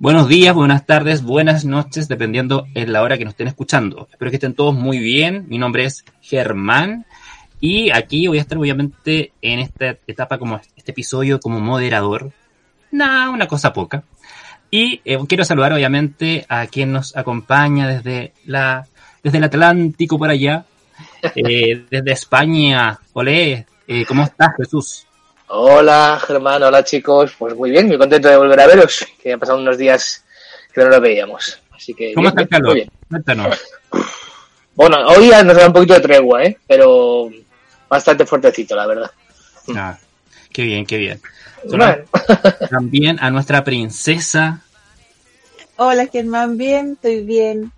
Buenos días, buenas tardes, buenas noches, dependiendo en la hora que nos estén escuchando. Espero que estén todos muy bien. Mi nombre es Germán y aquí voy a estar obviamente en esta etapa como este episodio como moderador. Nada, una cosa poca. Y eh, quiero saludar obviamente a quien nos acompaña desde la desde el Atlántico por allá, eh, desde España. Olé, eh, ¿cómo estás, Jesús? Hola, Germán, hola chicos. Pues muy bien, muy contento de volver a veros, que han pasado unos días que no lo veíamos. Así que, ¿Cómo está el calor? Cuéntanos. Bueno, hoy nos da un poquito de tregua, ¿eh? pero bastante fuertecito, la verdad. Ah, qué bien, qué bien. También a nuestra princesa. Hola, Germán, bien, estoy bien.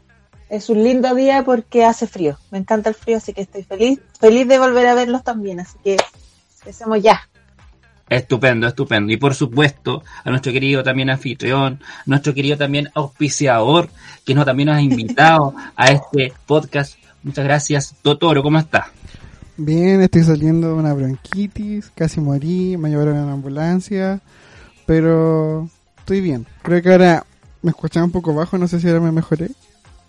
Es un lindo día porque hace frío. Me encanta el frío, así que estoy feliz. Feliz de volver a verlos también, así que empecemos ya. Estupendo, estupendo. Y por supuesto, a nuestro querido también anfitrión, nuestro querido también auspiciador, que nos también nos ha invitado a este podcast. Muchas gracias, Totoro, ¿cómo está? Bien, estoy saliendo de una bronquitis, casi morí, me llevaron en la ambulancia, pero estoy bien. Creo que ahora me escuchaba un poco bajo, no sé si ahora me mejoré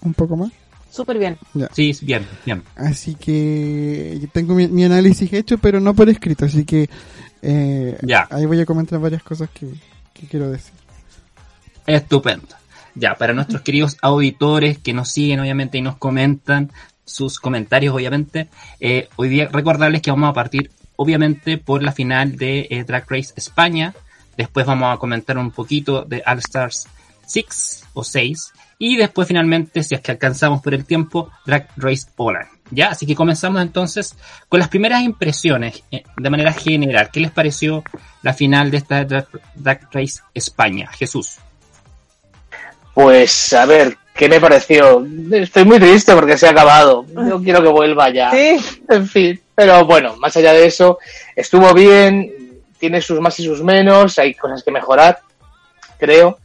un poco más. Súper bien. Sí, bien, bien. Así que tengo mi, análisis hecho, pero no por escrito, así que eh, ya. ahí voy a comentar varias cosas que, quiero decir. Estupendo. Ya, para nuestros queridos auditores que nos siguen obviamente y nos comentan sus comentarios obviamente, eh, hoy día recordarles que vamos a partir obviamente por la final de eh, Drag Race España, después vamos a comentar un poquito de All Stars 6 o 6 y después finalmente, si es que alcanzamos por el tiempo, Drag Race Poland. ¿Ya? Así que comenzamos entonces con las primeras impresiones eh, de manera general. ¿Qué les pareció la final de esta Drag, Race España? Jesús. Pues a ver, ¿qué me pareció? Estoy muy triste porque se ha acabado. Yo quiero que vuelva ya. Sí. En fin. Pero bueno, más allá de eso, estuvo bien, tiene sus más y sus menos, hay cosas que mejorar, creo.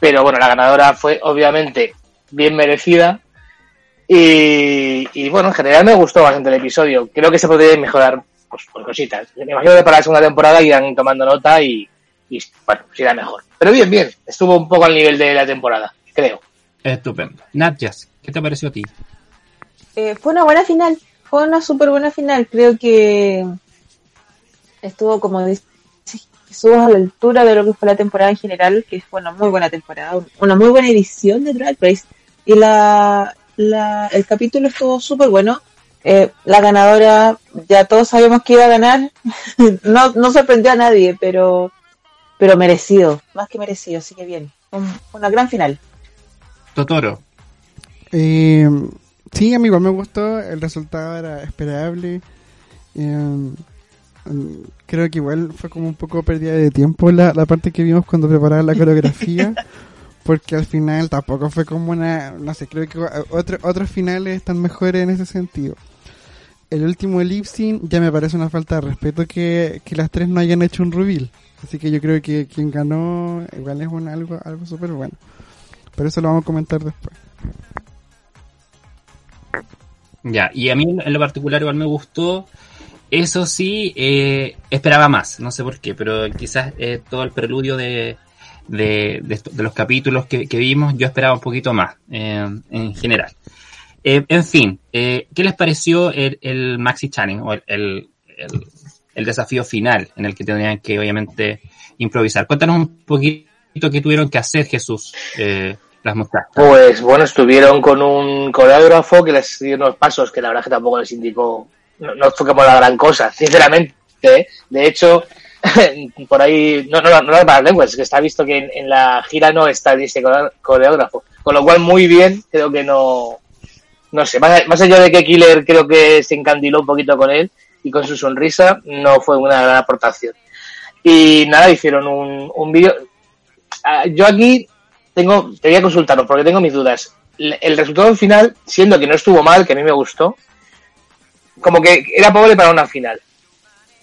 Pero bueno, la ganadora fue obviamente bien merecida. Y, bueno, en general me gustó bastante el episodio. Creo que se podría mejorar pues, por cositas. Me imagino que para la segunda temporada irán tomando nota y, bueno, será mejor. Pero bien, bien. Estuvo un poco al nivel de la temporada, creo. Estupendo. Natjas, ¿qué te pareció a ti? Eh, fue una buena final. Fue una súper buena final. Creo que estuvo, como estuvo a la altura de lo que fue la temporada en general, que fue una muy buena temporada, una muy buena edición de Drag Race. Y la, el capítulo estuvo súper bueno. Eh, la ganadora, ya todos sabíamos que iba a ganar. no, no sorprendió a nadie, pero, pero merecido, más que merecido, así que bien. una gran final. Totoro. Eh, sí, amigo, me gustó. El resultado era esperable. Eh, creo que igual fue como un poco pérdida de tiempo la, la parte que vimos cuando preparaban la coreografía. porque al final tampoco fue como una, no sé, creo que otro, otros finales están mejores en ese sentido. El último lip ya me parece una falta de respeto que, que las tres no hayan hecho un reveal. Así que yo creo que quien ganó igual es un, algo algo súper bueno. Pero eso lo vamos a comentar después. Ya, y a mí en lo particular igual me gustó eso sí, eh, esperaba más, no sé por qué, pero quizás todo el preludio de, de, los capítulos que, vimos, yo esperaba un poquito más eh, en general. en fin, ¿qué les pareció el, Maxi Challenge o el, el, desafío final en el que tendrían que obviamente improvisar? Cuéntanos un poquito qué tuvieron que hacer Jesús. las. Pues bueno, estuvieron con un coreógrafo que les dio unos pasos que la verdad que tampoco les indicó no, fue como la gran cosa, sinceramente. ¿eh? De hecho, por ahí, no, no, no, es para lenguas, que está visto que en, la gira no está ese coreógrafo. Con lo cual, muy bien, creo que no, no sé, más, allá de que Killer creo que se encandiló un poquito con él y con su sonrisa, no fue una gran aportación. Y nada, hicieron un, un vídeo. Ah, yo aquí tengo, te voy a consultarlo porque tengo mis dudas. El resultado final, siendo que no estuvo mal, que a mí me gustó, como que era pobre para una final.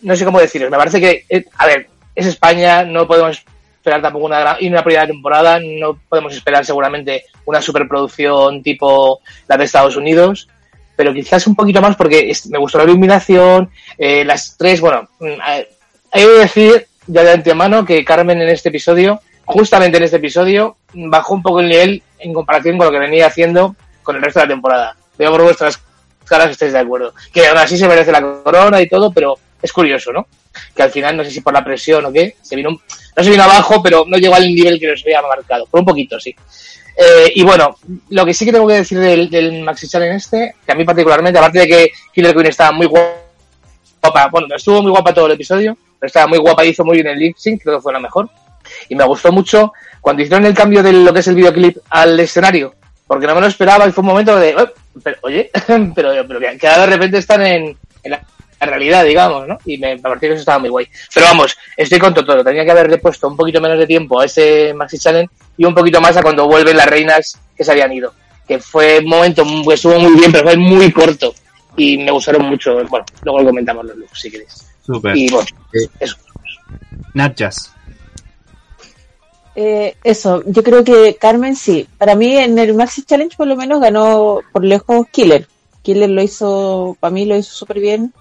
No sé cómo decirlo. Me parece que, eh, a ver, es España, no podemos esperar tampoco una, gran, una primera temporada, no podemos esperar seguramente una superproducción tipo la de Estados Unidos, pero quizás un poquito más porque me gustó la iluminación, eh, las tres, bueno, mm, hay que decir ya de antemano que Carmen en este episodio justamente en este episodio bajó un poco el nivel en comparación con lo que venía haciendo con el resto de la temporada. Veo por vuestras caras que estáis de acuerdo. Que aún así se merece la corona y todo, pero es curioso, ¿no? Que al final, no sé si por la presión o qué, se vino, no se vino abajo, pero no llegó al nivel que nos había marcado. Por un poquito, sí. Eh, y bueno, lo que sí que tengo que decir del, del Maxi Challenge este, que a mí particularmente, aparte de que Killer Queen estaba muy guapa, bueno, estuvo muy guapa todo el episodio, pero estaba muy guapa, hizo muy bien el lip sync, creo que fue la mejor. Y me gustó mucho cuando hicieron el cambio de lo que es el videoclip al escenario, porque no me lo esperaba y fue un momento de, "Oh, pero, oye, pero, pero que, ahora de repente están en, la realidad, digamos, ¿no? Y me, me pareció que eso estaba muy guay. Pero vamos, estoy con Totoro, tenía que haberle puesto un poquito menos de tiempo a ese Maxi Challenge y un poquito más a cuando vuelven las reinas que se habían ido. Que fue un momento que estuvo muy bien, pero fue muy corto. Y me gustaron mucho. Bueno, luego lo comentamos los looks, si queréis. Súper. Y bueno, eso. Natjas. Eh, eso, yo creo que Carmen sí. Para mí en el Maxi Challenge por lo menos ganó por lejos Killer. Killer lo hizo, para mí lo hizo súper bien.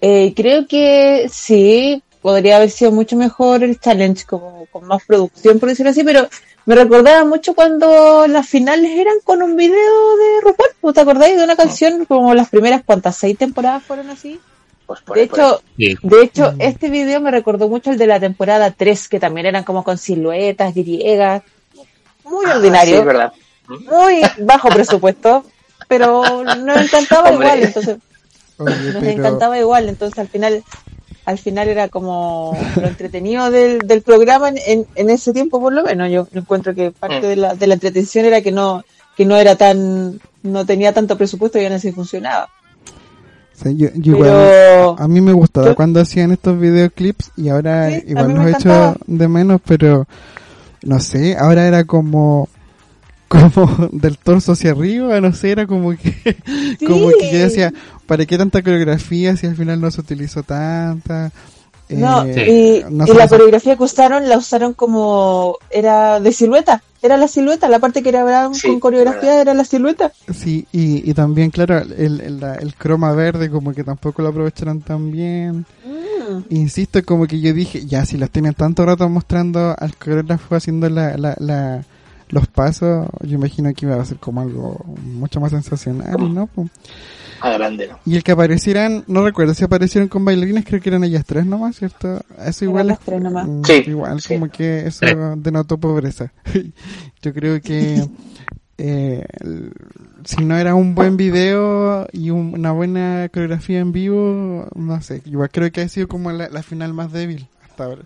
Eh, creo que sí, podría haber sido mucho mejor el challenge, como con más producción, por decirlo así, pero me recordaba mucho cuando las finales eran con un video de RuPaul. ¿Vos ¿Te acordáis de una canción como las primeras cuantas seis temporadas fueron así? Pues por De ahí, hecho, Sí. de hecho, este video me recordó mucho el de la temporada 3, que también eran como con siluetas griegas. Muy Ah, sí, ordinario, es verdad. muy bajo presupuesto, pero nos encantaba Hombre. igual, entonces Oye, nos pero encantaba igual, entonces al final al final era como lo entretenido del, del programa en, en, en ese tiempo por lo menos. Yo encuentro que parte de la, de la entretención era que no que no era tan no tenía tanto presupuesto y aún así funcionaba. yo, yo Pero a mí me gustaba Yo- cuando hacían estos videoclips y ahora Sí, a igual los he hecho de menos, pero no sé, ahora era como como del torso hacia arriba, no sé, era como que como que yo decía, ¿para qué tanta coreografía si al final no se utilizó tanta? No, Eh, y, no y sé, la coreografía que usaron la usaron como era de silueta, era la silueta, la parte que era Sí, con coreografía era la silueta. Sí, y, y también, claro, el, el, el croma verde como que tampoco lo aprovecharon tan bien. Mm. Insisto, como que yo dije, ya, si las tienen tanto rato mostrando al coreógrafo haciendo la, la, la, los pasos, yo imagino que iba a ser como algo mucho más sensacional, ¿no? A grande, ¿no? Y el que aparecieran, no recuerdo si aparecieron con bailarines, creo que eran ellas tres nomás, ¿cierto? Eso Eran igual las es- tres nomás. Sí, igual sí. como que eso denotó pobreza. Yo creo que eh, si no era un buen video y un- una buena coreografía en vivo, no sé, igual creo que ha sido como la, la final más débil hasta ahora.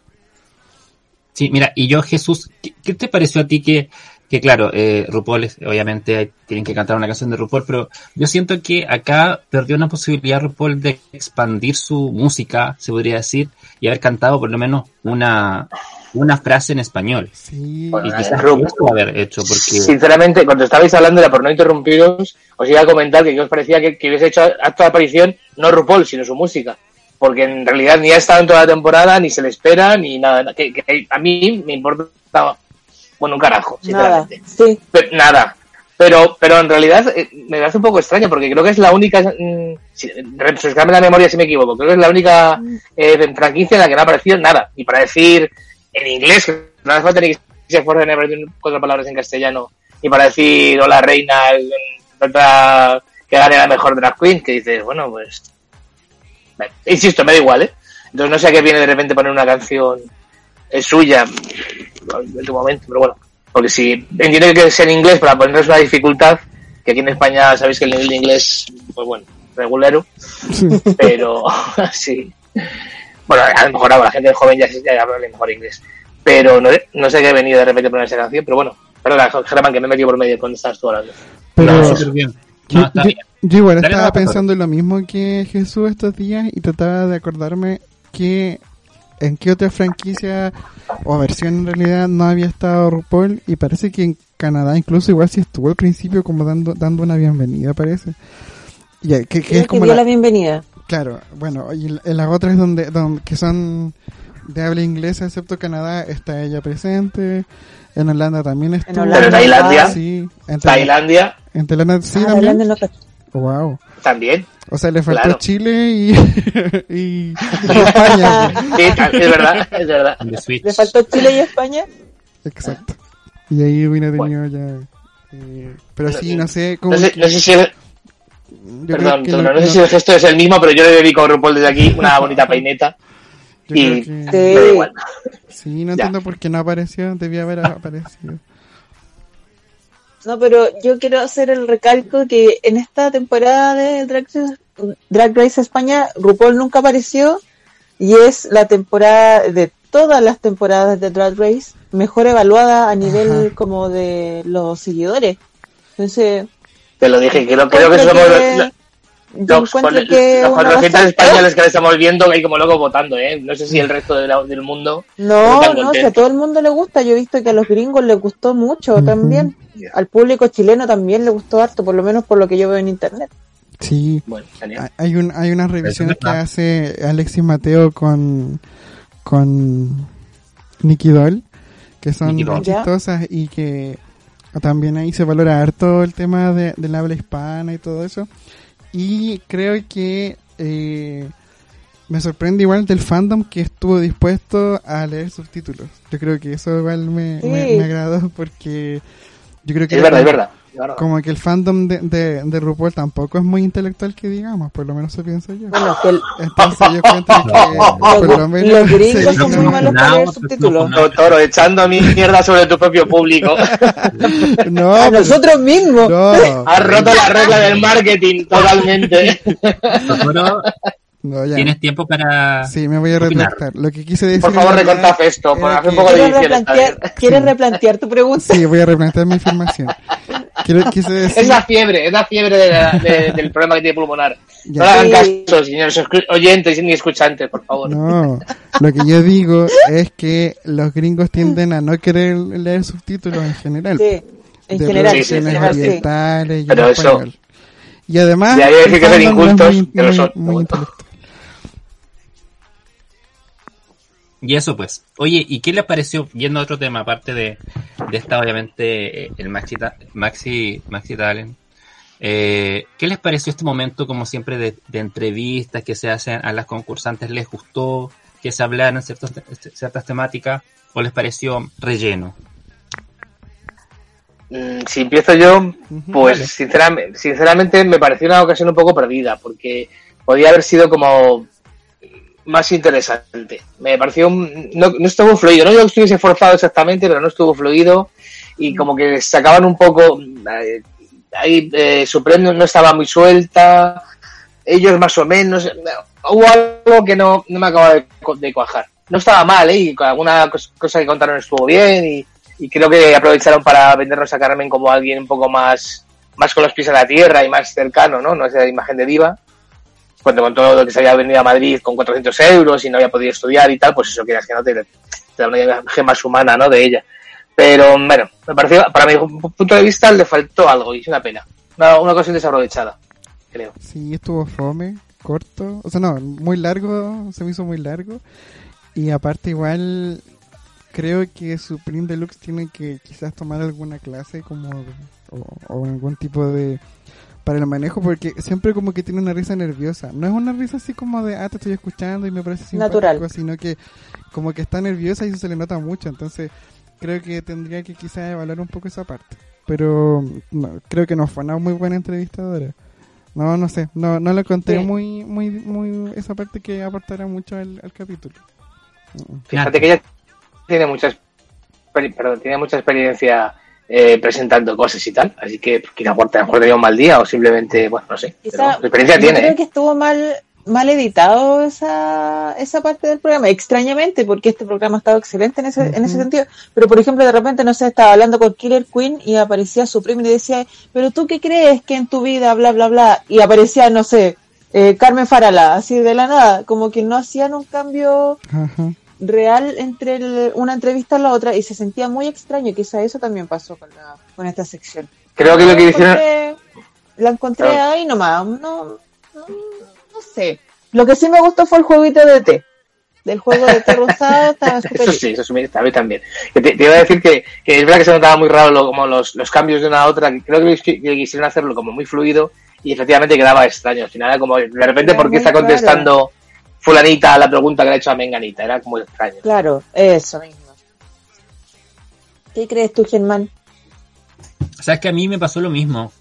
Sí, mira, y yo, Jesús, ¿qué, qué te pareció a ti que, que claro, eh, RuPaul, es- obviamente tienen que cantar una canción de RuPaul, pero yo siento que acá perdió una posibilidad RuPaul de expandir su música, se podría decir, y haber cantado por lo menos una, una frase en español. Sí, Bueno, Y quizás Ru- eso haber hecho, porque Sinceramente, cuando estabais hablando, era por no interrumpiros, os iba a comentar que qué os parecía que, que hubiese hecho acto de aparición no RuPaul, sino su música. Porque en realidad ni ha estado en toda la temporada, ni se le espera, ni nada. Que, que a mí me importa, bueno, un carajo, Nada, sinceramente. sí. Pero- nada. Pero, pero en realidad eh, me hace un poco extraño, porque creo que es la única, mm, si, refrescadme la memoria si me equivoco, creo que es la única eh, franquicia en la que no ha aparecido nada. Y para decir en inglés, no hace falta ni que se esfuercen en cuatro palabras en castellano, y para decir hola reina, que gane la mejor drag queen, que dices, bueno, pues... Insisto, me da igual, ¿eh? Entonces no sé a qué viene de repente poner una canción eh, suya en tu momento, pero bueno. Porque si entiendo que es en inglés para ponerles una dificultad, que aquí en España sabéis que el nivel de inglés, pues bueno, regulero, pero sí. Bueno, a lo mejor ahora la gente joven ya, ya habla mejor inglés. Pero no, no sé qué he venido de repente poner esa canción, pero bueno, perdona, Germán, que me he metido por medio cuando estabas tú hablando. pero no, súper bien. yo, No, está yo- bien. yo igual Dale, estaba pensando lo mismo que Jesús estos días y trataba de acordarme que en qué otra franquicia o versión en realidad no había estado RuPaul y parece que en Canadá incluso igual sí estuvo al principio como dando dando una bienvenida parece. Ya que, es que como dio la, la bienvenida. claro bueno y en las otras donde, donde que son de habla inglesa excepto Canadá está ella presente. En Holanda también estuvo. Holanda, Pero Tailandia. sí en, Tailandia. Tailandia en Tailandia sí Ah, también. Tailandia no cacho. wow también. O sea, le faltó Claro. Chile y, y, y España. Sí, es verdad, es verdad. Le faltó Chile y España. Exacto. Y ahí hubiera tenido ya. eh, pero sí, no sé cómo. No sé, que- no sé si el, yo perdón, creo que Tolo, no- no sé si el gesto es el mismo, pero yo le dedico a RuPaul desde aquí una bonita peineta. yo y- creo que- Sí. Me da igual. Sí, no Ya. entiendo por qué no apareció, debía haber aparecido. No, pero yo quiero hacer el recalco que en esta temporada de Drag Race, Drag Race España, RuPaul nunca apareció y es la temporada de todas las temporadas de Drag Race mejor evaluada a nivel Ajá. como de los seguidores. Entonces, Te lo dije, creo, creo que somos que- los, yo los, encuentro que los una 400 razón- españoles que le estamos viendo hay como locos votando, ¿eh? No sé si el resto de la- del mundo... No, no, si a contentos. todo el mundo le gusta. Yo he visto que a los gringos les gustó mucho también. Al público chileno también le gustó harto, por lo menos por lo que yo veo en internet. Sí, Bueno, hay, un, hay unas revisiones que hace Alexis Mateo con, con Nicky Doll, que son Doll. Chistosas y que también ahí se valora harto el tema de, del habla hispana y todo eso. Y creo que eh, me sorprende igual del fandom que estuvo dispuesto a leer subtítulos. Yo creo que eso igual me, Sí. me, me agradó porque yo creo que Es verdad, es verdad. Como que el fandom de, de, de RuPaul tampoco es muy intelectual que digamos, por lo menos eso pienso yo. Bueno, que el- Entonces yo encuentro que por lo los, menos los gringos se son muy malos para leer subtítulos. Toro, echando mierda sobre tu propio público. No, A pero- nosotros mismos. no, Has roto la regla del marketing totalmente. Totoro, no, ya. tienes tiempo para... Sí, me voy a retractar. Lo que quise decir Por favor, reconta esto, hacer un que- poco ¿Quieres replantear. ¿Quieres replantear tu pregunta? Sí, voy a replantear mi afirmación. Quiero, quise decir... Es la fiebre, es la fiebre de la- de- del problema que tiene pulmonar. Ya. No le hagan Sí. caso, señores oyentes ni escuchantes, por favor. No, lo que yo digo es que los gringos tienden a no querer leer subtítulos en general. Sí, en de general. Sí, sí, en producciones general, sí. orientales y Pero en eso- español. Y además, De ahí que ser incultos, muy, que lo muy- son, muy Y eso pues. Oye, ¿y qué les pareció, yendo a otro tema, aparte de, de esta, obviamente, eh, el Maxi, Ta- Maxi, Maxi Talent? Eh, ¿Qué les pareció este momento, como siempre, de, de entrevistas que se hacen a las concursantes? ¿Les gustó que se hablaran ciertos, te- ciertas temáticas o les pareció relleno? Mm, Si empiezo yo, pues Vale. sinceramente, sinceramente me pareció una ocasión un poco perdida, porque podía haber sido como más interesante. Me pareció, no, no estuvo fluido, no digo que estuviese forzado exactamente, pero no estuvo fluido y como que sacaban un poco, eh, ahí eh, Supreme no- estaba muy suelta, ellos más o menos, eh, hubo algo que no, no me acaba de, de cuajar. No estaba mal, ¿eh? Y con alguna cos- cosa que contaron estuvo bien y, y creo que aprovecharon para vendernos a Carmen como alguien un poco más, más con los pies en la tierra y más cercano, ¿no? No esa imagen de diva. Cuando con todo lo que se había venido a Madrid con 400 euros y no había podido estudiar y tal, pues eso quieras que no te, te da una imagen más humana, ¿no? De ella. Pero bueno, me pareció, para mi punto de vista, le faltó algo y es una pena. Una, una ocasión desaprovechada, creo. Sí, estuvo fome, corto, o sea, no, muy largo, se me hizo muy largo. Y aparte igual creo que Supreme Deluxe tiene que quizás tomar alguna clase como o, o algún tipo de para el manejo porque siempre como que tiene una risa nerviosa. No es una risa así como de ah te estoy escuchando y me parece simpático, Natural. sino que como que está nerviosa y eso se le nota mucho, entonces creo que tendría que quizás evaluar un poco esa parte. Pero no, creo que no fue una muy buena entrevistadora. No, no sé, no, no lo encontré Sí. muy, muy, muy, esa parte que aportara mucho al, al capítulo. Fíjate que ella tiene mucha, exper- perdón, tiene mucha experiencia eh, presentando cosas y tal, así que quizá aporte, a lo mejor tenía un mal día o simplemente, bueno, no sé. Quizá- pero experiencia Yo tiene. creo ¿eh? que estuvo mal mal editado esa, esa parte del programa, extrañamente, porque este programa ha estado excelente en ese, en ese sentido, pero por ejemplo de repente, no sé, estaba hablando con Killer Queen y aparecía Supreme y le decía, pero tú qué crees que en tu vida, bla, bla, bla, y aparecía, no sé, eh, Carmen Farala, así de la nada, como que no hacían un cambio. Real entre el- una entrevista a la otra y se sentía muy extraño, quizá eso también pasó con, la, con esta sección. Creo que lo que hicieron, La encontré Claro. ahí nomás. No, no, no sé. Lo que sí me gustó fue el jueguito de té. Del juego de té rosado estaba Eso sí, eso sí, a mí también. Te, te iba a decir que, que es verdad que se notaba muy raro lo- como los, los cambios de una a otra, creo que, que quisieron hacerlo como muy fluido y efectivamente quedaba extraño. Al final como, de repente, Era ¿por qué muy está contestando fulanita a la pregunta que le ha hecho a Menganita? Era como extraño. Claro, eso mismo. ¿Qué crees tú, Germán? O sea, es que a mí me pasó lo mismo.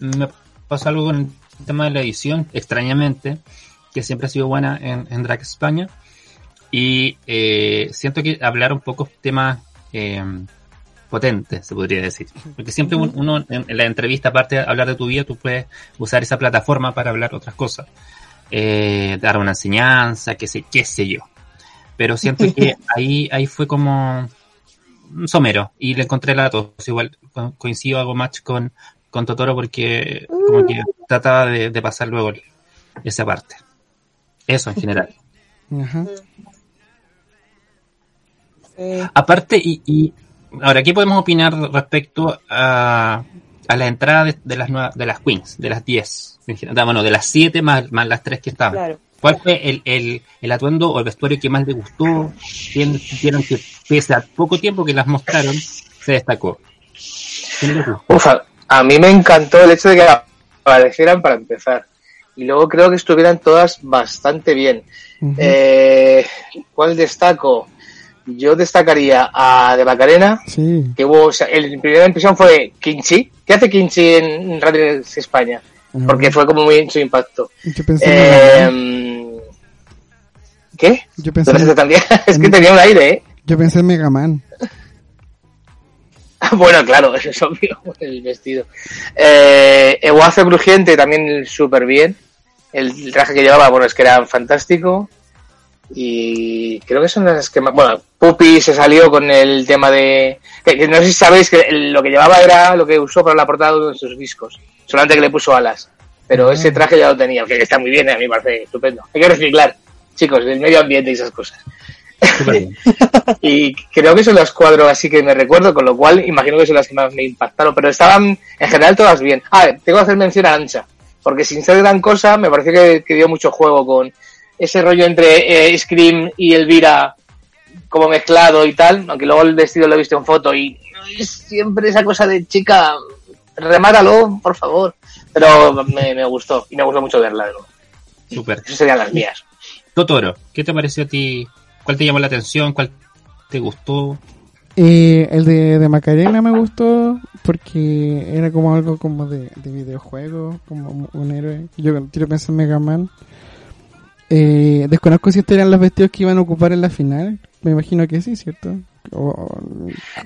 Me pasó algo con el tema de la edición, extrañamente, que siempre ha sido buena en, en Drag España. Y eh, siento que hablaron pocos temas eh, potentes, se podría decir. Porque siempre un- uno en, en la entrevista, aparte de hablar de tu vida, tú puedes usar esa plataforma para hablar otras cosas. Eh, dar una enseñanza, qué sé, qué sé yo. Pero siento que ahí, ahí fue como un somero y le encontré la tos. Igual co- coincido algo más con, con Totoro porque como que trataba de, de pasar luego esa parte. Eso en general. Ajá. Eh, Aparte, y, y ahora, ¿qué podemos opinar respecto a, a la entrada de, de las nuevas, de las queens, de las 10? en general? Ah, Bueno, de las 7 más, más las 3 que estaban. claro. ¿Cuál fue el, el, el atuendo o el vestuario que más le gustó? ¿Quién sintieron que pese a poco tiempo que las mostraron, se destacó? ¿Quién les gustó? Ufa, a mí me encantó el hecho de que aparecieran para empezar. Y luego creo que estuvieran todas bastante bien. Eh, ¿Cuál destaco? Yo destacaría a De Macarena, Sí. que hubo, o sea, el primera impresión fue Kinchi. ¿Qué hace Kinchi en Radio España? Porque fue como muy su impacto. Yo pensé en Eh, ¿Qué? Yo pensé, ¿Tú lo haces también? es que en- tenía un aire, ¿eh? yo pensé en Mega Man. bueno, claro, eso es obvio, el vestido. Eh, Crujiente también súper bien. El traje que llevaba, bueno, es que era fantástico. Y creo que son las que más... Bueno, Puppy se salió con el tema de... que- que no sé si sabéis que lo que llevaba era lo que usó para la portada de uno de sus discos. Solamente que le puso alas. Pero ese traje ya lo tenía, que está muy bien, a mí me parece estupendo. Hay que reciclar, chicos, el medio ambiente y esas cosas. Y creo que son los cuadros así que me recuerdo, con lo cual imagino que son las que más me impactaron, pero estaban en general todas bien. Ah, tengo que hacer mención a Ancha, porque sin ser gran cosa, me pareció que, que dio mucho juego con ese rollo entre eh, Scream y Elvira como mezclado y tal, aunque luego el vestido lo he visto en foto y siempre esa cosa de chica, remátalo, por favor. Pero me, me gustó, y me gustó mucho verla de nuevo. Súper. Esas serían las mías. Totoro, ¿qué te pareció a ti? ¿Cuál te llamó la atención? ¿Cuál te gustó? Eh, el de, de Macarena me gustó porque era como algo como de, de videojuego, como un héroe. Yo quiero pensar en Mega Man. Eh, desconozco si estos eran los vestidos que iban a ocupar en la final. Me imagino que sí, ¿cierto? O,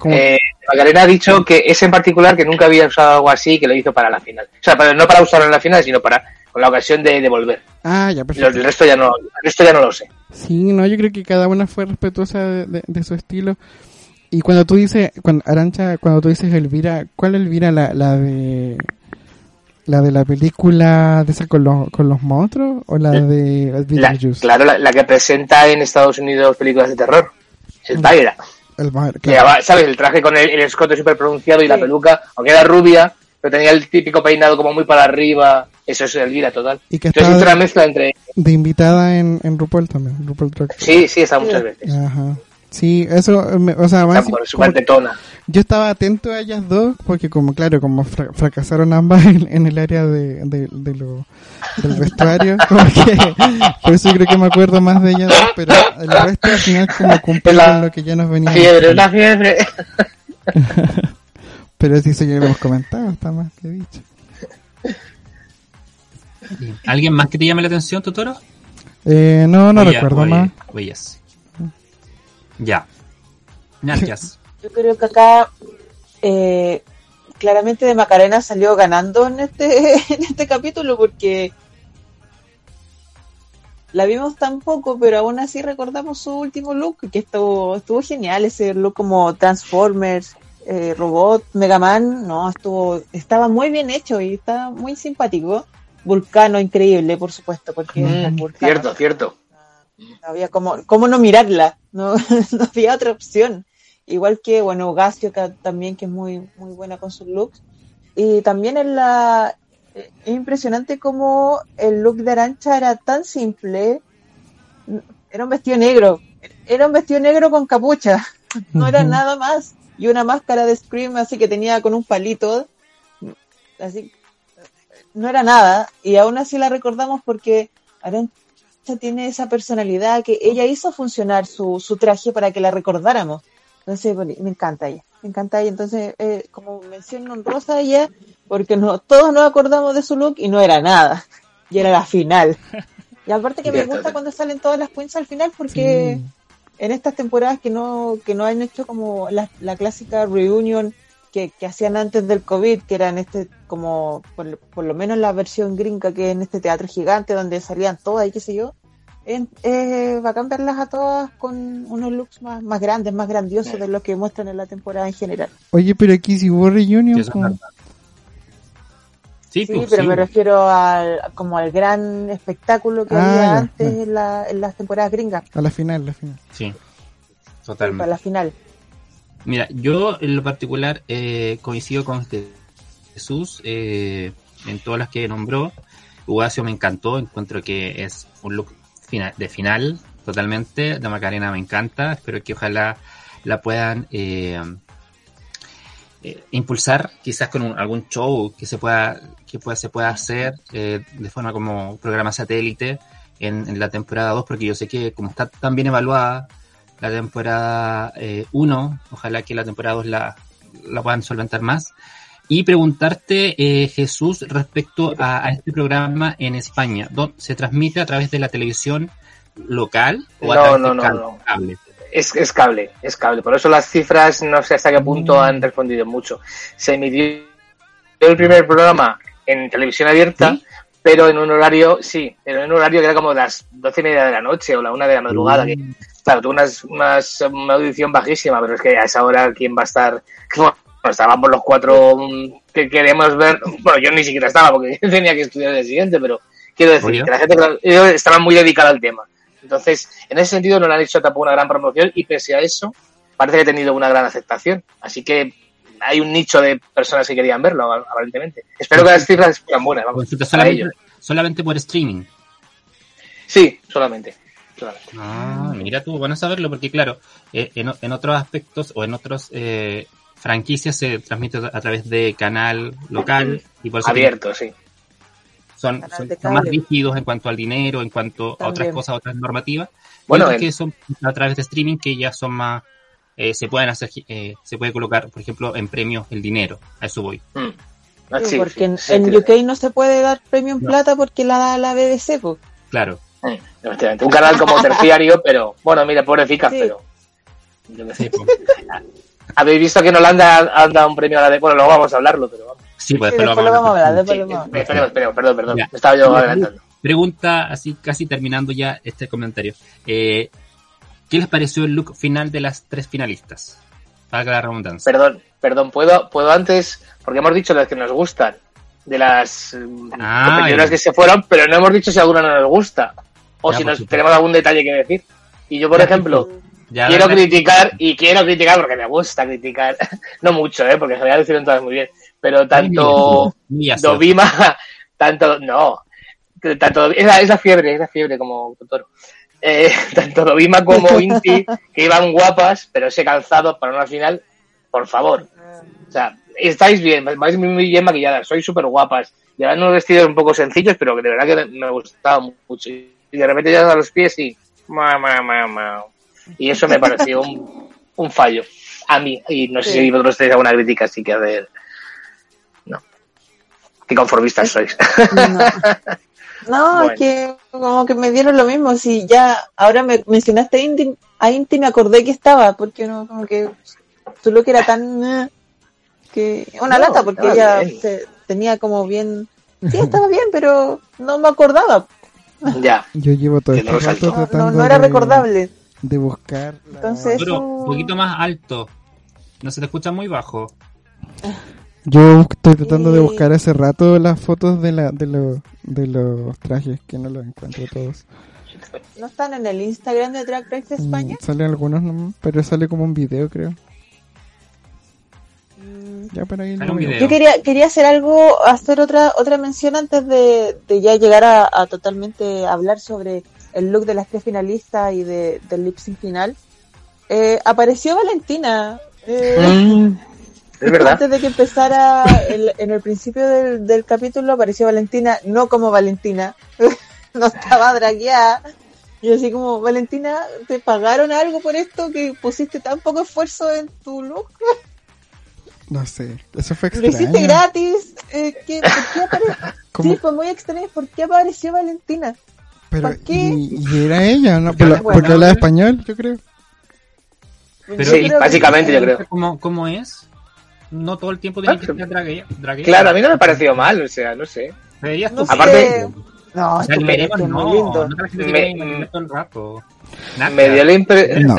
Eh, Macarena ha dicho que ese en particular que nunca había usado algo así que lo hizo para la final. O sea, para- no para usarlo en la final, sino para con la ocasión de, de volver. Ah, ya, perfecto. El resto ya no, el resto ya no lo sé. Sí, no, yo creo que cada una fue respetuosa de, de- de su estilo. Y cuando tú dices, cuando, Arancha, cuando tú dices Elvira, ¿cuál Elvira? La, la de la de la película de esa con los, con los monstruos o la de La- claro, la, la que presenta en Estados Unidos películas de terror. El. El ma- Que claro. llevaba, ¿Sabes? El traje con el, el escote súper pronunciado y la peluca, aunque era rubia, pero tenía el típico peinado como muy para arriba. Eso es Elvira total. Y que Entonces es una mezcla entre... de invitada en, en RuPaul también, RuPaul Race. Sí, sí, está muchas veces. Ajá. Sí, eso, me- o sea, más, yo estaba atento a ellas dos porque como claro, como fra- fracasaron ambas en, en el área de, de, de lo, del vestuario, como que por eso creo que me acuerdo más de ellas dos, pero el resto al final como cumple La con lo que ya nos venía. Fiebre, una fiebre. Pero sí, eso ya lo hemos comentado, está más que dicho. ¿Alguien más que te llame la atención, Totoro? Eh, no, no Oye, recuerdo oye, más. oye, sí. Ya. Gracias. Yo creo que acá eh, claramente de Macarena salió ganando en este, en este capítulo porque la vimos tan poco, pero aún así recordamos su último look, que estuvo, estuvo genial, ese look como Transformers, eh, Robot, Mega Man, no, estuvo, estaba muy bien hecho y estaba muy simpático. Vulcano increíble, por supuesto, porque Mm, Vulcano- cierto, cierto. No había como, cómo no mirarla, no, no había otra opción. Igual que, bueno, Gasio también, que es muy, muy buena con sus looks. Y también en la, eh, es impresionante como el look de Arancha era tan simple. Era un vestido negro. Era un vestido negro con capucha. No era nada más. Y una máscara de Scream así que tenía con un palito. Así, no era nada. Y aún así la recordamos porque Arancha tiene esa personalidad que ella hizo funcionar su, su traje para que la recordáramos. Entonces, me encanta ella. me encanta y entonces eh, como mención honrosa ella, porque no, todos nos acordamos de su look y no era nada, y era la final. Y aparte que me gusta cuando salen todas las queens al final porque Sí. en estas temporadas que no, que no han hecho como la, la clásica reunion que, que hacían antes del COVID, que era en este, como, por, por lo menos la versión gringa, que es en este teatro gigante donde salían todas y qué sé yo, es, es bacán verlas a todas con unos looks más, más grandes, más grandiosos de los que muestran en la temporada en general. Oye, pero aquí si hubo reunion, Sí. Sí, Sí, pues, pero sí. me refiero al, como al gran espectáculo que Ah, había ya, antes ya. en, la, en las temporadas gringas, a la final, la final. Sí, para totalmente. la final. Mira, yo en lo particular eh, coincido con este Jesús eh, en todas las que nombró. Ugacio me encantó, encuentro que es un look de final totalmente. De Macarena me encanta, espero que ojalá la puedan eh, eh, impulsar, quizás con un- algún show que se pueda que se pueda hacer eh, de forma como programa satélite en, en la temporada 2, porque yo sé que como está tan bien evaluada la temporada 1, ojalá que la temporada 2 la, la puedan solventar más. Y preguntarte, eh, Jesús, respecto a, a este programa en España, ¿dó- ¿se transmite a través de la televisión local o a No, través no, de no, cable? Es, es cable, es cable. Por eso las cifras no sé hasta qué punto Mm. han respondido mucho. Se emitió el primer programa en televisión abierta, ¿Sí? Pero en un horario, sí, en un horario que era como las doce y media de la noche o la una de la madrugada. Que, claro, tuvo unas, unas- una audición bajísima, pero es que a esa hora, ¿quién va a estar? Bueno, estábamos los cuatro mm, que queremos ver. Bueno, yo ni siquiera estaba porque tenía que estudiar el siguiente, pero quiero decir Oye. que la gente estaban muy dedicada al tema. Entonces, en ese sentido no le han hecho tampoco una gran promoción y pese a eso, parece que ha tenido una gran aceptación. Así que hay un nicho de personas que querían verlo, aparentemente. Espero que las cifras sean buenas, vamos, para solamente, solamente por streaming. Sí, solamente. solamente. Ah, mira tú, bueno saberlo, porque claro, eh, en, en otros aspectos o en otros eh, franquicias se transmite a través de canal local y por eso Abierto, sí. son, más rígidos en cuanto al dinero, en cuanto a otras cosas, otras normativas. Bueno, Bueno, en- que son a través de streaming que ya son más, eh, se pueden hacer, eh, se puede colocar, por ejemplo, en premios el dinero. A eso voy. Mm. Ah, Sí, porque sí, en, sí, en sí. UK no se puede dar premio en No. plata porque la da la BBC. po. Claro. Efectivamente. Un canal como terciario, pero bueno, mira, pobrecicas, Sí. pero. yo sé. Pues, Habéis visto que en Holanda han dado un premio a la de. Bueno, luego vamos a hablarlo, pero vamos. sí, pues después lo después lo vamos a hablar, después Sí, lo vamos a hablar. esperemos, esperemos, perdón, perdón. Ya. Me estaba yo adelantando. Pregunta, así casi terminando ya este comentario. Eh, ¿Qué les pareció el look final de las tres finalistas? Valga la redundancia. Perdón, perdón, puedo, puedo antes, porque hemos dicho las que nos gustan, de las mm, Ah, que se fueron, pero no hemos dicho si alguna no nos gusta. O Ya, si nos supuesto. tenemos algún detalle que decir. Y yo, por Ya, ejemplo, Ya, quiero criticar, y quiero criticar porque me gusta criticar, no mucho, ¿eh? porque en general lo hicieron todas muy bien, pero tanto ácido. Dovima, tanto, no, tanto, es la, es la fiebre, es la fiebre como Totoro. Eh, tanto Dovima como Inti, que iban guapas, pero ese calzado para una final, por favor. O sea, estáis bien, vais muy, bien maquilladas, sois súper guapas. Llevan unos vestidos un poco sencillos, pero que de verdad que me gustaban mucho. Y de repente ya a los pies y... ma, ma, ma, ma. Y eso me pareció un, un fallo. A mí. Y no sé Sí. si vosotros tenéis alguna crítica así que hacer. No. Qué conformistas sois. No, no Bueno. es que como que me dieron lo mismo. Si ya ahora me mencionaste a Inti, a Inti me acordé que estaba, porque no, como que su look era tan. que una No, lata, porque ella se- tenía como bien. Sí, estaba bien, pero no me acordaba. ya. Yo llevo todo Que este no rato. No, no, tratando no era de, recordable. de buscar. la- Entonces- Pero un poquito más alto. No se te escucha muy bajo. Yo estoy tratando de buscar hace rato las fotos de, la, de, los de los trajes, que no los encuentro todos. ¿No están en el Instagram de Drag Race España? Mm, Salen algunos nomás, pero sale como un video, creo. Mm, Ya por ahí lo video. Yo quería, quería hacer algo, hacer otra, otra mención antes de, de ya llegar a, a totalmente hablar sobre el look de las tres finalistas y de, del lip sync final. Eh, apareció Valentina. eh, Mm, es verdad. Antes de que empezara el- en el principio del, del capítulo apareció Valentina, no como Valentina, no estaba dragueada. Y así como, Valentina, ¿te pagaron algo por esto que pusiste tan poco esfuerzo en tu look? No sé, eso fue Lo hiciste extraño. gratis. Eh, ¿qué, ¿Por qué. Sí, fue muy extraño. ¿Por qué apareció Valentina? Pero, ¿por qué? Y, y era ella, ¿no? Porque Por- habla porque español. hablaba español, yo creo. Pero- sí, creo que básicamente yo creo. ¿Cómo, cómo es? No todo el tiempo tiene Ah, que ser. Claro, a mí no me pareció mal, o sea, no sé. Deberías No. Aparte- No, no, lindo. no te Me- que tiene anime todo el rato. Nada. Me dio la, impre- No.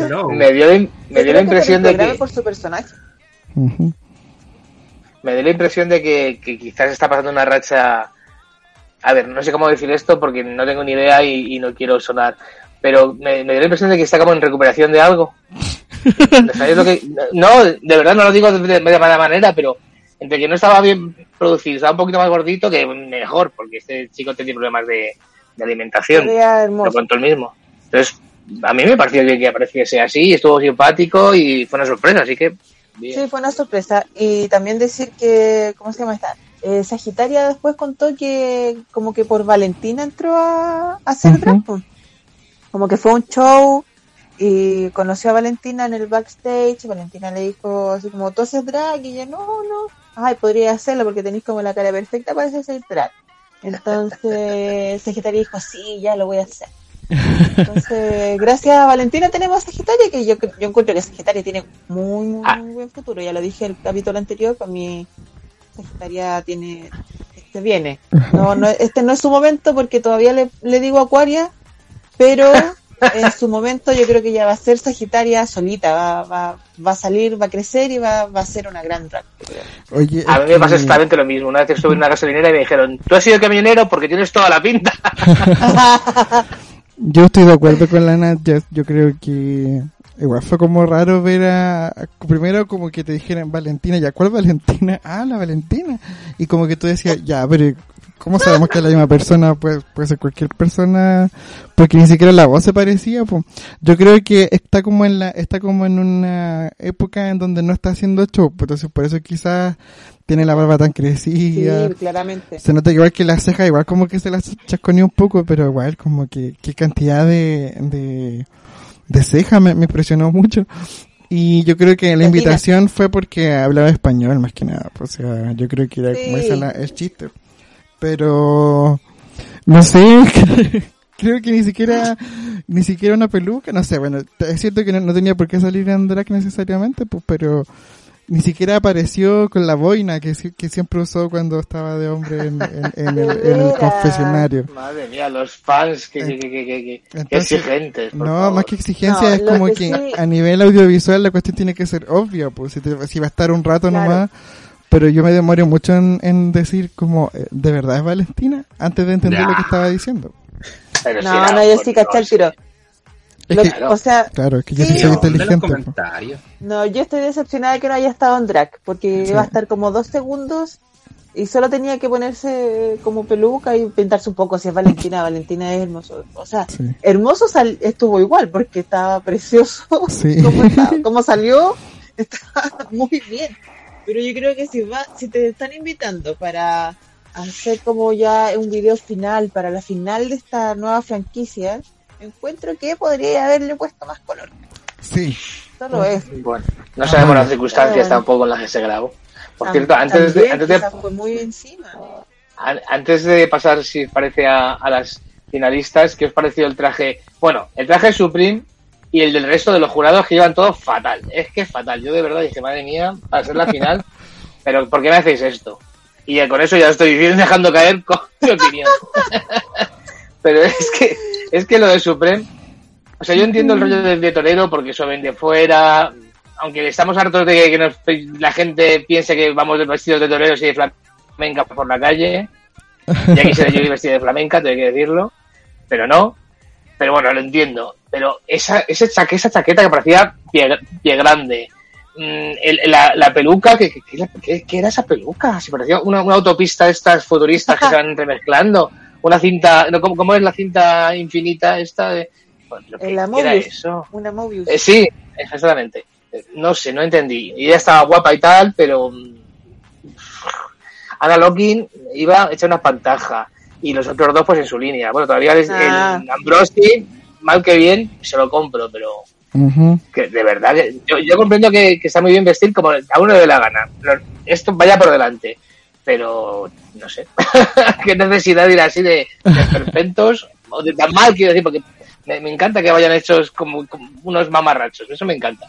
Hello. me dio la, me dio la impresión de que por su personaje. Me dio la impresión de que, que quizás está pasando una racha a ver no sé cómo decir esto porque no tengo ni idea y, y no quiero sonar pero me, me dio la impresión de que está como en recuperación de algo ¿Sabéis lo que- no de verdad no lo digo de, de, de mala manera pero entre que no estaba bien producido estaba un poquito más gordito que mejor porque este chico tenía problemas de, de alimentación lo contó él mismo entonces a mí me pareció bien que apareciese así estuvo simpático y fue una sorpresa así que bien. Sí, fue una sorpresa. Y también decir que, ¿cómo se llama esta? Eh, Sagitaria después contó que como que por Valentina entró a, a hacer drag. pues. Como que fue un show y conoció a Valentina en el backstage. Valentina le dijo así como, ¿tú haces drag? Y ella, no, no. Ay, podría hacerlo porque tenéis como la cara perfecta para hacer drag. Entonces Sagitaria dijo, sí, ya lo voy a hacer. Entonces, gracias a Valentina tenemos a Sagitaria, que yo, yo encuentro que Sagitaria tiene muy, muy, Ah. muy buen futuro. Ya lo dije en el capítulo anterior, para mí Sagitaria tiene, este viene. No, no, este no es su momento porque todavía le, le digo Acuaria, pero en su momento yo creo que ya va a ser Sagitaria solita, va, va, va a salir, va a crecer y va, va a ser una gran drag. Oye, A mí me pasó que- exactamente lo mismo. Una vez estuve en una gasolinera y me dijeron, tú has sido camionero porque tienes toda la pinta. Yo estoy de acuerdo con la Nat, yo, creo que igual fue como raro ver a, a- primero como que te dijeran Valentina, ¿ya cuál Valentina? Ah, la Valentina. Y como que tú decías, ya, pero ¿cómo sabemos que es la misma persona? Puede, puede ser cualquier persona, porque ni siquiera la voz se parecía. po. Yo creo que está como en la, está como en una época en donde no está haciendo show, pues entonces por eso quizás tiene la barba tan Sí, crecida. claramente. Se nota igual que las cejas, igual como que se las chasconeó un poco, pero igual como que qué cantidad de, de, de cejas me, me impresionó mucho. Y yo creo que la invitación fue porque hablaba español más que nada. pues, O sea, yo creo que era como Sí. ese la- el chiste. Pero, no sé, creo que ni siquiera, ni siquiera una peluca, no sé, bueno, es cierto que no, no tenía por qué salir en drag necesariamente, pues, pero ni siquiera apareció con la boina que, que siempre usó cuando estaba de hombre en, en- en el, en el Mira. confesionario. Madre mía, los fans, que, que, que, que, que- que Entonces, exigentes. por No, favor. más que exigencia No, es como que que sí- a nivel audiovisual la cuestión tiene que ser obvia, pues si, te- si va a estar un rato Claro. nomás, pero yo me demoro mucho en, en decir como, eh, ¿de verdad es Valentina? Antes de entender lo que estaba diciendo. Pero No, no, yo sí caché el tiro. Es que, o sea, claro, es que yo sí, Sí. soy Pero, ¿dónde los inteligente. No, yo estoy decepcionada de que no haya estado en drag, porque Sí. iba a estar como dos segundos y solo tenía que ponerse como peluca y pintarse un poco. Si es Valentina, Valentina es hermoso. O sea, Sí. hermoso sal- estuvo igual, porque estaba precioso. Sí. como, estaba- como salió, estaba muy bien. Pero yo creo que si, va, si te están invitando para hacer como ya un video final, para la final de esta nueva franquicia, encuentro que podría haberle puesto más color. Sí, Solo es. Bueno, no sabemos Ah, las circunstancias bueno. tampoco en las que se grabó. Por Tam- cierto, antes de, antes de, fue muy encima. an- antes de pasar, si parece, a, a las finalistas, ¿qué os pareció el traje? Bueno, el traje de Supreme y el del resto de los jurados que iban todo fatal. Es que es fatal. Yo de verdad dije, madre mía, para ser la final, pero ¿por qué me hacéis esto? Y ya con eso ya estoy dejando caer con mi opinión. pero es que, es que lo de Supreme, o sea, yo entiendo el rollo de, de torero porque eso vende fuera, aunque estamos hartos de que nos- la gente piense que vamos de vestidos de toreros y de flamenca por la calle. Ya quisiera yo ir vestido de flamenca, tengo que decirlo, pero no. Pero bueno, lo entiendo. Pero esa, esa chaqueta que parecía pie, pie grande, mm, el- la, la peluca, ¿qué, qué, era esa peluca? Se parecía una, una autopista de estas futuristas que se van remezclando. Una cinta, no, ¿cómo, cómo es la cinta infinita esta? De, pues, La ¿qué era Mobius. eso? Una Mobius. Eh, sí, exactamente. No sé, no entendí. Y ella estaba guapa y tal, pero mm, Ana Locking iba hecha una pantaja y los otros dos pues en su línea. Bueno, todavía Ah. el Ambrosi, mal que bien, se lo compro, pero. Que de verdad, yo, yo comprendo que, que está muy bien vestir como a uno le dé la gana. Esto vaya por delante. Pero, no sé. Qué necesidad de ir así de, de perpentos o de tan mal, quiero decir, porque me, me encanta que vayan hechos como, como unos mamarrachos. Eso me encanta.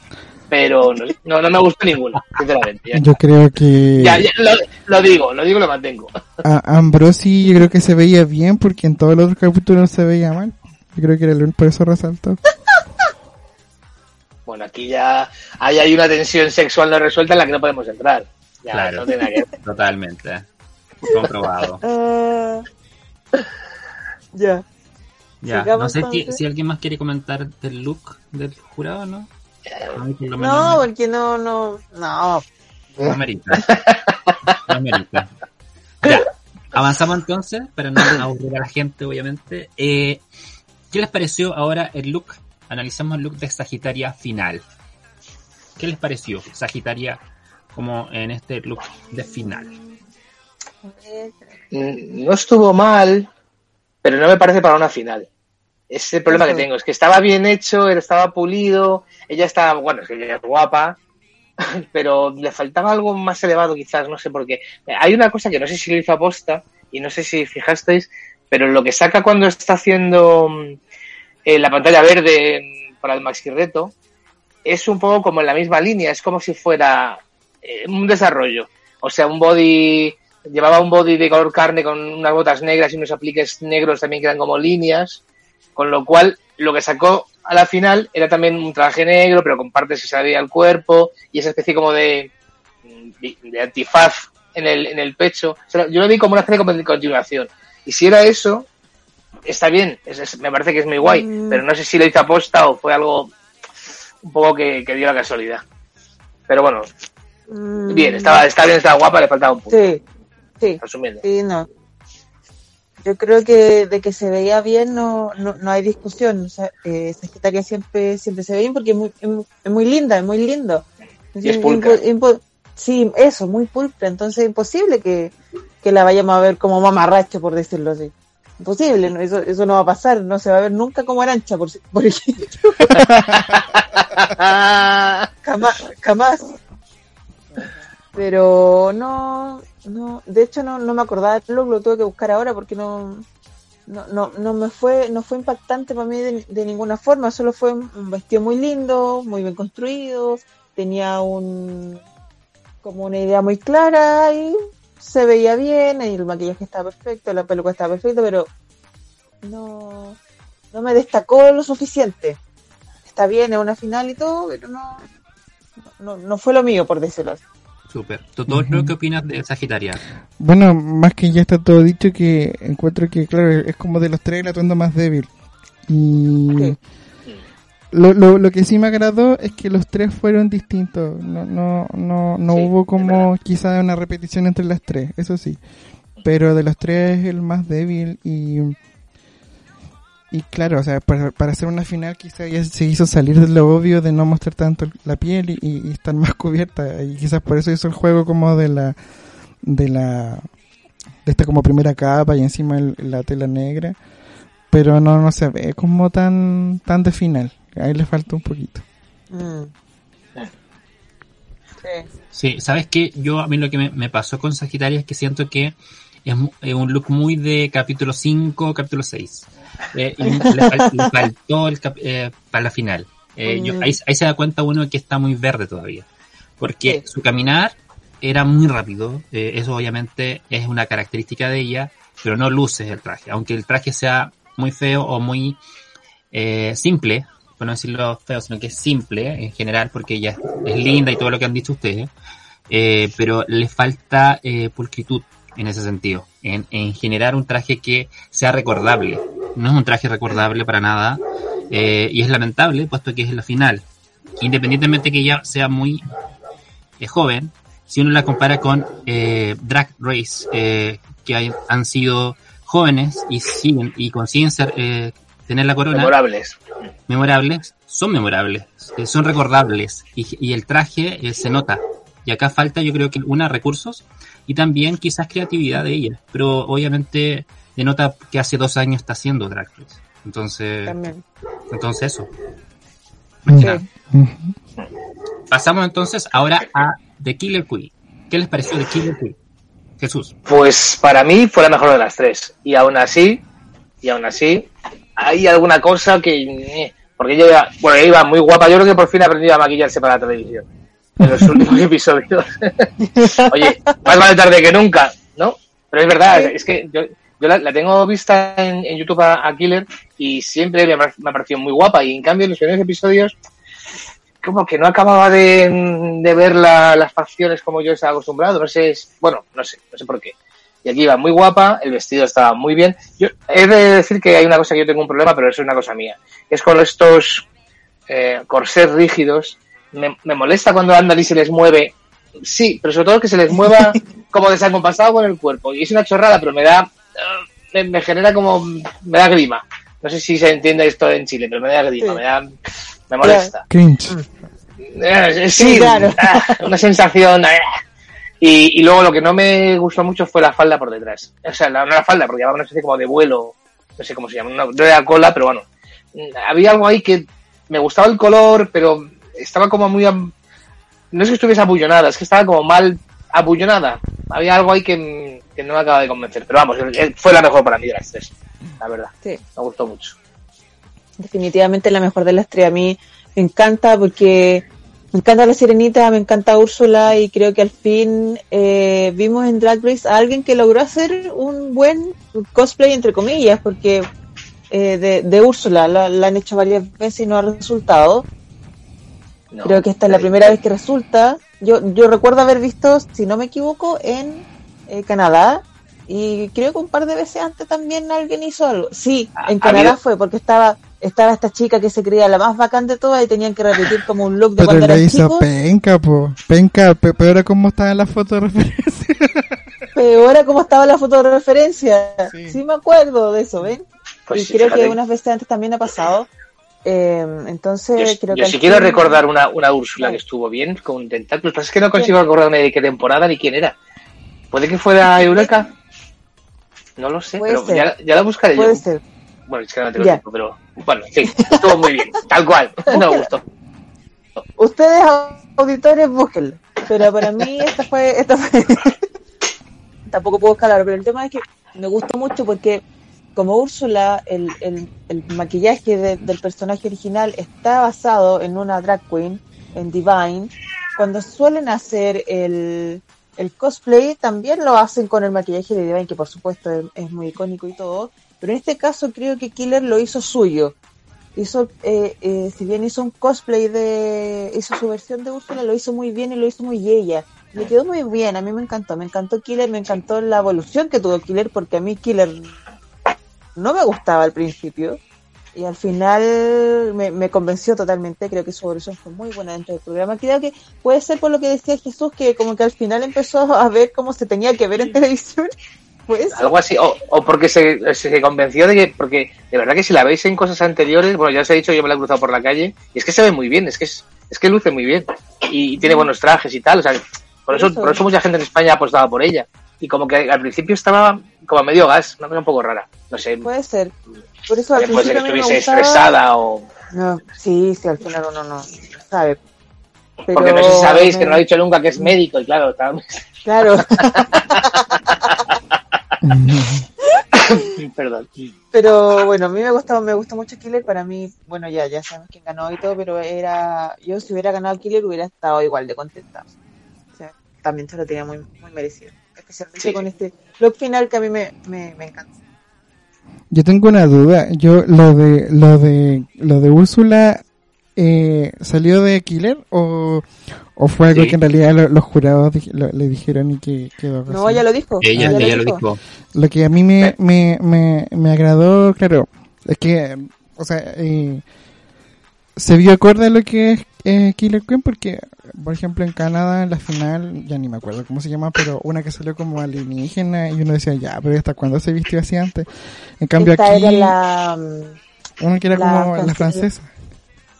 Pero no, no, no me gusta ninguno, sinceramente. Ya, Yo creo que ya, ya, lo, lo digo, lo digo y lo mantengo. a Ambrosi yo creo que se veía bien porque en todos los otros capítulos se veía mal. Yo creo que era el único- por eso resaltó. Bueno, aquí ya hay, hay una tensión sexual no resuelta en la que no podemos entrar. Ya, Claro. no tiene nada que ver. Totalmente. Comprobado. Ah, ya. Ya, Sigamos, no sé si, si alguien más quiere comentar del look del jurado, ¿no? Por lo No, porque no, no, no. no amerita. No amerita. Ya, avanzamos entonces, para no aburrir a la gente, obviamente. Eh, ¿Qué les pareció ahora el look? Analizamos el look de Sagitaria final. ¿Qué les pareció Sagitaria como en este look de final? Mm, No estuvo mal, pero no me parece para una final. Ese es el problema que tengo, es que estaba bien hecho, él estaba pulido, ella estaba, bueno, es que ella es guapa, pero le faltaba algo más elevado quizás, no sé por qué. Hay una cosa que no sé si lo hizo aposta, y no sé si fijasteis, pero lo que saca cuando está haciendo mm, eh, la pantalla verde mm, para el maxi reto, es un poco como en la misma línea, es como si fuera eh, un desarrollo. O sea, un body, llevaba un body de color carne con unas botas negras y unos apliques negros también que eran como líneas, con lo cual lo que sacó a la final era también un traje negro, pero con partes que se veía el cuerpo y esa especie como de, de antifaz en el, en el pecho. O yo lo vi como una especie de continuación. Y si era eso, está bien, es- es- me parece que es muy guay, Mm. pero no sé si lo hizo aposta o fue algo un poco que, que dio la casualidad. Pero bueno, Mm, bien, estaba, está bien, estaba guapa, le faltaba un punto. Sí, sí, Resumiendo. sí, no. Yo creo que de que se veía bien no, no, no hay discusión. O sea, eh, Sagitaria siempre, siempre se ve bien porque es muy, es muy- es muy linda, es muy lindo. Y es pulcra. sí, eso, muy pulcra. Entonces es imposible que, que la vayamos a ver como mamarracho, por decirlo así. Imposible, ¿no? eso, eso no va a pasar. No se va a ver nunca como arancha, por, por ejemplo. jamás, jamás. Pero no, no, de hecho no, no me acordaba del look, lo tuve que buscar ahora porque no, no, no, no me fue, no fue impactante para mí de, de ninguna forma, solo fue un un vestido muy lindo, muy bien construido, tenía un, como una idea muy clara y se veía bien, y el maquillaje estaba perfecto, la peluca estaba perfecta, pero no, no me destacó lo suficiente. Está bien, es una final y todo, pero no, no, no fue lo mío, por decirlo así. Súper. ¿Tú, Ujú. qué opinas de Sagitaria? Bueno, más que ya está todo dicho que encuentro que, claro, es como de los tres el atuendo más débil. Y. lo, lo, lo que sí me agradó es que los tres fueron distintos. No, no, no, no Sí, hubo como quizá una repetición entre las tres, eso sí. Pero de los tres es el más débil y... Y claro, o sea, para, para hacer una final quizá ya se hizo salir de lo obvio de no mostrar tanto la piel y, y estar más cubierta. Y quizás por eso hizo el juego como de la... De la de esta como primera capa y encima el- la tela negra. Pero no, no se ve como tan, tan de final. Ahí le falta un poquito. Mm. Sí. Sí, ¿sabes qué? Yo a mí lo que me, me pasó con Sagitaria es que siento que es, un look muy de capítulo 5, capítulo 6. Eh, y le, fal- le faltó el cap- eh, para la final. Eh, yo- Mm. ahí, ahí se da cuenta uno que está muy verde todavía. Porque Sí. su caminar era muy rápido. eh, eso obviamente es una característica de ella, pero no luce el traje. Aunque el traje sea muy feo o muy eh, simple, por no decirlo feo, sino que es simple en general, porque ella es, linda y todo lo que han dicho ustedes, eh, pero le falta eh, pulcritud en ese sentido, en, en generar un traje que sea recordable. No es un traje recordable para nada, eh, y es lamentable, puesto que es la final. Independientemente que ella sea muy eh, joven, si uno la compara con eh, Drag Race, eh, que hay- han sido jóvenes y siguen y consiguen ser, tener la corona, Memorables. memorables, son memorables, eh, son recordables y, y el traje eh, se nota. Y acá falta yo creo que una recursos y también quizás creatividad de ella, pero obviamente denota que hace dos años está haciendo Drag Race. Entonces, También. entonces eso. Ujú. Pasamos entonces ahora a The Killer Queen. ¿Qué les pareció The Killer Queen? Jesús. Pues para mí fue la mejor de las tres. Y aún así, y aún así, hay alguna cosa que. Porque ella iba, bueno, iba muy guapa. Yo creo que por fin ha aprendido a maquillarse para la televisión. En los últimos episodios. Oye, más vale tarde que nunca, ¿no? Pero es verdad, es que yo, yo la, la tengo vista en, YouTube a, Killer y siempre me me ha parecido muy guapa. Y en cambio, en los primeros episodios, como que no acababa de, ver la- las facciones como yo estaba acostumbrado. No sé, bueno, no sé, no sé por qué. Y aquí iba muy guapa, el vestido estaba muy bien. Yo he de decir que hay una cosa que yo tengo un problema, pero eso es una cosa mía. Es con estos eh, corsés rígidos. Me, me molesta cuando andan y se les mueve. Sí, pero sobre todo que se les mueva como desacompasado con el cuerpo. Y es una chorrada, pero me da. eh, Me, me genera como. Me da grima. No sé si se entiende esto en Chile, pero me da grima, Sí. me da. Me molesta. Cringe. Eh, Sí, sí, claro. una sensación. Y, y luego lo que no me gustó mucho fue la falda por detrás. O sea, la, no la falda, porque llevaba una especie como de vuelo, no sé cómo se llama, una, no era cola, pero bueno. Mm, Había algo ahí que me gustaba el color, pero estaba como muy... No es que estuviese abullonada, es que estaba como mal abullonada. Había algo ahí que, que no me acaba de convencer. Pero vamos, fue la mejor para mí de las tres, la verdad. Sí. Me gustó mucho. definitivamente la mejor de las tres. A mí me encanta porque me encanta la Sirenita, me encanta Úrsula y creo que al fin eh, vimos en Drag Race a alguien que logró hacer un buen cosplay entre comillas porque eh, de, de Úrsula la, la han hecho varias veces y no ha resultado. No, Creo que esta es la primera vez que resulta. Yo, yo recuerdo haber visto, si no me equivoco, en eh, Canadá. Y creo que un par de veces antes también alguien hizo algo. Sí, Ha- en Canadá habido- fue porque estaba estaba esta chica que se creía la más bacán de todas y tenían que repetir como un look de Pero cuando le eran hizo chicos. penca, po. Penca, pe- peor a cómo estaba en la foto de referencia. Peor a cómo estaba la foto de referencia. Sí. Sí, me acuerdo de eso, ¿ven? Pues y sí, creo fíjate. que unas veces antes también ha pasado. Eh, entonces, Yo, creo yo que sí al quiero fin- recordar una, una Úrsula Sí. que estuvo bien con tentáculos, pero es que no consigo recordar ni de qué temporada ni quién era. ¿Puede que fuera Eureka? No lo sé, Puede pero ya, ya la buscaré Puede yo. ser. Bueno, es que no tengo Ya. tiempo, pero bueno, sí, estuvo muy bien, tal cual, no me gustó. Ustedes auditores búsquenlo. Pero para mí esta fue, esta fue tampoco puedo escalar, pero el tema es que me gustó mucho porque como Úrsula, el, el, el maquillaje de- del personaje original está basado en una drag queen, en Divine. Cuando suelen hacer el, el cosplay, también lo hacen con el maquillaje de Divine, que por supuesto es, es muy icónico y todo. Pero en este caso creo que Killer lo hizo suyo hizo, eh, eh, si bien hizo un cosplay de, hizo su versión de Úrsula, lo hizo muy bien y lo hizo muy ella. Le quedó muy bien, a mí me encantó, me encantó Killer, me encantó la evolución que tuvo Killer, porque a mí Killer no me gustaba al principio y al final me, me convenció totalmente, creo que su evolución fue muy buena dentro del programa. Creo que puede ser por lo que decía Jesús, que como que al final empezó a ver cómo se tenía que ver en televisión. Pues Algo así, o, o porque se, se convenció de que, porque de verdad que si la veis en cosas anteriores, bueno, ya os he dicho, yo me la he cruzado por la calle, y es que se ve muy bien, es que es, es que luce muy bien, y, tiene buenos trajes y tal, o sea, por eso, Eso. por eso mucha gente en España apostaba por ella, y como que al principio estaba como a medio gas, una cosa un poco rara, no sé, puede ser. Por eso al puede ser que principio mí me estuviese gustaba. estresada o... No, sí, sí, al final uno no sabe. Pero Porque no sé si sabéis que no ha dicho nunca que es médico, y claro, está- Claro, perdón. pero bueno, a mí me gustó, me gustó mucho Killer. Para mí, bueno, ya, ya sabemos quién ganó y todo, pero era. Yo, si hubiera ganado Killer, hubiera estado igual de contenta. O sea, también se lo tenía muy, muy merecido. Especialmente Sí. con este look final que a mí me, me, me encanta. Yo tengo una duda. Yo, lo de, lo de, lo de Úrsula, eh, ¿salió de Killer o, o fue algo Sí. que en realidad lo- los jurados lo- le dijeron y que quedó así? No, ya lo dijo. Ella, ella lo dijo. Lo que a mí me, me, me, me agradó, claro, es que, o sea, eh, se vio acorde a lo que es eh, Killer Queen porque, por ejemplo, en Canadá, en la final, ya ni me acuerdo cómo se llama, pero una que salió como alienígena y uno decía, ya, pero ¿hasta cuándo se vistió así antes? En cambio Esta aquí, era la. una que era la como la francesa.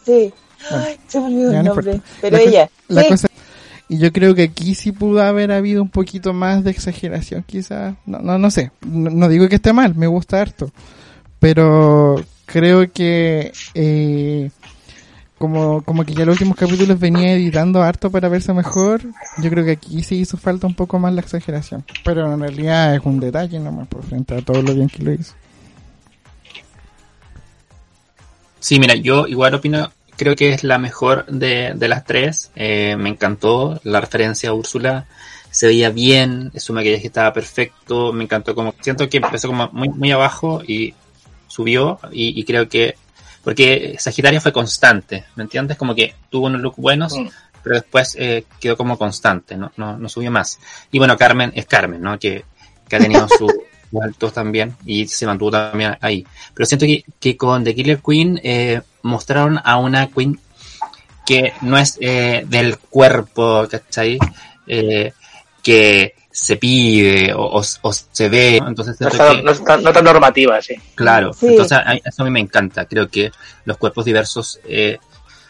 Sí. Ay, se me olvidó ya el no nombre. Pero La ella. La cosa, y yo creo que aquí sí pudo haber habido un poquito más de exageración, quizás. No, no, no sé. No, no digo que esté mal, me gusta harto. Pero creo que eh, como, como que ya los últimos capítulos venía editando harto para verse mejor, yo creo que aquí sí hizo falta un poco más la exageración. Pero en realidad es un detalle nomás por frente a todo lo bien que lo hizo. Sí, mira, yo igual opino, creo que es la mejor de, de las tres. Eh, me encantó la referencia a Úrsula. Se veía bien, su maquillaje estaba perfecto, me encantó como, siento que empezó como muy, muy abajo y subió y, y creo que, porque Sagitaria fue constante, ¿me entiendes? Como que tuvo unos looks buenos, pero después eh, quedó como constante, ¿no? No, no subió más. Y bueno, Carmen es Carmen, ¿no? Que, que ha tenido sus altos también y se mantuvo también ahí. Pero siento que, que con The Killer Queen eh, mostraron a una Queen que no es eh, del cuerpo, ¿cachai? Eh, que se pide o, o- o se ve, ¿no? entonces No, siento está- que- no está- no tan normativa, sí. Claro, Sí. entonces a, eso a mí me encanta. Creo que los cuerpos diversos eh,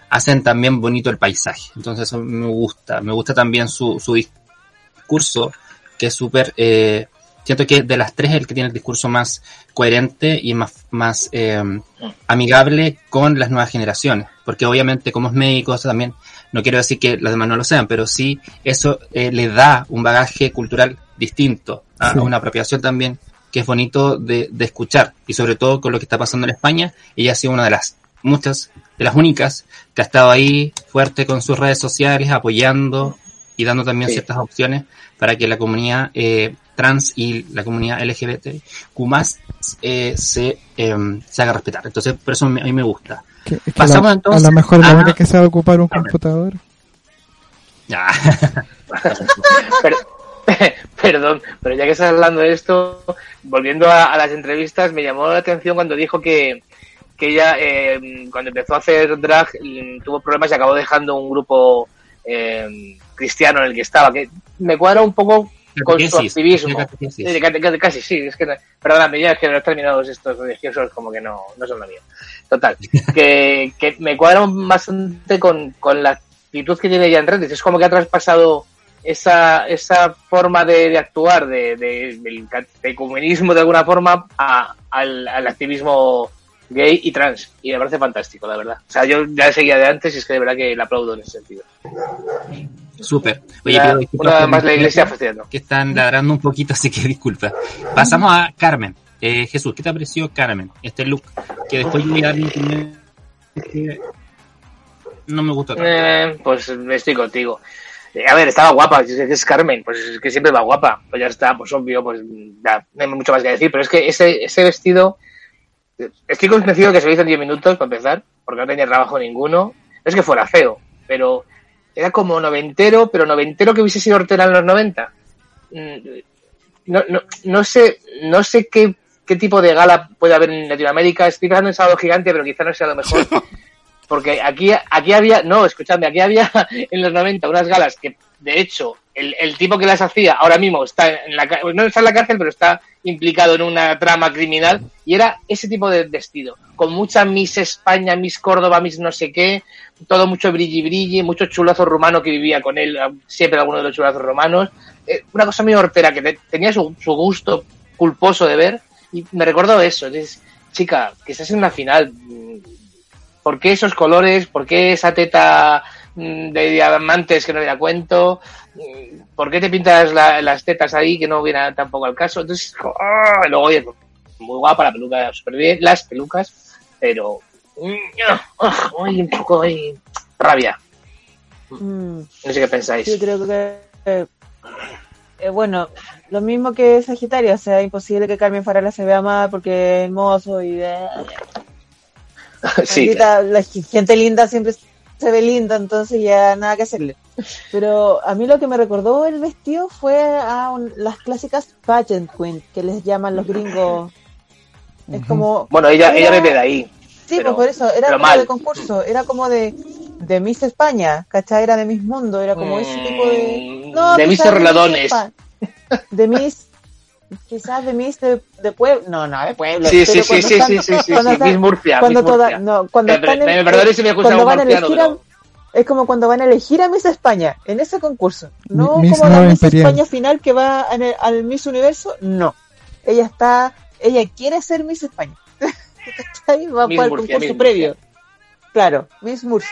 hacen también bonito el paisaje. Entonces eso me gusta. Me gusta también su, su discurso, que es súper... Eh, siento que de las tres es el que tiene el discurso más coherente y más, más eh, amigable con las nuevas generaciones. Porque obviamente como es médico eso también, no quiero decir que los demás no lo sean, pero sí eso eh, le da un bagaje cultural distinto, a Sí. una apropiación también que es bonito de, de escuchar y sobre todo con lo que está pasando en España, ella ha sido una de las muchas, de las únicas que ha estado ahí fuerte con sus redes sociales apoyando y dando también Sí. ciertas opciones para que la comunidad eh, trans y la comunidad LGBTQ más eh, se, em, se haga respetar. Entonces, por eso me- a mí me gusta. Que, que Pasamos la- entonces a lo mejor la a- única que sabe ocupar un computador. Ya. Pero- perdón, pero ya que estás hablando de esto, volviendo a, a las entrevistas, me llamó la atención cuando dijo que, que ella, eh, cuando empezó a hacer drag, mm, tuvo problemas y acabó dejando un grupo eh, cristiano en el que estaba, que me cuadra un poco con su activismo. cate- casi sí, es que, no- perdóname, ya es que los términos estos religiosos como que no, no son lo mío. Total, que, que me cuadran bastante con, con la actitud que tiene ella en redes. Es como que ha traspasado esa, esa forma de, de actuar de, de- del ca- del comunismo de alguna forma a- al, al activismo gay y trans. Y me parece fantástico, la verdad. O sea, yo ya seguía de antes y es que de verdad que la aplaudo en ese sentido. Súper. Oye, Una, pido una más la iglesia que están ladrando un poquito, así que disculpa. Pasamos a Carmen. Eh, Jesús, ¿qué te pareció Carmen? Este look, que después yo voy a dar mi opinión, no me gustó tanto. Eh, pues estoy contigo. Eh, a ver, estaba guapa, es es Carmen, pues es que siempre va guapa. Pues ya está, pues obvio, pues ya, no hay mucho más que decir. Pero es que ese, ese vestido, estoy convencido que se lo hizo en 10 minutos para empezar, porque no tenía trabajo ninguno. No es que fuera feo, pero era como noventero, pero noventero que hubiese sido Ortega en los 90. Mm, No, no, no sé, no sé qué, qué tipo de gala puede haber en Latinoamérica. Estoy pensando en Sábado Gigante, pero quizá no sea lo mejor. Porque aquí, aquí había, no, escuchadme, aquí había en los 90 unas galas que, de hecho, el, el tipo que las hacía ahora mismo está en la, no está en la cárcel, pero está implicado en una trama criminal y era ese tipo de vestido, con mucha Miss España, Miss Córdoba, Miss no sé qué, todo mucho brilli brilli, mucho chulazo rumano que vivía con él, siempre alguno de los chulazos romanos, Eh, una cosa muy hortera que te- tenía su, gusto culposo de ver y me recordó eso, es, chica, que estás en una final, mm, ¿Por qué esos colores? ¿Por qué esa teta mm, de diamantes que no viene a cuento? ¿Por qué te pintas la- las tetas ahí que no viene tampoco al caso? Entonces, ¡ah! luego, oye, muy guapa la peluca, súper bien, las pelucas, pero ay, un poco rabia. Mm, No sé qué pensáis. yo creo que, eh, eh, bueno, lo mismo que Sagitario, o sea, imposible que Carmen Farala se vea mal porque es hermoso y de... sí, la gente linda siempre se ve linda, entonces ya nada que hacerle. Pero a mí lo que me recordó el vestido fue a un- las clásicas pageant queen, que les llaman los gringos. Es como... bueno, ella, ella era- bebe de ahí. Sí, pero- pues por eso, era como mal. de concurso, era como de, de Miss España, ¿cachai? Era de Miss Mundo, era como ese tipo de... Mm, de Miss. Espa- De Miss... Quizás de Miss de, de pueblo, no, no, de pueblo. Sí, sí, sí, cuando sí, están- sí, sí, sí, cuando sí, están- Miss Murcia, cuando Miss toda- Murcia. no, cuando Me- están me- en- me perdone si me escucha cuando un van a elegir a- pero- es como cuando van a elegir a Miss España en ese concurso. No Miss como la Miss Imperial. España final que va en el- al Miss Universo. No. Ella está, ella quiere ser Miss España. Va Miss para el Murcia, concurso Miss previo. claro, Miss Murcia.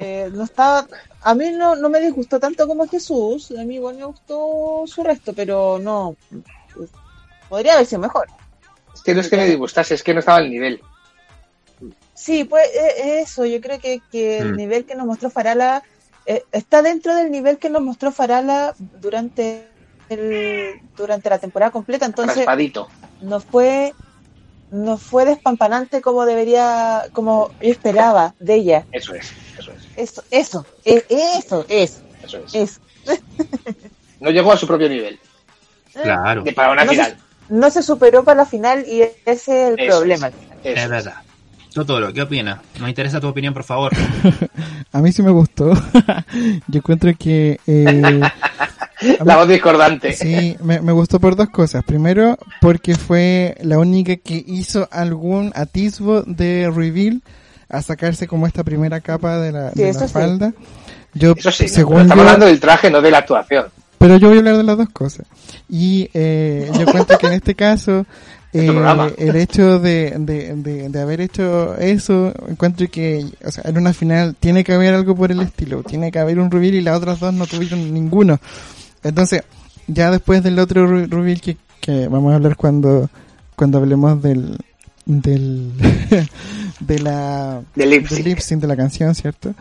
Eh, no estaba, a mí no, no me disgustó tanto como Jesús, a mí igual me gustó su resto, pero no, podría haber sido mejor. Es que no es que me disgustase, es que no estaba al nivel. Sí, pues eh, eso, yo creo que, que el Mm. nivel que nos mostró Farala eh, está dentro del nivel que nos mostró Farala durante el, durante la temporada completa, entonces Raspadito. no fue no fue despampanante como debería, como yo esperaba de ella. Eso es, eso es, Eso, eso, e- eso, es, eso es. es. No llegó a su propio nivel. Claro, De para una No se- final. No se superó para la final y ese es el Eso problema. Eso es es. verdad. Totoro, ¿qué opinas? Nos interesa tu opinión, por favor. A mí sí me gustó. Yo encuentro que... eh, La voz discordante. Sí, me, me gustó por dos cosas. Primero, porque fue la única que hizo algún atisbo de reveal a sacarse como esta primera capa de la, Sí, de eso la sí. falda. Yo, Eso sí, estamos yo- hablando del traje, no de la actuación. pero yo voy a hablar de las dos cosas. Y eh, yo cuento que en este caso, eh, el hecho de, de, de, de haber hecho eso, encuentro que, o sea, en una final tiene que haber algo por el estilo. Tiene que haber un reveal y las otras dos no tuvieron ninguno. Entonces, ya después del otro re- reveal que, que vamos a hablar cuando, cuando hablemos del, del, de la, Del lip del sync. lip sync de la canción, ¿cierto?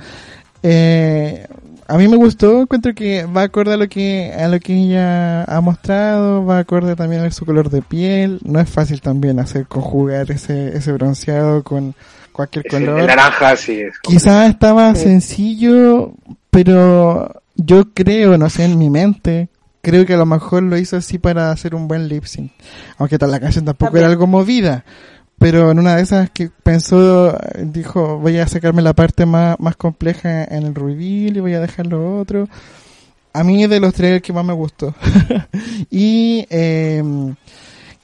Eh, a mí me gustó, encuentro que va acorde a lo que a lo que ella ha mostrado, va acorde también a su color de piel. No es fácil también hacer conjugar ese ese bronceado con cualquier color. El naranja, sí. es Quizás estaba Sí. sencillo, pero yo creo, no sé, en mi mente, creo que a lo mejor lo hizo así para hacer un buen lip sync. Aunque tal la canción tampoco También. era algo movida. Pero en una de esas que pensó, dijo, voy a sacarme la parte más, más compleja en el reveal y voy a dejar lo otro. A mí de los tres el que más me gustó. y, eh,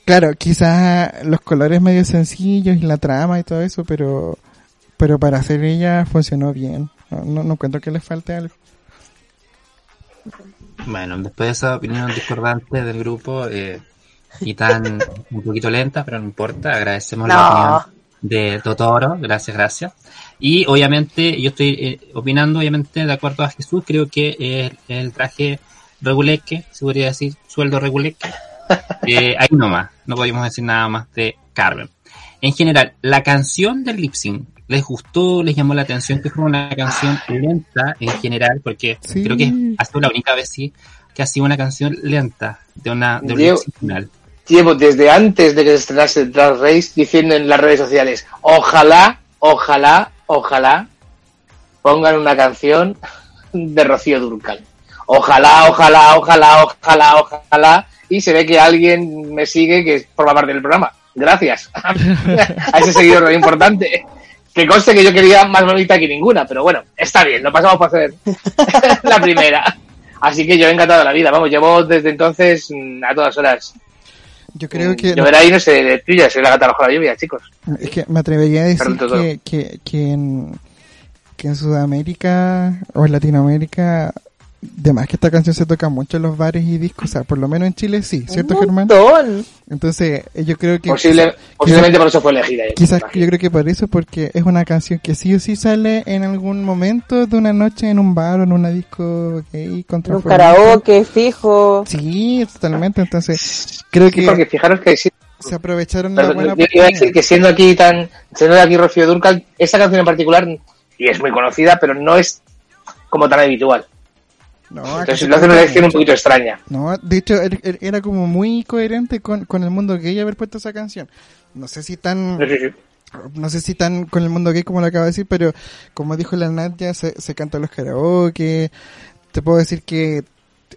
claro, quizás los colores medio sencillos y la trama y todo eso, pero, pero para hacer ella funcionó bien. No, no, no encuentro que le falte algo. Bueno, después de esa opinión discordante del grupo eh, y tan un poquito lenta, pero no importa, agradecemos la No. opinión de Totoro, gracias, gracias. Y obviamente yo estoy eh, opinando, obviamente, de acuerdo a Jesús, creo que eh, el traje reguleque, se podría decir, sueldo reguleque, eh, ahí nomás, no podemos decir nada más de Carmen. En general, la canción del lip sync, ¿les gustó, les llamó la atención que fue una canción lenta en general? Porque Sí. creo que ha sido la única vez sí que ha sido una canción lenta de una de un Diego- lip sync final. Llevo desde antes de que se estrenase Drag Race diciendo en las redes sociales, ojalá, ojalá, ojalá pongan una canción de Rocío Durcal. Ojalá, ojalá, ojalá, ojalá, ojalá. Y se ve que alguien me sigue que forma parte del programa. Gracias a ese seguidor tan importante. Que conste que yo quería más bonita que ninguna, pero bueno, está bien, lo pasamos por hacer la primera. Así que yo he encantado la vida, vamos, llevo desde entonces mm, a todas horas Yo creo que... yo era ahí, no sé, de tuya, soy la gata bajo la lluvia, chicos. Es que me atrevería a decir que, que, que, en, que en Sudamérica o en Latinoamérica, de más que esta canción se toca mucho en los bares y discos, o sea, por lo menos en Chile sí, ¿cierto Un Germán? montón. Entonces, eh, yo creo que... Posible, posiblemente por eso fue elegida. Quizás yo creo que por eso, porque es una canción que sí o sí sale en algún momento de una noche en un bar o en una disco gay contra Un karaoke fijo. Sí, totalmente. Entonces, creo Sí, que porque fijaros que sí, se aprovecharon la pero buena yo iba a decir que siendo aquí tan, siendo de aquí Rocío Durcal, esa canción en particular, y es muy conocida, pero no es como tan habitual. No, acá Entonces se lo hace una toca elección un poquito extraña. No, de hecho, er- er- era como muy coherente con, con el mundo gay haber puesto esa canción. No sé si tan, Sí, sí, sí. no sé si tan con el mundo gay como lo acabo de decir, pero como dijo la Nadia, se, se canta los karaoke. Te puedo decir que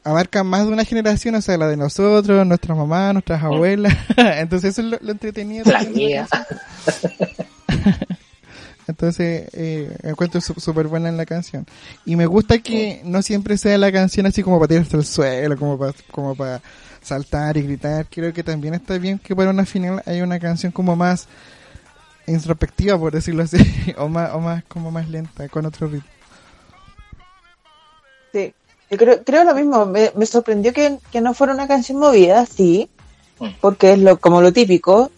abarca más de una generación, o sea, la de nosotros, nuestras mamás, nuestras abuelas. Entonces eso es lo, lo entretenido. La mía. Entonces, eh, encuentro su- súper buena en la canción. Y me gusta que no siempre sea la canción así como para tirarse al suelo, como para, como para saltar y gritar. Creo que también está bien que para una final haya una canción como más introspectiva, por decirlo así, o más, o más, como más lenta, con otro ritmo. Sí. Yo creo, creo lo mismo. Me, me sorprendió que, que no fuera una canción movida, sí. Mm. Porque es lo, como lo típico.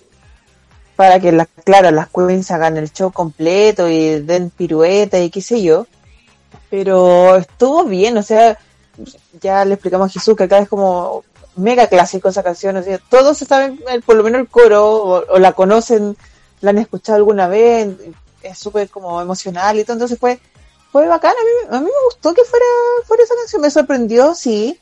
Para que, las claro, las queens hagan el show completo y den pirueta y qué sé yo. Pero estuvo bien, o sea, ya le explicamos a Jesús que acá es como mega clásico esa canción, o sea, todos saben, por lo menos el coro, o, o la conocen, la han escuchado alguna vez, es súper como emocional y todo, entonces fue, fue bacán, a mí, a mí me gustó que fuera, fuera esa canción, me sorprendió, sí,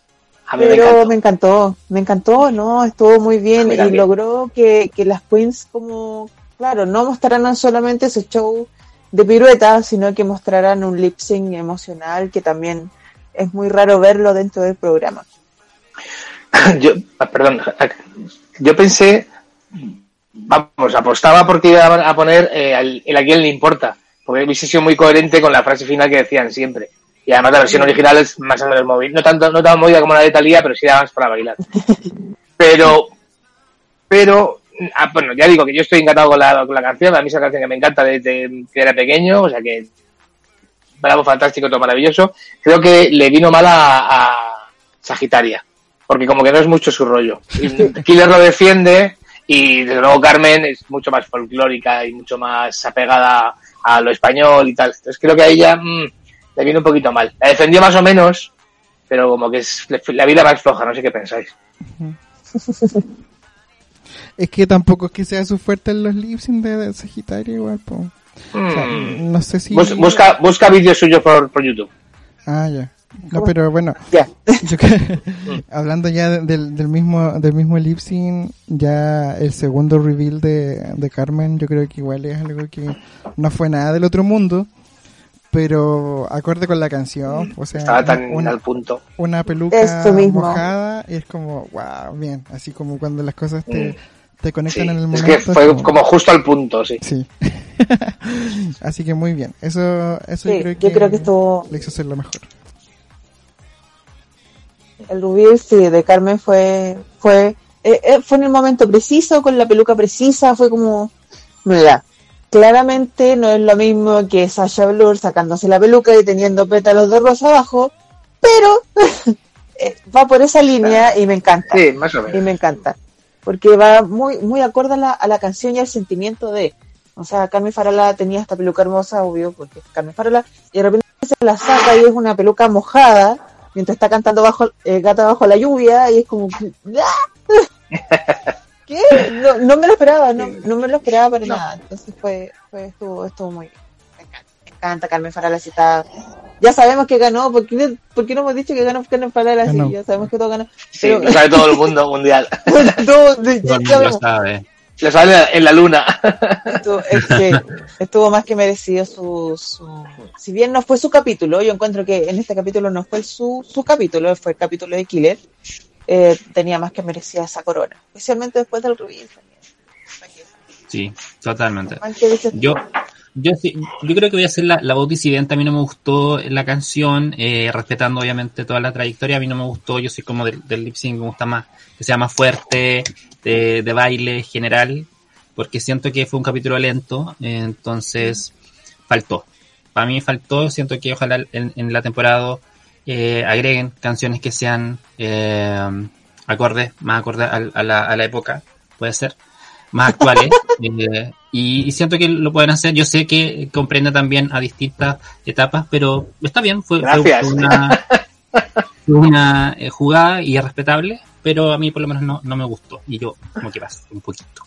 A mí me pero encantó. me encantó, me encantó, ¿no? Estuvo muy bien y logró que, que las queens como, claro, no mostraran solamente ese show de pirueta, sino que mostraran un lip sync emocional que también es muy raro verlo dentro del programa. yo, ah, perdón, yo pensé, vamos, apostaba porque iba a poner eh, al- el a quién le importa, porque hubiese sido muy coherente con la frase final que decían siempre. Y además la versión original es más o menos móvil, no tanto, no tan movida como la de Talía, pero sí era más para bailar. Pero, pero, ah, bueno, ya digo que yo estoy encantado con la, con la canción, a mí es una canción que me encanta desde que era pequeño, o sea que bravo, fantástico, todo maravilloso. Creo que le vino mal a, a Sagitaria, porque como que no es mucho su rollo. Killer lo defiende y desde luego Carmen es mucho más folclórica y mucho más apegada a lo español y tal. Entonces creo que a ella mm, le viene un poquito mal. La defendió más o menos, pero como que es la vida más floja, no sé qué pensáis. Es que tampoco es que sea su fuerte en los lip sync de, de Sagitario igual, po. O sea, Mm. no sé si... Bus- busca busca vídeos suyos por, por YouTube. Ah, ya. No, pero bueno, Ya. yo que- hablando ya de- del, del mismo del mismo lip sync, ya el segundo reveal de, de Carmen, yo creo que igual es algo que no fue nada del otro mundo, pero acorde con la canción, o sea, Estaba tan una, al punto. una peluca mismo. mojada y es como, wow, bien, así como cuando las cosas te, te conectan Sí, en el es momento. que es fue como justo al punto, sí. Sí. Así que muy bien. Eso, eso Sí, yo creo yo que, creo que estuvo, le hizo ser lo mejor. el rubí sí, de Carmen fue, fue, eh, eh, fue en el momento preciso, con la peluca precisa, fue como, mira, claramente no es lo mismo que Sasha Blur sacándose la peluca y teniendo pétalos de rosa abajo, pero eh, va por esa línea y me encanta. Sí, más o y menos. me encanta porque va muy muy acorde a la, a la canción y al sentimiento de o sea Carmen Farala tenía esta peluca hermosa obvio porque es Carmen Farala y de repente se la saca y es una peluca mojada mientras está cantando bajo eh, gata bajo la lluvia y es como ¡Ah! ¿qué? No, no me lo esperaba no, no me lo esperaba para nada entonces fue, fue estuvo, estuvo muy bien me encanta, me encanta Carmen Farala si está ya sabemos que ganó ¿por qué, por qué no hemos dicho que ganó Carmen Farala sí, ya sabemos que todo ganó Sí, pero- lo sabe todo el mundo mundial. Todo- ya Todo el mundo sabe. Lo sabe en la luna. Estuvo, es que estuvo más que merecido su, su... Si bien no fue su capítulo, yo encuentro que en este capítulo no fue su, su capítulo, fue el capítulo de Killer, eh, tenía más que merecida esa corona. Especialmente después del Rubí. Sí, totalmente. Yo, yo, sí- yo creo que voy a hacer la, la voz disidente. A mí no me gustó la canción, eh, respetando obviamente toda la trayectoria. A mí no me gustó. Yo soy como del, del lip sync, me gusta más que sea más fuerte, de, de baile general, porque siento que fue un capítulo lento. eh, entonces, faltó. Para mí faltó. Siento que ojalá en, en la temporada eh, agreguen canciones que sean eh, acordes, más acordes a, a la, a la época, puede ser más actuales eh, y, y siento que lo pueden hacer. Yo sé que comprende también a distintas etapas, pero está bien, fue, una, jugada y es respetable, pero a mí por lo menos no, no me gustó y yo como que paso un poquito.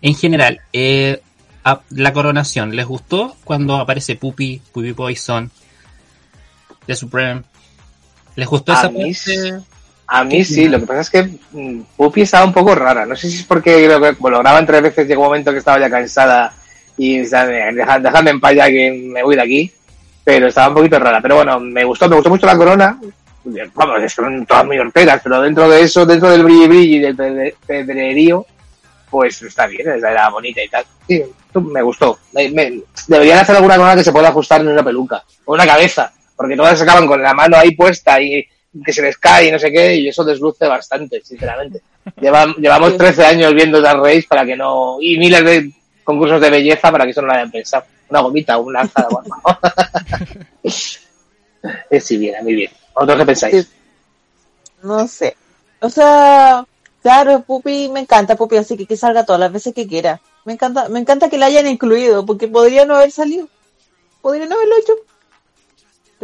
En general, eh, a- la coronación, ¿les gustó cuando aparece Puppy, Puppy Poison, The Supreme? ¿Les gustó A esa mí parte? A mí sí, lo que pasa es que mm, Puppy estaba un poco rara. No sé si es porque bueno, lo graban tres veces, llegó un momento que estaba ya cansada y dejadme en paz ya que me voy de aquí. Pero estaba un poquito rara. Pero bueno, me gustó, me gustó mucho la corona. Vamos, son todas muy horteras, pero dentro de eso, dentro del brilli brilli y del pedre- pedrerío, pues está bien, era bonita y tal. Sí, me gustó. Me- me- deberían hacer alguna corona que se pueda ajustar en una peluca o una cabeza, porque todas acaban con la mano ahí puesta y que se les cae y no sé qué, y eso desluce bastante, sinceramente. Llevam- llevamos 13 años viendo Drag Race para que no. y miles de concursos de belleza para que eso no lo hayan pensado. Una gomita, un lanza, bueno. Eh, sí, bien, muy bien. ¿Vosotros qué pensáis? No sé. O sea, claro, Pupi me encanta Pupi, así que que salga todas las veces que quiera. Me encanta, me encanta que la hayan incluido, porque podría no haber salido. Podría no haberlo hecho.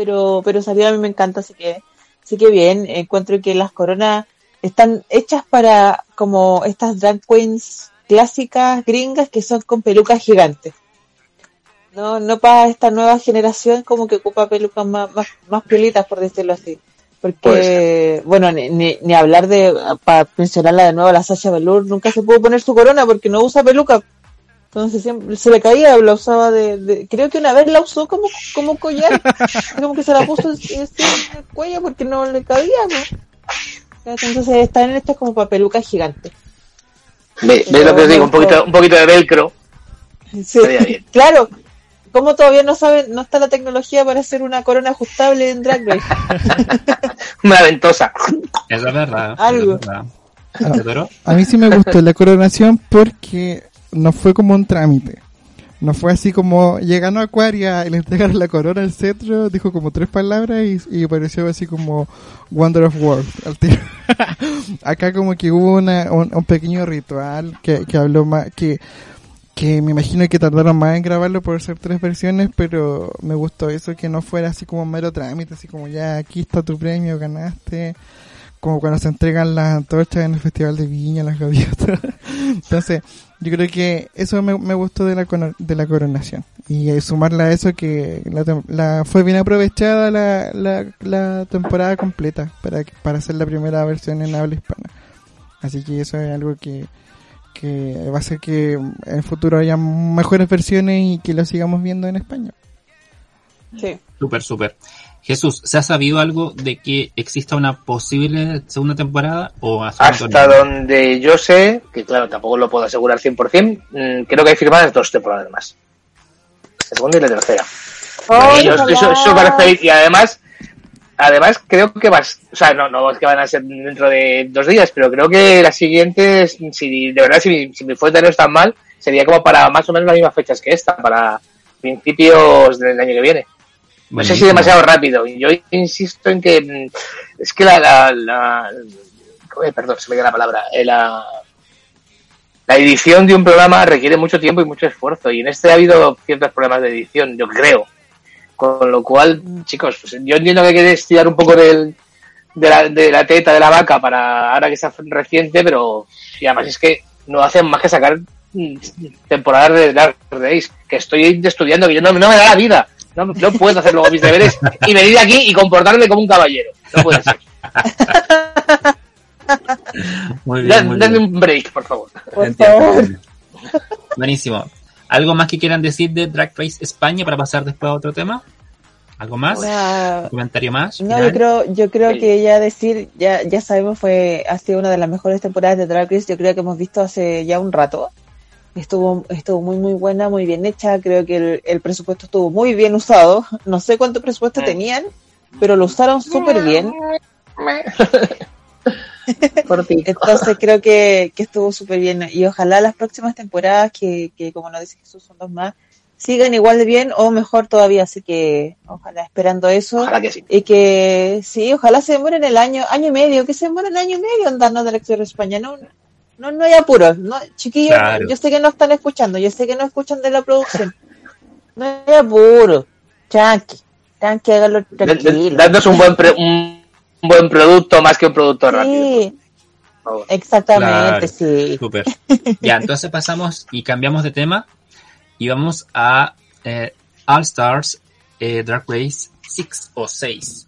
Pero, pero salió a mí me encanta, así que, así que bien. Encuentro que las coronas están hechas para como estas drag queens clásicas gringas que son con pelucas gigantes. No, no para esta nueva generación como que ocupa pelucas más, más, más piolitas, por decirlo así. Porque, bueno, ni, ni, ni hablar de, para mencionarla de nuevo, la Sasha Velour, nunca se pudo poner su corona porque no usa peluca. Entonces siempre se le caía, la usaba de, de creo que una vez la usó como, como collar, como que se la puso en, en el cuello porque no le cabía, ¿no? Entonces están hechas como para pelucas gigantes. Ve, ve lo que os digo, un poquito, un poquito de velcro. Sí, bien. claro. ¿Cómo todavía no saben, no está la tecnología para hacer una corona ajustable en Drag Race? Una ventosa. Eso es verdad. Algo. es verdad. A mí sí me gustó la coronación porque no fue como un trámite. No fue así como llegando a Aquaria y le entregaron la corona al cetro, dijo como tres palabras y, pareció así como Wonder of World al tiro. Acá como que hubo una, un, un pequeño ritual que, que habló más, que, que me imagino que tardaron más en grabarlo por ser tres versiones, pero me gustó eso que no fuera así como un mero trámite, así como ya aquí está tu premio, ganaste como cuando se entregan las antorchas en el Festival de Viña, las gaviotas. Entonces, yo creo que eso me, me gustó de la, de la coronación. Y eh, sumarla a eso que la, la- fue bien aprovechada la, la, la temporada completa para, que- para hacer la primera versión en habla hispana. Así que eso es algo que, que va a hacer que en el futuro haya mejores versiones y que lo sigamos viendo en España. Sí. Súper, súper. Jesús, ¿se ha sabido algo de que exista una posible segunda temporada o hasta Hasta donde yo sé, que claro, tampoco lo puedo asegurar 100%, mm, creo que hay firmadas dos temporadas más. La segunda y la tercera. ¡Ay, Y yo su- súper feliz. Y además, además creo que vas, o sea, no, no es que van a ser dentro de dos días, pero creo que las siguientes, si de verdad, si, mi- si mi fuente no es tan mal, sería como para más o menos las mismas fechas que esta, para principios del año que viene. No sé si demasiado rápido. Y Yo insisto en que mm, es que la, la, la- eh, perdón, se me dio la palabra. Eh, la, la edición de un programa requiere mucho tiempo y mucho esfuerzo. Y en este ha habido ciertos problemas de edición, yo creo. Con lo cual, chicos, pues yo entiendo que queréis tirar un poco del, de, la, de la teta de la vaca para ahora que está reciente, pero y además es que no hacen más que sacar mm, temporadas de Dark Race, que estoy estudiando, que yo no, no me da la vida. No, no puedo hacer luego mis deberes y venir aquí y comportarme como un caballero. No puede ser. Muy bien, muy Dadme bien. un break, por favor. Por favor. Buenísimo. ¿Algo más que quieran decir de Drag Race España para pasar después a otro tema? ¿Algo más? Una- ¿Un comentario más? No, final? yo creo, yo creo que ya decir, ya, ya sabemos, fue, ha sido una de las mejores temporadas de Drag Race, yo creo que hemos visto hace ya un rato. Estuvo, estuvo muy, muy buena, muy bien hecha, creo que el, el presupuesto estuvo muy bien usado. No sé cuánto presupuesto Mm. tenían, pero lo usaron súper bien. Por ti. Entonces creo que, que estuvo súper bien. Y ojalá las próximas temporadas, que, que como nos dice Jesús, son dos más, sigan igual de bien o mejor todavía. Así que ojalá esperando eso. Ojalá que sí. Y que sí, ojalá se demoren el año, año y medio, que se demoren año y medio en darnos de lección España. No, no, no hay apuros. No, chiquillos, Claro. yo sé que no están escuchando, yo sé que no escuchan de la producción. No hay apuro. Tranqui, tranqui, hágalo tranquilo. Dadnos un buen, pre- un, un buen producto más que un producto rápido. Sí, favor. exactamente, Claro. sí. Súper. Ya, entonces pasamos y cambiamos de tema y vamos a eh, All Stars eh, Drag Race 6 o 6,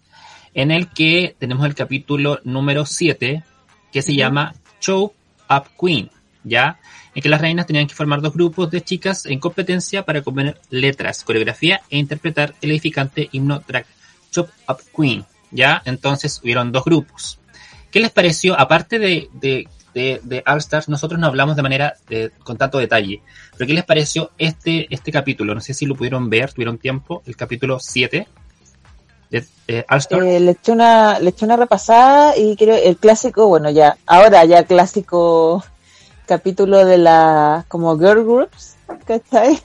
en el que tenemos el capítulo número 7 que se llama Show Up Queen, ¿ya? En que las reinas tenían que formar dos grupos de chicas en competencia para componer letras, coreografía e interpretar el edificante himno drag Chop Up Queen, ¿ya? Entonces hubieron dos grupos. ¿Qué les pareció? Aparte de, de, de, de All Stars, nosotros no hablamos de manera eh, con tanto detalle. Pero ¿qué les pareció este, este capítulo? No sé si lo pudieron ver, tuvieron tiempo, el capítulo 7 eh. Eh, le eché una, le eché una repasada y creo el clásico, bueno ya, ahora ya clásico capítulo de la como girl groups, ¿cachai?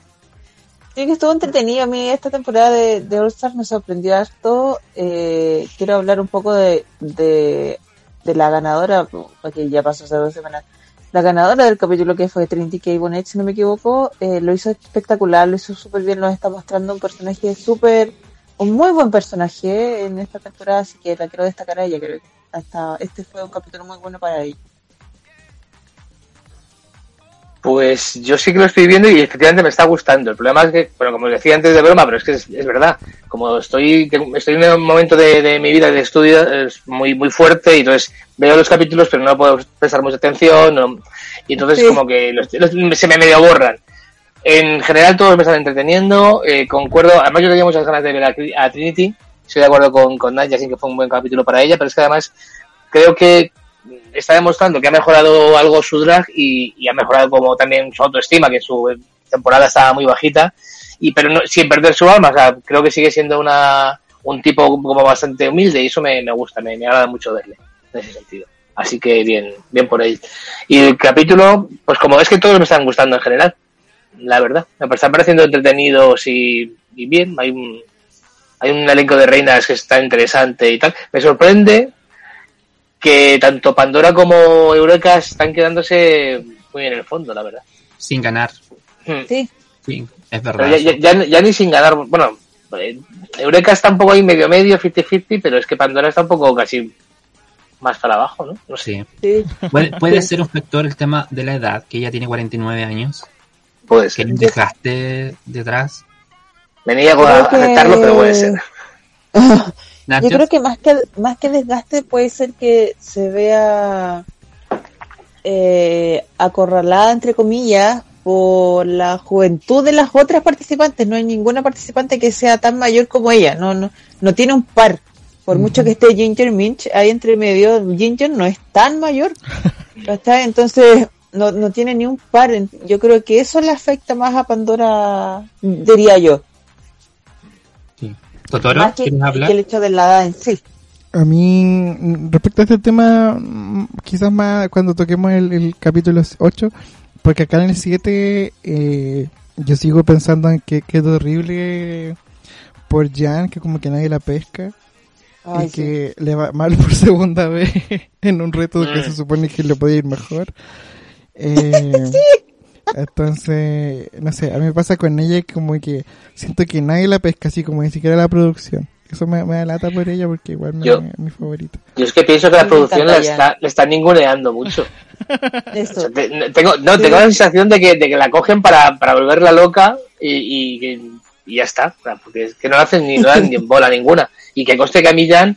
Sí que estuvo entretenido a mí esta temporada de, All Stars me sorprendió harto. Eh, quiero hablar un poco de, de, la ganadora, porque ya pasó hace dos semanas, la ganadora del capítulo que fue Trinity K. Bonnet, si no me equivoco, eh, lo hizo espectacular, lo hizo súper bien, nos está mostrando un personaje súper, un muy buen personaje en esta temporada, así que la quiero destacar a ella, creo que hasta este fue un capítulo muy bueno para ella. Pues yo sí que lo estoy viendo y efectivamente me está gustando. El problema es que, bueno, como decía antes de broma, pero es que es, es verdad. Como estoy, estoy en un momento de, de, mi vida de estudio es muy, muy fuerte y entonces veo los capítulos pero no puedo prestar mucha atención no, y entonces sí. como que los, los, se me medio borran. En general todos me están entreteniendo, eh, concuerdo, además yo tenía muchas ganas de ver a, Trinity, estoy de acuerdo con, con Nadia, así que fue un buen capítulo para ella, pero es que además creo que está demostrando que ha mejorado algo su drag y, ha mejorado como también su autoestima, que su temporada estaba muy bajita, y pero no, sin perder su alma, o sea, creo que sigue siendo una un tipo como bastante humilde y eso me, me gusta, me, me, agrada mucho verle en ese sentido. Así que bien, bien por ahí. Y el capítulo, pues como es que todos me están gustando en general, la verdad, me están pareciendo entretenidos y, y bien, hay un, hay un elenco de reinas que está interesante y tal. Me sorprende que tanto Pandora como Eureka están quedándose muy en el fondo, la verdad. Sin ganar. Hmm. Sí. Sí, es verdad. Ya, ya, ya, ni sin ganar. Bueno, eh, Eureka está un poco ahí medio medio, 50-50, pero es que Pandora está un poco casi más para abajo, ¿no? no sé. Sí. ¿Puede, puede ser un factor el tema de la edad, que ella tiene 49 años. Puede ser. Que un desgaste detrás. Me niego a aceptarlo, pero puede ser. Yo creo que más que más que desgaste puede ser que se vea eh, acorralada entre comillas por la juventud de las otras participantes. No hay ninguna participante que sea tan mayor como ella. No no no tiene un par. Por uh -huh. mucho que esté Ginger Minch ahí entre medio, Ginger no es tan mayor. ¿está? Entonces no, no tiene ni un par. Yo creo que eso le afecta más a Pandora, diría yo. Totoro, más que, ¿quieres hablar? que el hecho de la edad en sí. A mí, respecto a este tema, quizás más cuando toquemos el, el capítulo 8, porque acá en el 7 eh, yo sigo pensando en que quedó horrible por Jan, que como que nadie la pesca. Ay, y que sí. le va mal por segunda vez en un reto que se supone que le podía ir mejor. Eh, sí. Entonces, no sé, a mí me pasa con ella como que siento que nadie la pesca así como ni siquiera la producción. Eso me, me da lata por ella porque igual me, yo, es mi favorita. Yo es que pienso que la producción la está, la está ninguneando mucho. Eso. O sea, te, tengo, no, sí. tengo la sensación de que, de que la cogen para, para volverla loca y, y, y ya está. Porque es que no la hacen ni, no dan ni en bola ninguna. Y que coste que a mí Jan,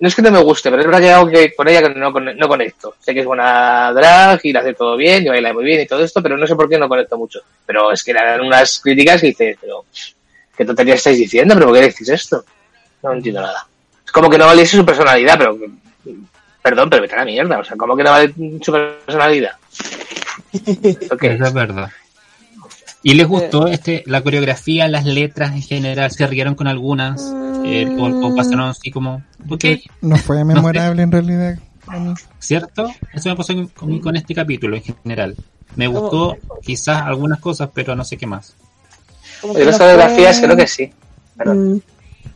no es que no me guste, pero es verdad que algo que con ella no, no conecto. Sé que es buena drag y la hace todo bien y baila muy bien y todo esto, pero no sé por qué no conecto mucho. Pero es que le dan unas críticas que dices, pero ¿qué tontería estáis diciendo? ¿Pero por qué decís esto? No entiendo nada. Es como que no valiese su personalidad, pero perdón, pero vete a la mierda. O sea, ¿cómo que no vale su personalidad? okay. Eso es verdad. ¿Y les gustó este la coreografía, las letras en general? ¿Se rieron con algunas? Eh, o, o, pasaron así como... Okay. No fue memorable no sé. en realidad. ¿Cierto? Eso me pasó con, con, este capítulo en general. Me gustó quizás algunas cosas, pero no sé qué más. Yo las coreografías creo que sí. Mm.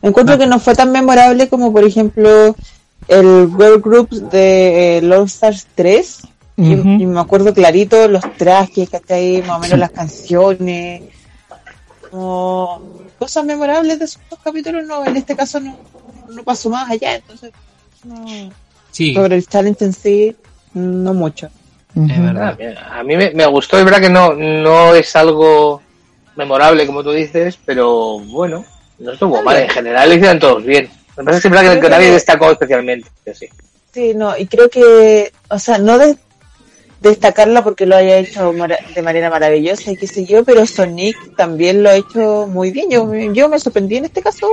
Encuentro que no fue tan memorable como, por ejemplo, el Girl Group de eh, Love Stars 3. Uh -huh. y, y, me acuerdo clarito los trajes que está ahí, más o menos sí. las canciones. Como cosas memorables de esos capítulos, no, en este caso no, no pasó más allá, entonces no. Sí. Sobre el challenge en sí, no mucho. Uh -huh. Es verdad. A mí me, me, gustó, es verdad que no, no es algo memorable como tú dices, pero bueno, no estuvo mal, en general lo hicieron todos bien. Me parece siempre que, que nadie destacó especialmente, sí. Sí, no, y creo que, o sea, no de destacarla porque lo haya hecho de manera maravillosa y qué sé yo, pero Sonic también lo ha hecho muy bien. Yo, yo me sorprendí en este caso,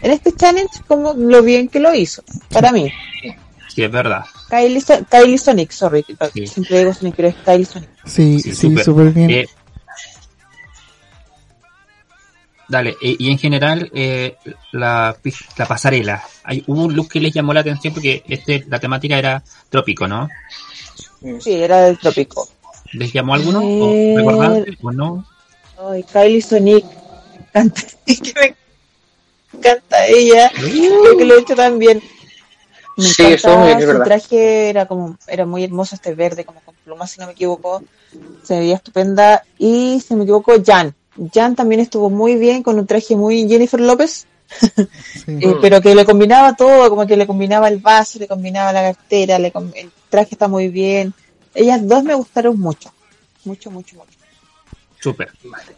en este challenge, como lo bien que lo hizo, para mí. Sí, es verdad. Kylie, Kylie Sonic, sorry, sí. siempre digo Sonic, pero es Kylie Sonic. Sí, sí, súper sí, bien. Eh, Dale, y, y en general eh, la, la, pasarela. Hay, hubo un look que les llamó la atención porque este la temática era trópico, ¿no? Sí, era del trópico. ¿Les llamó alguno? Eh... ¿O recordaste o no? Ay, Kylie Sonic. Canta, que me encanta ella. Creo que lo he hecho también. Me Sí, encanta estuvo muy bien, es su verdad. traje, era como, era muy hermoso este verde, como con plumas, si no me equivoco. Se veía estupenda. Y si no me equivoco, Jan. Jan también estuvo muy bien con un traje muy Jennifer López, Sí. eh, pero que le combinaba todo, como que le combinaba el vaso, le combinaba la cartera, le com- el traje está muy bien. Ellas dos me gustaron mucho. Mucho, mucho, mucho. Súper.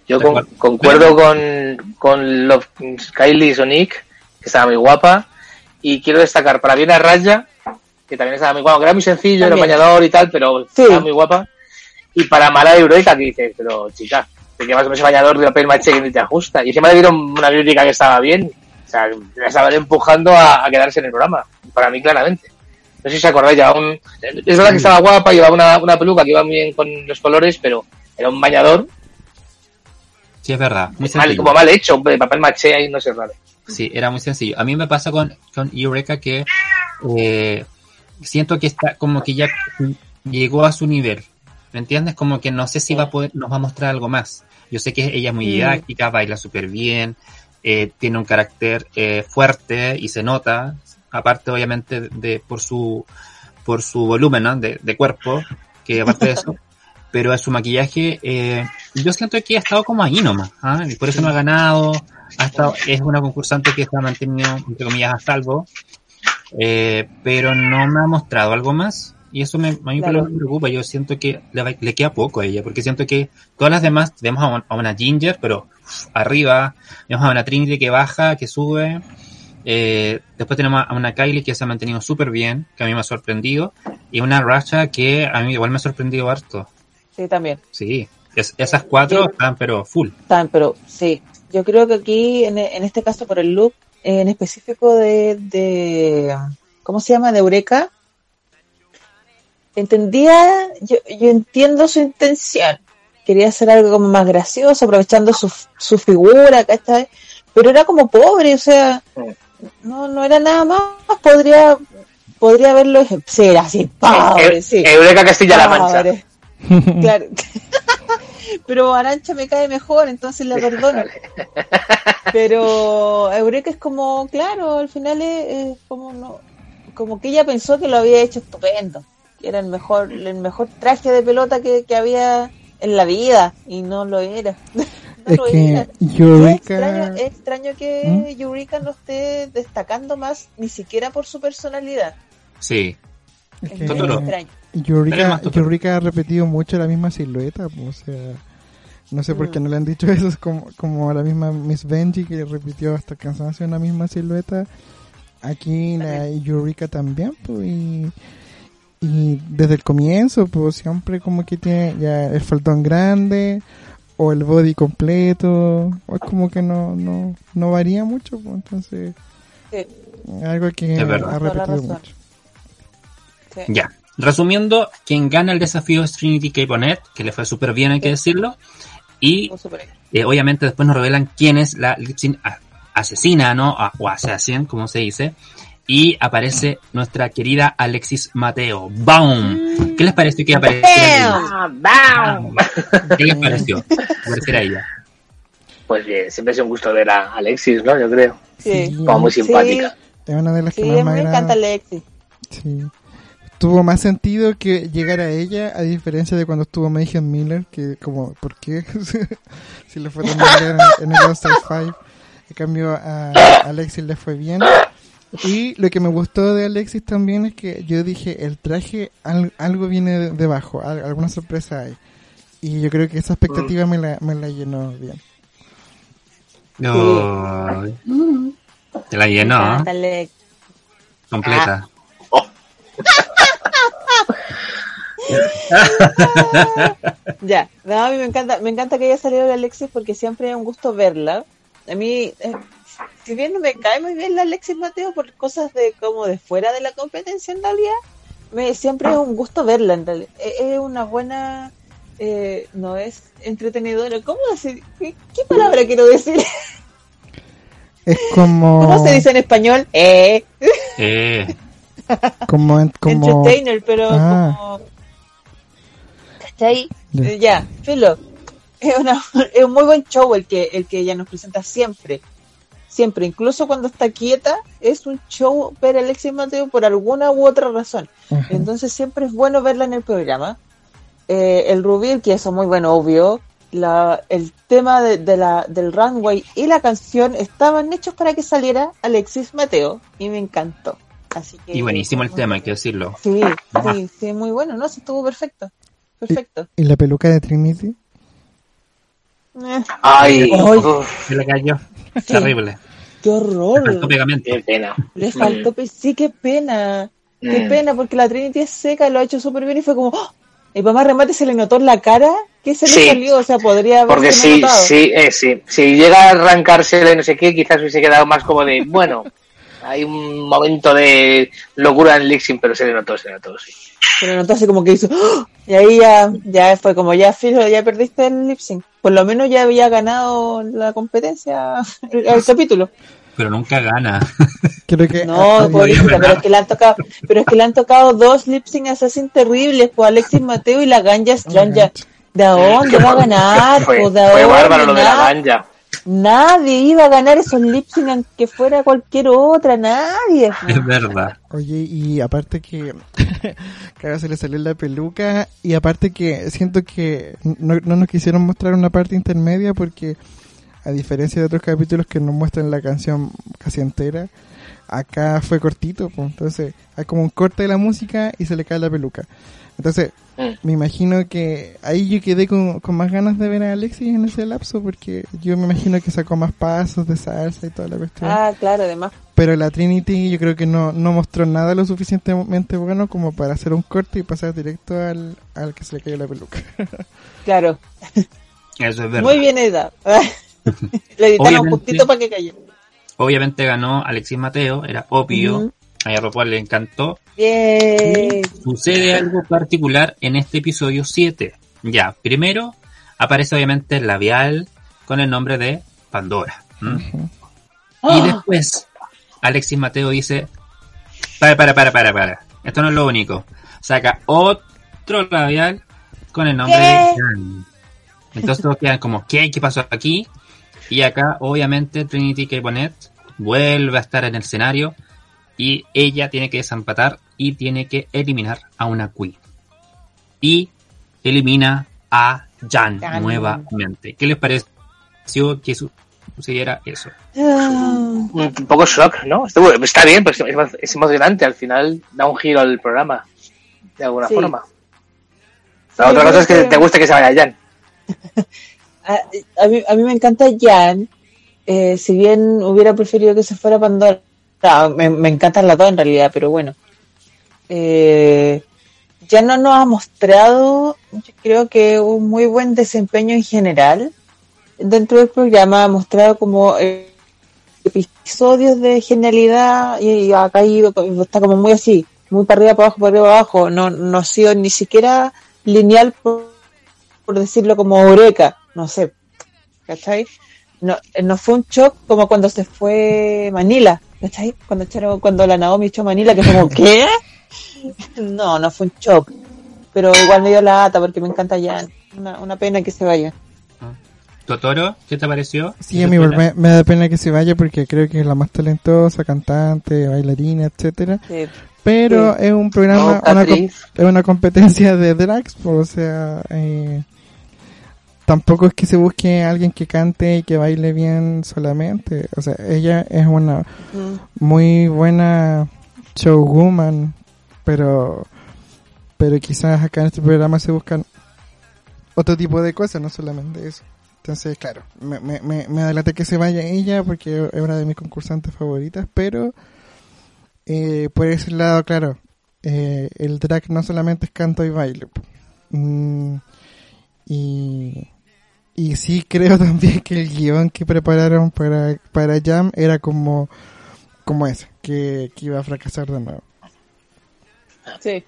Yo con- concuerdo con, con Love, Kylie Sonic, que estaba muy guapa. Y quiero destacar para bien a Raya, que también estaba muy guapa, que era muy sencillo, era También. bañador y tal, pero Sí. estaba muy guapa. Y para Mala Eureka, que dices, pero chica, te llevas con ese bañador de papel maché que ni te ajusta. Y encima le dieron una biblioteca que estaba bien. Sea, la estaban empujando a, a quedarse en el programa. Para mí, claramente. No sé si os acordáis, llevaba un... Es verdad que estaba guapa, llevaba una, una peluca que iba muy bien con los colores, pero era un bañador Sí, es verdad. Muy mal, sencillo. como mal hecho, de papel maché ahí, no sé, raro. Sí, era muy sencillo. A mí me pasa con, con Eureka que eh, siento que está como que ya llegó a su nivel. ¿Me entiendes? Como que no sé si va a poder, nos va a mostrar algo más. Yo sé que ella es muy Mm. didáctica, baila súper bien, eh, tiene un carácter eh, fuerte y se nota, aparte obviamente de por su por su volumen ¿no? de, de cuerpo, que aparte de eso, pero su maquillaje, eh, yo siento que ha estado como ahí nomás, ¿ah? y por eso no ha ganado, ha estado, es una concursante que está mantenido, entre comillas, a salvo, eh, pero no me ha mostrado algo más, y eso me, a mí Claro. me preocupa, yo siento que le, le queda poco a ella, porque siento que todas las demás, vemos a, un- a una Ginger, pero arriba, vemos a una Trinity que baja, que sube, eh, después tenemos a una Kylie que se ha mantenido súper bien, que a mí me ha sorprendido, y una Rasha que a mí igual me ha sorprendido harto. Sí, también. Sí, es- esas cuatro Yo- están pero full. Están, pero sí. Yo creo que aquí, en, en este caso, por el look eh, en específico de, de. ¿Cómo se llama? De Eureka. Entendía, yo, yo entiendo su intención. Quería hacer algo como más gracioso, aprovechando su, su figura, ¿cachai? Pero era como pobre, o sea, no, no era nada más. Podría, podría haberlo ser así, pobre, sí. Eureka Castilla-La Mancha. Claro. Pero Arancha me cae mejor, entonces la perdono. Pero Eureka es como, claro, al final es, es como no, como que ella pensó que lo había hecho estupendo, era el mejor, el mejor traje de pelota que, que había en la vida y no lo era. No Es lo que era. Es Eureka... extraño, es extraño que Eureka no esté destacando más, ni siquiera por su personalidad. Sí, es que extraño. Eureka. Eureka ha repetido mucho la misma silueta, o sea, no sé por qué Mm. no le han dicho eso, es como, como la misma Miss Benji que repitió hasta cansancio una misma silueta. Aquí la Eureka también, pues, y, y desde el comienzo, pues siempre como que tiene ya el faltón grande o el body completo, o es como que no, no, no varía mucho, pues, entonces Sí, algo que ha repetido mucho. sí. ya. Resumiendo, quien gana el desafío es Trinity K. Bonnet, que le fue súper bien, hay que decirlo. Y bien. eh, obviamente después nos revelan quién es la lip asesina, ¿no? A- o assassin, como se dice. Y aparece nuestra querida Alexis Mateo. ¡Boom! ¿Qué les pareció que apareciera ella? Ah, ¡Bam! ¿Qué les pareció apareciera ella? Pues bien, siempre es un gusto ver a Alexis, ¿no? Yo creo. Sí. Como muy simpática. Es una de las Sí, que más me encanta Lexi. Sí. Tuvo más sentido que llegar a ella, a diferencia de cuando estuvo Mayhem Miller, que como, ¿por qué? si le fue tan bien en, en el All Star 5. En cambio, a Alexis le fue bien. Y lo que me gustó de Alexis también es que yo dije, el traje, al- algo viene de- debajo, al- alguna sorpresa hay. Y yo creo que esa expectativa me la, me la llenó bien. Ay. Te la llenó, ¿eh? Completa. Ya, no, a mí me encanta, me encanta que haya salido la Alexis porque siempre es un gusto verla. A mí, eh, si bien no me cae muy bien la Alexis Mateo por cosas de como de fuera de la competencia en realidad, me, siempre es un gusto verla en realidad. Es, es una buena, eh, no es entretenedora. ¿Cómo decir? ¿Qué, qué palabra quiero decir? Es como... ¿Cómo se dice en español? Eh, Eh, Como, en- como... entertainer, pero Ah. como... ¿Cachai? Ya. Ya, filo. Es, una, es un muy buen show el que, el que ella nos presenta siempre. Siempre, incluso cuando está quieta, es un show ver a Alexis Mateo por alguna u otra razón. Entonces siempre es bueno verla en el programa. Eh, el Rubil, que eso es muy bueno, obvio. La, el tema de, de la, del runway y la canción estaban hechos para que saliera Alexis Mateo y me encantó. Así que, Y buenísimo el tema, hay que decirlo. Sí, sí, sí, muy bueno, ¿no? Sí, estuvo perfecto. Perfecto. ¿Y la peluca de Trinity? Eh, Ay, Ay. uf, Se le cayó. Sí. Terrible. qué Le faltó horror. pegamento. qué pena. Le faltó, pe- sí, qué pena. Qué Mm. pena, porque la Trinity es seca, lo ha hecho súper bien y fue como, ¡oh! y para más remate se le notó en la cara que se le Sí. salió, o sea, podría haber Porque sí, sí, eh, sí. Si llega a arrancársele no sé qué, quizás hubiese quedado más como de, bueno, hay un momento de locura en Lixing, pero se le notó, se le notó, sí. Le notó así como que hizo, ¡oh! y ahí ya, ya fue como, ya, fijo, ya perdiste el lip sync. Por lo menos ya había ganado la competencia, el, el capítulo. Pero nunca gana. Creo que No, ah, pobrecita, pero es que le han tocado, pero es que le han tocado dos lip sync assassin terribles, pues Alexis Mateo y la Ganja Stranja. ¿De dónde va a ganar? Fue, Pues, ¿de fue dónde? bárbaro lo de la ganja. Nadie iba a ganar esos lip sync aunque fuera cualquier otra, nadie. Es verdad. Oye, y aparte que, ahora se le salió la peluca, y aparte que siento que no, no nos quisieron mostrar una parte intermedia porque, a diferencia de otros capítulos que nos muestran la canción casi entera, acá fue cortito, pues, entonces hay como un corte de la música y se le cae la peluca. Entonces, Mm. me imagino que ahí yo quedé con, con más ganas de ver a Alexis en ese lapso porque yo me imagino que sacó más pasos de salsa y toda la cuestión. Ah, claro, además. Pero la Trinity yo creo que no, no mostró nada lo suficientemente bueno como para hacer un corte y pasar directo al, al que se le cayó la peluca. Claro, Eso es verdad. muy bien editado. Le editaron Obviamente. justito para que cayera. Obviamente ganó Alexis Mateo, era obvio. A RuPaul le encantó. Bien. Sucede algo particular en este episodio 7. Ya, primero aparece obviamente el labial con el nombre de Pandora. Y ¡Ah! después Alexis Mateo dice, para, para, para, para, para. Esto no es lo único. Saca otro labial con el nombre ¿Qué? de Jan. Entonces todos quedan como, ¿qué? ¿Qué pasó aquí? Y acá, obviamente, Trinity K. Bonnet vuelve a estar en el escenario y ella tiene que desempatar y tiene que eliminar a una queen. Y elimina a Jan Jan. nuevamente. ¿Qué les pareció que su- sucediera eso? Un poco shock, ¿no? Está bien, pues es, emocionante. Al final da un giro al programa, de alguna Sí. forma. Sí, La otra cosa es que te guste que se vaya Jan. A, a mí, a mí me encanta Jan. eh, si bien hubiera preferido que se fuera Pandora, me, encantan las dos en realidad, pero bueno. Eh, ya no nos ha mostrado, yo creo que un muy buen desempeño en general dentro del programa. Ha mostrado como eh, episodios de genialidad y, ha caído, está como muy así, muy para arriba, para abajo, para arriba, para abajo. No, no ha sido ni siquiera lineal, por, por decirlo como Eureka, no sé. ¿Cachai? No, eh, no fue un shock como cuando se fue Manila, ¿cachai? Cuando echaron, cuando la Naomi echó Manila, que como, ¿qué? No, no fue un shock. Pero igual me dio la ata porque me encanta Jan. Una, una pena que se vaya. Totoro, ¿qué te pareció? Sí, a mí me, me da pena que se vaya porque creo que es la más talentosa, cantante, bailarina, etcétera. Sí. Pero es un programa, No, una, com- Catriz. es una competencia de drags, pues, o sea, eh, tampoco es que se busque alguien que cante y que baile bien solamente. O sea, ella es una Mm. muy buena showwoman, pero pero quizás acá en este programa se buscan otro tipo de cosas, no solamente eso. Entonces, claro, me, me, me, adelante que se vaya ella porque es una de mis concursantes favoritas, pero eh, por ese lado, claro, eh, el drag no solamente es canto y baile. Mm, y, y sí creo también que el guion que prepararon para, para Jam era como, como ese, que, que iba a fracasar de nuevo. Sí.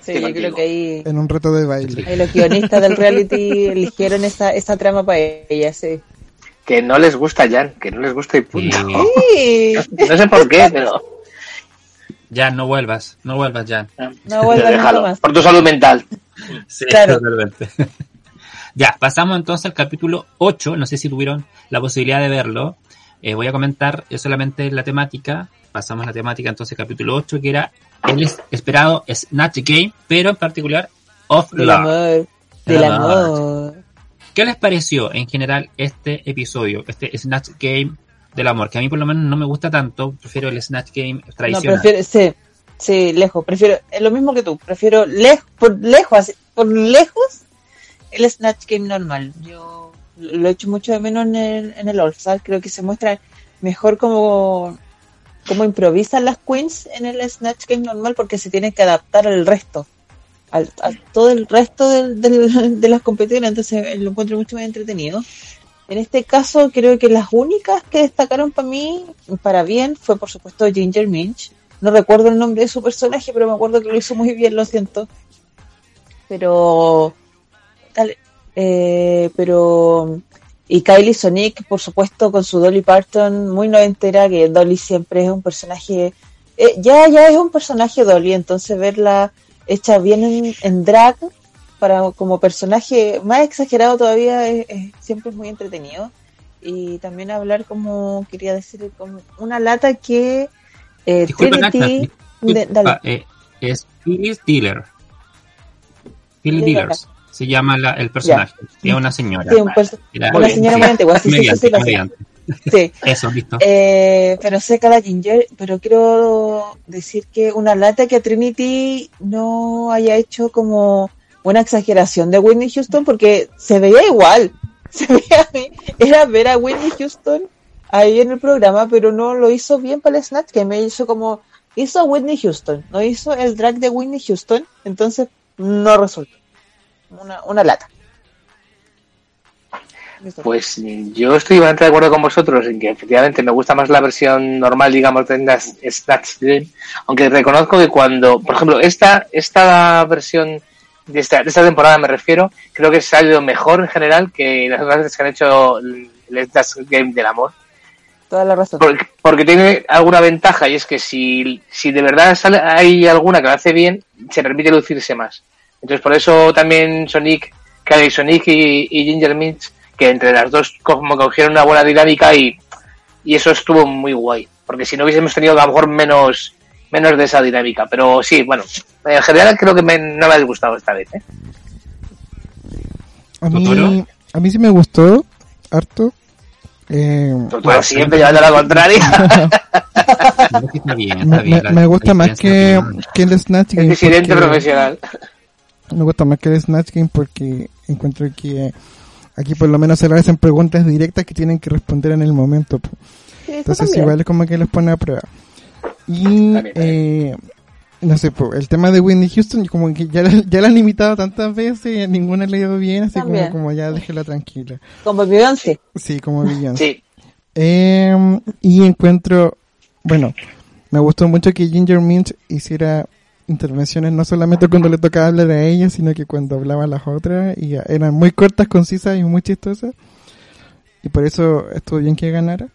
Sí, yo creo que ahí, En un reto de baile. ahí los guionistas del reality eligieron esa, esa trama para ella, sí. Que no les gusta Jan, que no les gusta y punto. Sí. No sé por qué, pero Ya, no vuelvas, no vuelvas, ya. No déjalo. más. Por tu salud mental. Sí, Claro. totalmente. Ya, pasamos entonces al capítulo 8. No sé si tuvieron la posibilidad de verlo, Eh, voy a comentar eh, solamente la temática. Pasamos a la temática entonces capítulo 8, que era el es- esperado Snatch Game, pero en particular Of Del Love. amor. Del amor. ¿Qué les pareció en general este episodio, este Snatch Game del amor? Que a mí por lo menos no me gusta tanto, prefiero el Snatch Game No, tradicional. prefiero, sí, sí, lejos. Prefiero, es lo mismo que tú. Prefiero lejos, por lejos, así, por lejos, el Snatch Game normal. Yo lo he hecho mucho de menos en el, en el All Star. Creo que se muestra mejor como, como improvisan las queens en el Snatch Game normal porque se tienen que adaptar al resto. Al, a todo el resto del- del- de las competiciones, entonces eh, lo encuentro mucho más entretenido. En este caso, creo que las únicas que destacaron para mí, para bien, fue por supuesto Ginger Minch. No recuerdo el nombre de su personaje, pero me acuerdo que lo hizo muy bien, lo siento. Pero. Dale. Eh, pero. Y Kylie Sonic, por supuesto, con su Dolly Parton, muy noventera, que Dolly siempre es un personaje. eh, ya, ya es un personaje Dolly, entonces verla hecha bien en, en drag para como personaje más exagerado todavía es, es- siempre es muy entretenido y también hablar como quería decir como una lata que eh, Disculpa, Trinity de- dale. Eh, es Phyllis Diller. Phyllis. Dillers. Se llama la- el personaje. Es una señora. Sí, un Era- una señora muy antigua, sí, sí, sí, la. Eso, listo. Eh, pero sé cada Ginger, pero quiero decir que una lata que a Trinity no haya hecho como una exageración de Whitney Houston porque se veía igual. Se veía, era ver a Whitney Houston ahí en el programa, pero no lo hizo bien para el Snatch, que me hizo como, hizo a Whitney Houston, no hizo el drag de Whitney Houston, entonces no resultó. Una, una lata. Pues mm, yo estoy bastante de acuerdo con vosotros en que efectivamente me gusta más la versión normal, digamos, de las Snatch Game, aunque reconozco que cuando, por ejemplo, esta, esta versión de esta, de esta temporada me refiero, creo que ha salido mejor en general que las otras veces que han hecho el el Snatch Game del amor. Toda la razón. Porque, porque tiene alguna ventaja y es que si, si de verdad sale- hay alguna que lo hace bien, se permite lucirse más. Entonces por eso también Sonic, Kylie Sonic y, y Ginger Minch, que entre las dos como cogieron una buena dinámica y, y eso estuvo muy guay. Porque si no hubiésemos tenido a lo mejor menos, menos de esa dinámica. Pero sí, bueno, en general creo que me, no me ha disgustado esta vez. ¿eh? A mí, a mí sí me gustó harto. Eh, Pero siempre llevando la contraria. Me, gusta más que, que el Snatch El Game. disidente porque- profesional. Me gusta más que el Snatch Game porque encuentro que aquí por lo menos se le hacen preguntas directas que tienen que responder en el momento. Sí, Entonces igual es como que los pone a prueba. Y eh, no sé, el tema de Whitney Houston como que ya, la- ya la han imitado tantas veces y a ninguna le ha ido bien, así como, como ya déjela tranquila. Como Beyoncé. Sí, como Beyoncé. Sí. Eh, y encuentro, bueno, me gustó mucho que Ginger Minch hiciera intervenciones no solamente cuando le tocaba hablar a ella, sino que cuando hablaba a las otras, y eran muy cortas, concisas y muy chistosas. Y por eso estuvo bien que ganara.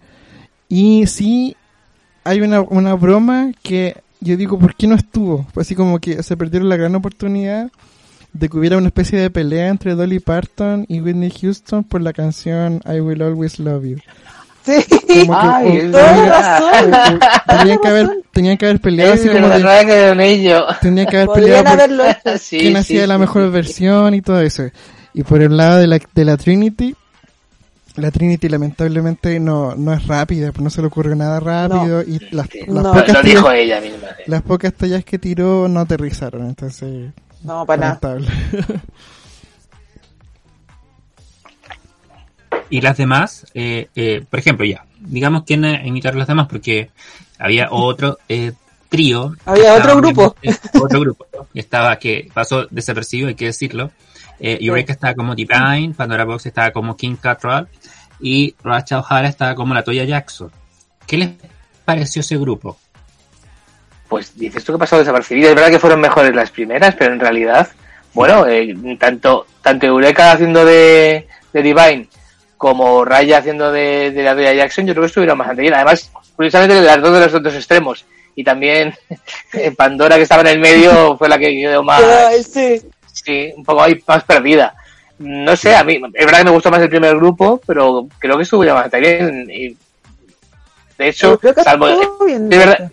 Y sí, hay una, una broma que yo digo, ¿por qué no estuvo? Pues así como que se perdieron la gran oportunidad de que hubiera una especie de pelea entre Dolly Parton y Whitney Houston por la canción I Will Always Love You. Sí. Como que, Ay, verdad. razón. tenían que haber tenían que haber peleado así como de, no ello. tenían que haber peleado por haberlo. Sí, quién sí, hacía la sí, mejor sí. versión y todo eso y por el lado de la de la Trinity la Trinity lamentablemente no no es rápida no se le ocurre nada rápido y las, las No. Pocas lo tallas, dijo ella misma. las pocas tallas que tiró no aterrizaron entonces No, para nada. Y las demás, eh, eh, por ejemplo, ya, digamos quién eh, imitaron las demás, porque había otro eh, trío. Había que otro grupo. Otro grupo. que Estaba, que pasó desapercibido, hay que decirlo. Eh, Eureka estaba como Divine, Pandora Box estaba como King Cattrall y Racha O'Hara estaba como la Toya Jackson. ¿Qué les pareció ese grupo? Pues dices tú que pasó desapercibido. Es verdad que fueron mejores las primeras, pero en realidad, bueno, eh, tanto, tanto Eureka haciendo de, de Divine como Raya haciendo de, de la Doya Jackson, yo creo que estuvieron bastante bien. Además, curiosamente, las dos de los otros extremos. Y también Pandora, que estaba en el medio, fue la que quedó más, sí. sí, un poco ahí más perdida. No sé, a mí, es verdad que me gustó más el primer grupo, pero creo que estuvieron bastante bien. Y De hecho, salvo, estuvo bien de verdad,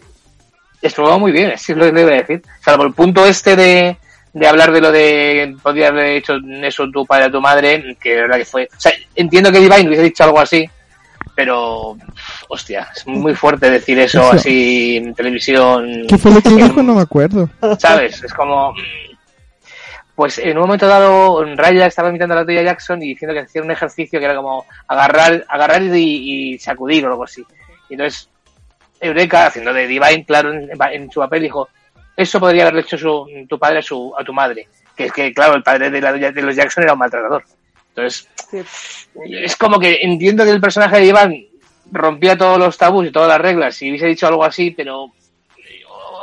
estuvo muy bien, sí es lo que le iba a decir. Salvo el punto este de, de hablar de lo de podría haber hecho eso tu padre a tu madre, que de verdad que fue. O sea, entiendo que Divine hubiese dicho algo así, pero hostia, es muy fuerte decir eso Eso. así en televisión. ¿Qué fue lo que dijo? No me acuerdo. ¿Sabes? Es como. Pues en un momento dado, Raya estaba imitando a la Toya Jackson y diciendo que hacía un ejercicio que era como agarrar, agarrar y, y sacudir o algo así. Y entonces, Eureka, haciendo de Divine, claro, en, en su papel, dijo: Eso podría haberle hecho su, tu padre a, su, a tu madre. Que es que, claro, el padre de, la- de los Jackson era un maltratador. Entonces, Sí. es como que entiendo que el personaje de Iván rompía todos los tabús y todas las reglas y hubiese dicho algo así, pero.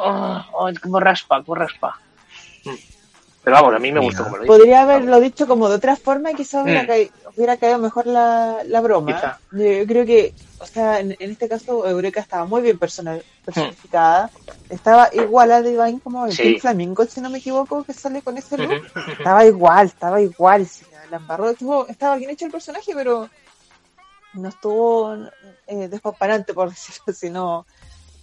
Oh, oh, es como raspa, como raspa. Pero vamos, a mí me gustó como lo dijo. Podría haberlo dicho como de otra forma y quizás Mm. Hubiera caído mejor la, la broma. Quizá. Yo creo que, o sea, en, en este caso Eureka estaba muy bien personal, personificada. Estaba igual a Divine como el Sí. Pink Flamingo, si no me equivoco, que sale con ese look. Estaba igual, estaba igual. sí, la embarró, estuvo- estaba bien hecho el personaje, pero no estuvo eh, despamparante, por decirlo así, no,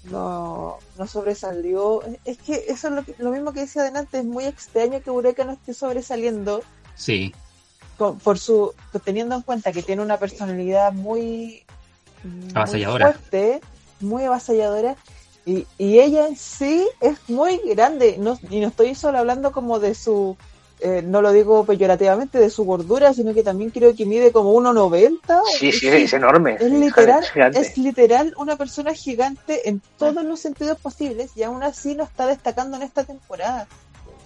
no, no sobresalió. Es que eso es lo, que- lo mismo que decía adelante, es muy extraño que Eureka no esté sobresaliendo Sí, con- por su teniendo en cuenta que tiene una personalidad muy, muy fuerte, muy avasalladora y, y ella en sí es muy grande no, y no estoy solo hablando como de su eh, no lo digo peyorativamente de su gordura sino que también creo que mide como 1,90 Sí, sí, es enorme. es literal, Es literal una persona gigante en todos los sentidos posibles y aún así no está destacando en esta temporada.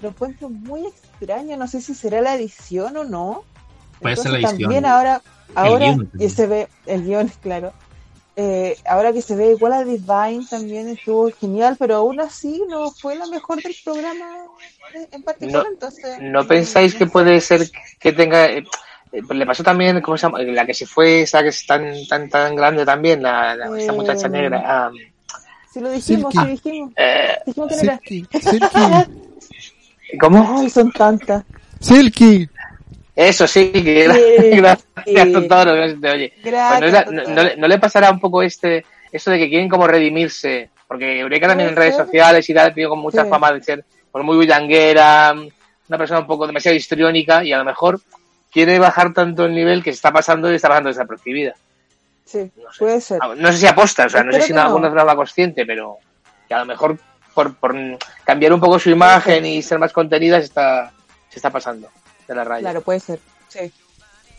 Lo encuentro muy extraño, no sé si será la edición o no. Puede ser la edición. También ahora, ahora que se ve, el guion es claro. Eh, ahora que se ve igual a Divine también estuvo genial, pero aún así no fue la mejor del programa en- particular. No- entonces, ¿No pensáis que puede ser que tenga... eh, eh, le pasó también, ¿cómo se llama? La que se fue, esa que es tan tan tan grande también, la, la- esa Eh, muchacha negra. ah, Si lo dijimos, Silky. sí dijimos. eh, Dijimos que no era. Silky. Silky. ¿Cómo? Ay, son tantas. Silky. Eso sí, que gracias no se te oye. Pues no, no- no le- no le pasará un poco este eso de que quieren como redimirse, porque Eureka también en redes sociales y tal tiene como mucha Sí. fama de ser pues, muy bullanguera, una persona un poco demasiado histriónica y a lo mejor quiere bajar tanto el nivel que se está pasando y está pasando desapercibida. Sí, No sé. puede ser. Ah, No sé si aposta, o sea, no sé si en no. alguna forma consciente, pero que a lo mejor por, por cambiar un poco su imagen y ser más contenida se está, se está pasando de la raya. Claro, puede ser. Sí.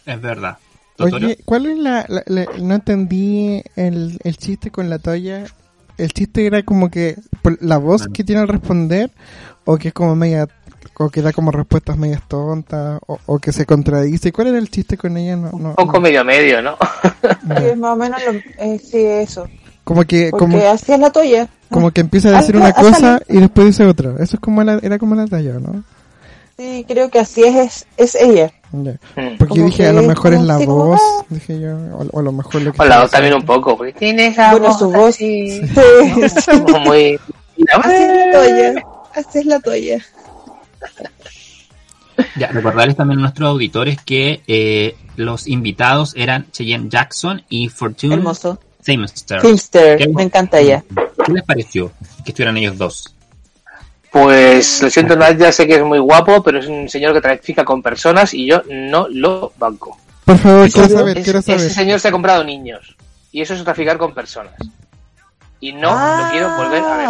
es verdad. Oye, ¿cuál es la, la- la- No entendí el, el chiste con la toalla. El chiste era como que la voz que tiene al responder, o que es como media. O que da como respuestas medias tontas, o, o que se contradice. ¿Cuál era el chiste con ella? No, no, Un poco no. medio medio, ¿no? Sí, es más o menos lo, eh, sí, eso. Como que, Porque como, es la toalla. como que empieza a decir una cosa y después dice otra. Eso es como la, era como la talla, ¿no? Sí, creo que así es, es, es ella. Ya. Mm. Porque Como dije, a lo mejor es la como, voz, dije yo, o, o a lo mejor lo que O la voz también un poco, porque tiene esa Bueno, voz su voz. así, Sí, sí. como muy... Así es la toalla. Así es la toalla. ya, recordarles también a nuestros auditores que eh, los invitados eran Cheyenne Jackson y Fortune Hermoso. Samester. Filmster, ¿Qué? me encanta ella. ¿Qué les pareció que estuvieran ellos dos? Pues lo siento, Nadia, sé que es muy guapo, pero es un señor que trafica con personas y yo no lo banco. Por favor, quiero saber, Es- quiero saber. Ese señor se ha comprado niños y eso es traficar con personas. Y no Ah, lo quiero volver a ver.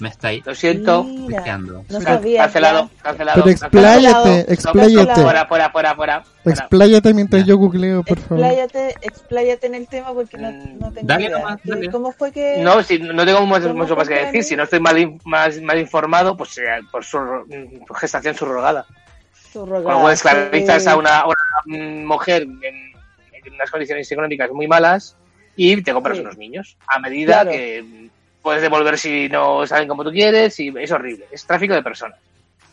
Me está ahí Lo siento. Mira, no sabía. cancelado. Pero expláyate, expláyate. Fuera, fuera, fuera, fuera. Expláyate mientras Ya. yo googleo, por favor. Expláyate, expláyate en el tema porque no, Mm, no tengo dale idea. nomás, ¿Qué- dale. ¿Cómo fue que...? No, si no tengo mucho, ¿Cómo mucho más que decir. Si no estoy mal, in- más, mal informado, pues eh, por su mm, gestación subrogada. Subrogada, Cuando esclavizas sí. a una, a una, mujer en, en unas condiciones económicas muy malas y te compras Sí. unos niños a medida Claro. que puedes devolver si no saben como tú quieres y es horrible. Es tráfico de personas.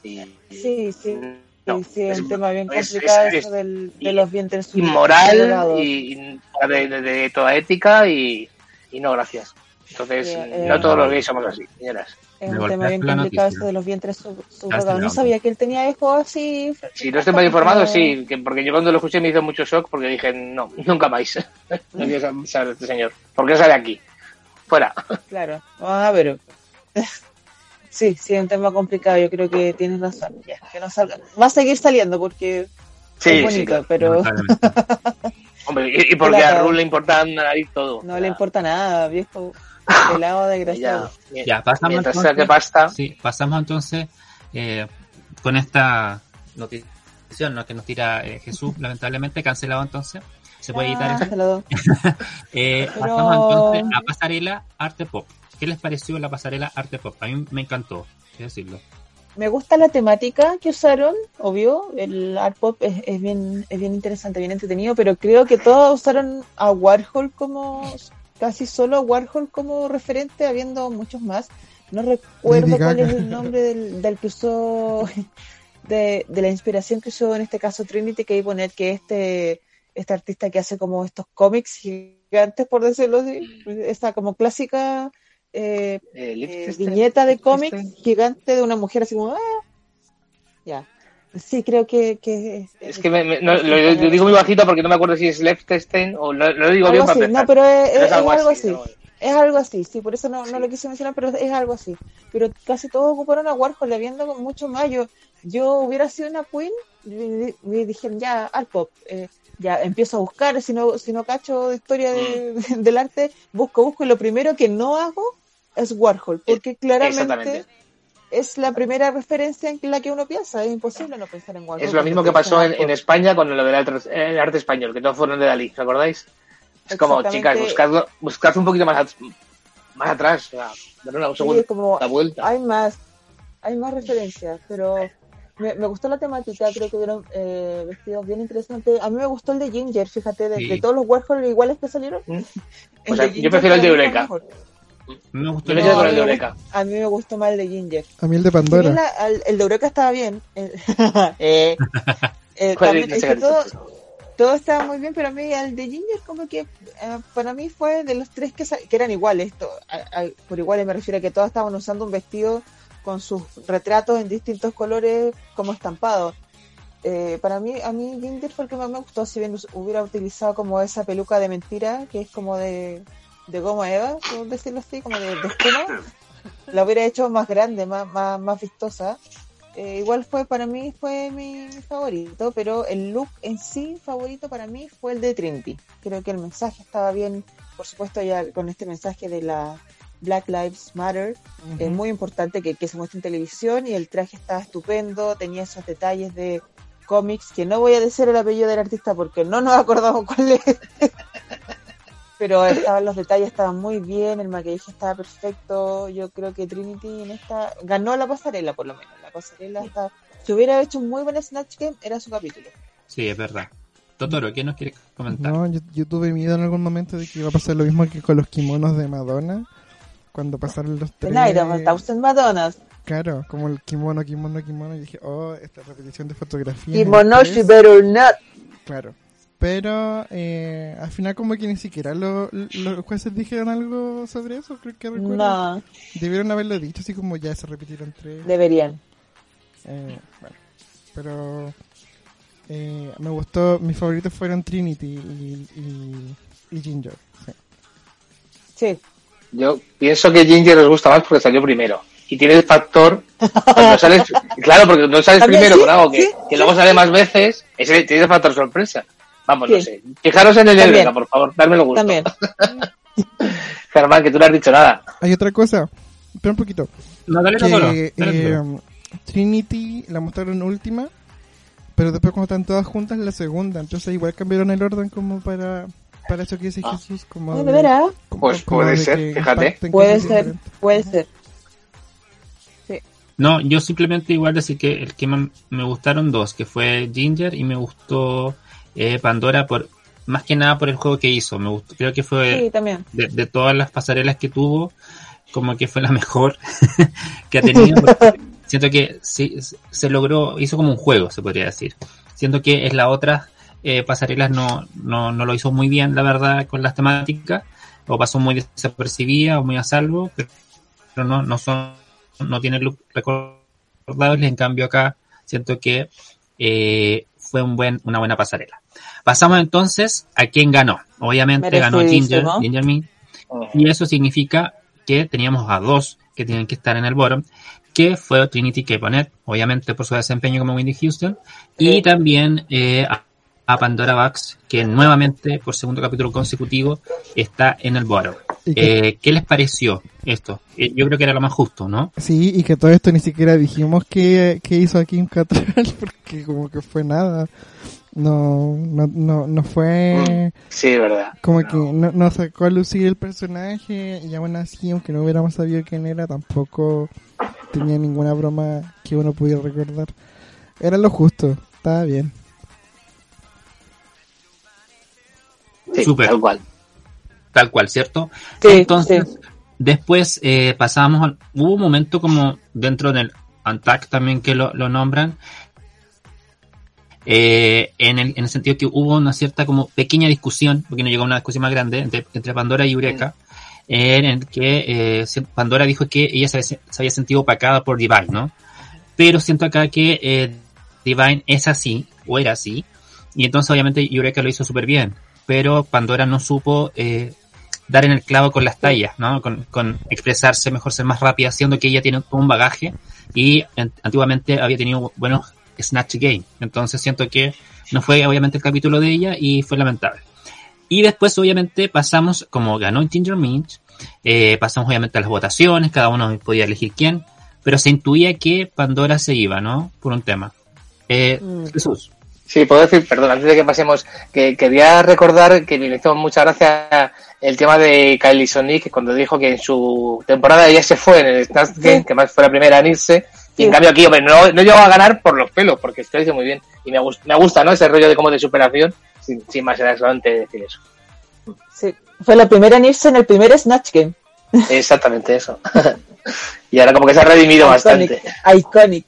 Y, Sí, sí. no, sí, sí, es un tema bien complicado es- eso del, de los vientres inmoral subrogados. y, y de, de- de toda ética y, y no gracias. Entonces, Sí, eh, no todos los gays somos así, señoras. Es un tema bien complicado eso de los vientres subrogados. No sabía que él tenía hijos así. Si no estoy mal informado, sí, que porque yo cuando lo escuché me hizo mucho shock porque dije, no, nunca más. No quiero sab- saber de este señor. ¿Por qué sale aquí? Fuera. Claro, vamos a ver. Sí, sí, es un tema complicado. Yo creo que tienes razón. Ya, que no salga. Va a seguir saliendo porque Sí, es sí, bonito, claro. pero. Hombre, y, y porque Claro. a Rule le importa nariz todo. no le importa nada, viejo. Pelado desgraciado. Ya, Ya, pasamos Mientras entonces- saque pasta. Sí, pasamos entonces eh, con esta notición ¿no? que nos tira eh, Jesús, lamentablemente, cancelado entonces. Se puede editar Ah. Eh, Pero- Pasamos entonces a pasarela arte pop. ¿Qué les pareció la pasarela arte pop? A mí me encantó, quiero decirlo. Me gusta la temática que usaron, obvio, el art pop es, es bien es bien interesante, bien entretenido, pero creo que todos usaron a Warhol como casi solo a Warhol como referente, habiendo muchos más. No recuerdo cuál es el nombre del, del que usó de, de la inspiración que usó en este caso Trinity que poner que este este artista que hace como estos cómics gigantes por decirlo así, esta como clásica eh, Eh, eh, viñeta de cómics gigante de una mujer así como ¡ah! ya. Sí creo que, que Es que me, me- no, lo, lo digo muy bajito porque no me acuerdo si es Liechtenstein o lo, lo digo bien algo así, no pero es, Pero es algo así, es algo así sí por eso no, Sí. no lo quise mencionar pero es algo así. Pero casi todos ocuparon a Warhol habiendo mucho más yo, yo hubiera sido una queen y, y dijeron ya al pop eh, ya empiezo a buscar si no si no cacho de historia de- Mm. del arte busco busco y lo primero que no hago es Warhol porque claramente es la primera referencia en la que uno piensa. Es imposible no pensar en Warhol. Es lo mismo que pasó en, en España con lo del arte, el arte español, que todos fueron de Dalí, ¿os acordáis? Es como, chicas, buscad, buscad un poquito más, más atrás, o sea, darle una segunda como vuelta. hay más, hay más referencias, pero me, me gustó la temática, creo que hubieron eh, vestidos bien interesantes. A mí me gustó el de Ginger, fíjate, de, Sí. de todos los Warhol iguales que salieron. ¿Mm? O sea, yo prefiero el de Eureka. mejor. A mí me gustó me el- de Eureka. A mí me gustó más el de Ginger. A mí el de Pandora. la- el, el de Eureka estaba bien. eh, eh, eh, ¿Cuál también, es que todo, estaba muy bien, pero a mí el de Ginger como que eh, para mí fue de los tres que, sa- que eran iguales. to- a- a- por iguales me refiero a que todos estaban usando un vestido con sus retratos en distintos colores como estampados. Eh, para mí, a mí Ginger fue el que más me gustó, si bien hubiera utilizado como esa peluca de mentira, que es como de, de goma eva, por decirlo así, como de, de espuma, la hubiera hecho más grande, más, más, más vistosa. Eh, igual fue, para mí fue mi favorito, pero el look en sí favorito para mí fue el de Trinity. Creo que el mensaje estaba bien, por supuesto ya con este mensaje de la Black Lives Matter, es muy importante que, que se muestre en televisión y el traje estaba estupendo, tenía esos detalles de cómics, que no voy a decir el apellido del artista porque no nos acordamos cuál es. Pero estaban los detalles estaban muy bien, el maquillaje estaba perfecto. Yo creo que Trinity en esta ganó la pasarela por lo menos. La pasarela está si hubiera hecho un muy buen Snatch Game era su capítulo. Sí, es verdad. Totoro, ¿qué nos quieres comentar? No, yo, yo tuve miedo en algún momento de que iba a pasar lo mismo que con los kimonos de Madonna. Cuando pasaron los tres. Night of a Thousand Madonnas. Claro, como el kimono, kimono, kimono. Y dije, oh, esta repetición de fotografía. Kimono she better not. Claro. Pero eh, al final como que ni siquiera lo- los jueces dijeron algo sobre eso, creo que recuerdo. No, Debieron haberlo dicho, así como ya se repitieron tres. deberían. Eh, bueno, pero eh, me gustó, mis favoritos fueron Trinity y, y, y Ginger. sí. Sí. Yo pienso que Ginger os gusta más porque salió primero. Y tiene el factor. cuando sales- claro, porque no sales primero sí, con algo que, sí, que sí, luego sale más veces. Ese tiene el factor sorpresa. Vamos, no sé. Fijaros en el. Eureka, por favor, darme lo gusto. También. Germán, que tú no has dicho nada. Hay otra cosa, espera un poquito. No, dale. Que dale, eh, Totoro. Trinity la mostraron última, pero después cuando están todas juntas la segunda, entonces igual cambiaron el orden como para para eso que dice Ah. Jesús como Ah, de- ¿De veras? como- Pues como puede de ser, fíjate. Puede ser, puede ser. No, yo simplemente igual decir que el que me gustaron dos, que fue Ginger y me gustó eh, Pandora por más que nada por el juego que hizo. Me gustó, creo que fue Sí, también. de, de todas las pasarelas que tuvo, como que fue la mejor que ha tenido. Siento que sí, se logró, hizo como un juego, se podría decir. Siento que en las otras eh, pasarelas no, no, no lo hizo muy bien, la verdad, con las temáticas, o pasó muy desapercibida o muy a salvo, pero, pero no, no son no tiene look recordable, en cambio acá siento que eh, fue un buen, una buena pasarela. Pasamos entonces a quién ganó. Obviamente ganó Ginger. Ginger Mint, y eso significa que teníamos a dos que tienen que estar en el bottom, que fue Trinity K. Bonnet, obviamente por su desempeño como Windy Houston, y también eh, a, a Pandora Bucks, que nuevamente por segundo capítulo consecutivo está en el bottom. Eh, ¿Qué les pareció esto? Eh, yo creo que era lo más justo, ¿no? Sí, y que todo esto ni siquiera dijimos que, que hizo aquí en Catral, porque como que fue nada. No, no, no, no fue Sí, verdad. como que no, no sacó a lucir el personaje y aún así, aunque no hubiéramos sabido quién era, tampoco tenía ninguna broma que uno pudiera recordar. Era lo justo, estaba bien. Sí, Súper. tal cual. Tal cual, ¿cierto? Sí, Entonces, sí. después eh, pasamos, al- hubo un momento como dentro del Antac también que lo, lo nombran, eh, en, el, en el sentido que hubo una cierta como pequeña discusión, porque no llegó a una discusión más grande, entre, entre Pandora y Eureka, en el que eh, Pandora dijo que ella se, había- se había sentido opacada por Divine, ¿no? Pero siento acá que eh, Divine es así, o era así, y entonces obviamente Eureka lo hizo súper bien, pero Pandora no supo eh, dar en el clavo con las tallas, ¿no? Con, con expresarse mejor, ser más rápida, siendo que ella tiene un bagaje y en- antiguamente había tenido buenos Snatch Game. Entonces siento que no fue obviamente el capítulo de ella y fue lamentable. Y después obviamente pasamos, como ganó Ginger Minch, eh, pasamos obviamente a las votaciones, cada uno podía elegir quién, pero se intuía que Pandora se iba, ¿no? Por un tema. Eh, Mm. Jesús. Sí, puedo decir, perdón, antes de que pasemos, que quería recordar que me hizo mucha gracia el tema de Kylie Sonic, cuando dijo que en su temporada ella se fue en el Snatch Game, Sí. que más fue la primera en irse, y en cambio aquí, hombre, no, no llegó a ganar por los pelos, porque esto lo hizo muy bien. Y me, gusta, me gusta, ¿no? Ese rollo de como de superación, sin, sin más era solamente decir eso. Sí. Fue la primera en irse en el primer Snatch Game. Exactamente eso. y ahora como que se ha redimido bastante. Iconic.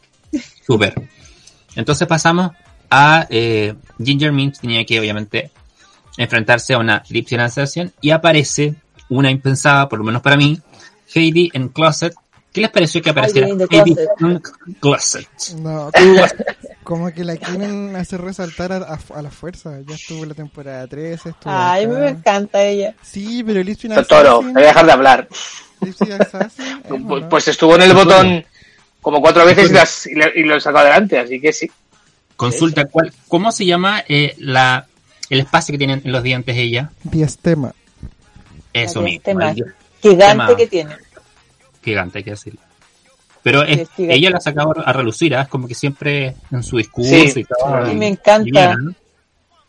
Súper. Entonces pasamos a eh, Ginger Mint, tenía que obviamente enfrentarse a una Lip Sync Assassin y aparece una impensada, por lo menos para mí, Heidi en Closet. ¿Qué les pareció que apareciera Heidi en Closet? No, como que la quieren hacer resaltar a, a- a la fuerza. Ya estuvo en la temporada 3, estuvo Ay, a mí acá. me encanta ella. Sí, pero Lip Totoro, voy a dejar de hablar. Assassin, ¿eh, Pues, no? pues estuvo en el botón como cuatro veces y, las- y le- y lo sacó adelante, así que sí. Consulta, ¿cuál, ¿cómo se llama eh, la, el espacio que tienen en los dientes ella? Diastema. Eso mismo. diastema. Gigante Tema. que tiene. gigante, hay que decirlo. Pero es- ella la ha sacado a relucir, ¿ah? es como que siempre en su discurso Sí, y todo. sí. y- Me encanta. y bien, ¿no?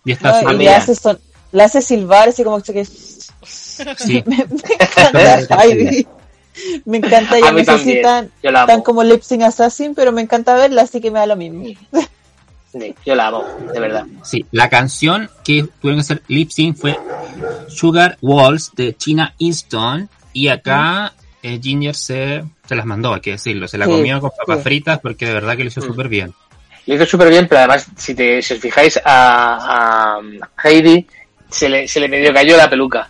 Y está No, y le hace, son, le hace silbar así como que Sí. me, me encanta Heidi. Me encanta, ella mí no sé si también. tan, Yo la tan amo. como Lip Sync Assassin, pero me encanta verla, así que me da lo mismo. Sí, yo la amo, de verdad. Sí, la canción que tuvieron que hacer lip sync fue Sugar Walls de China Easton. Y acá eh, Ginger se, se las mandó, hay que decirlo. Se la Sí, comió con papas sí. fritas porque de verdad que lo hizo Mm. súper bien. Lo hizo súper bien, pero además, si, te, si os fijáis a, a Heidi, se le, se le medio cayó la peluca.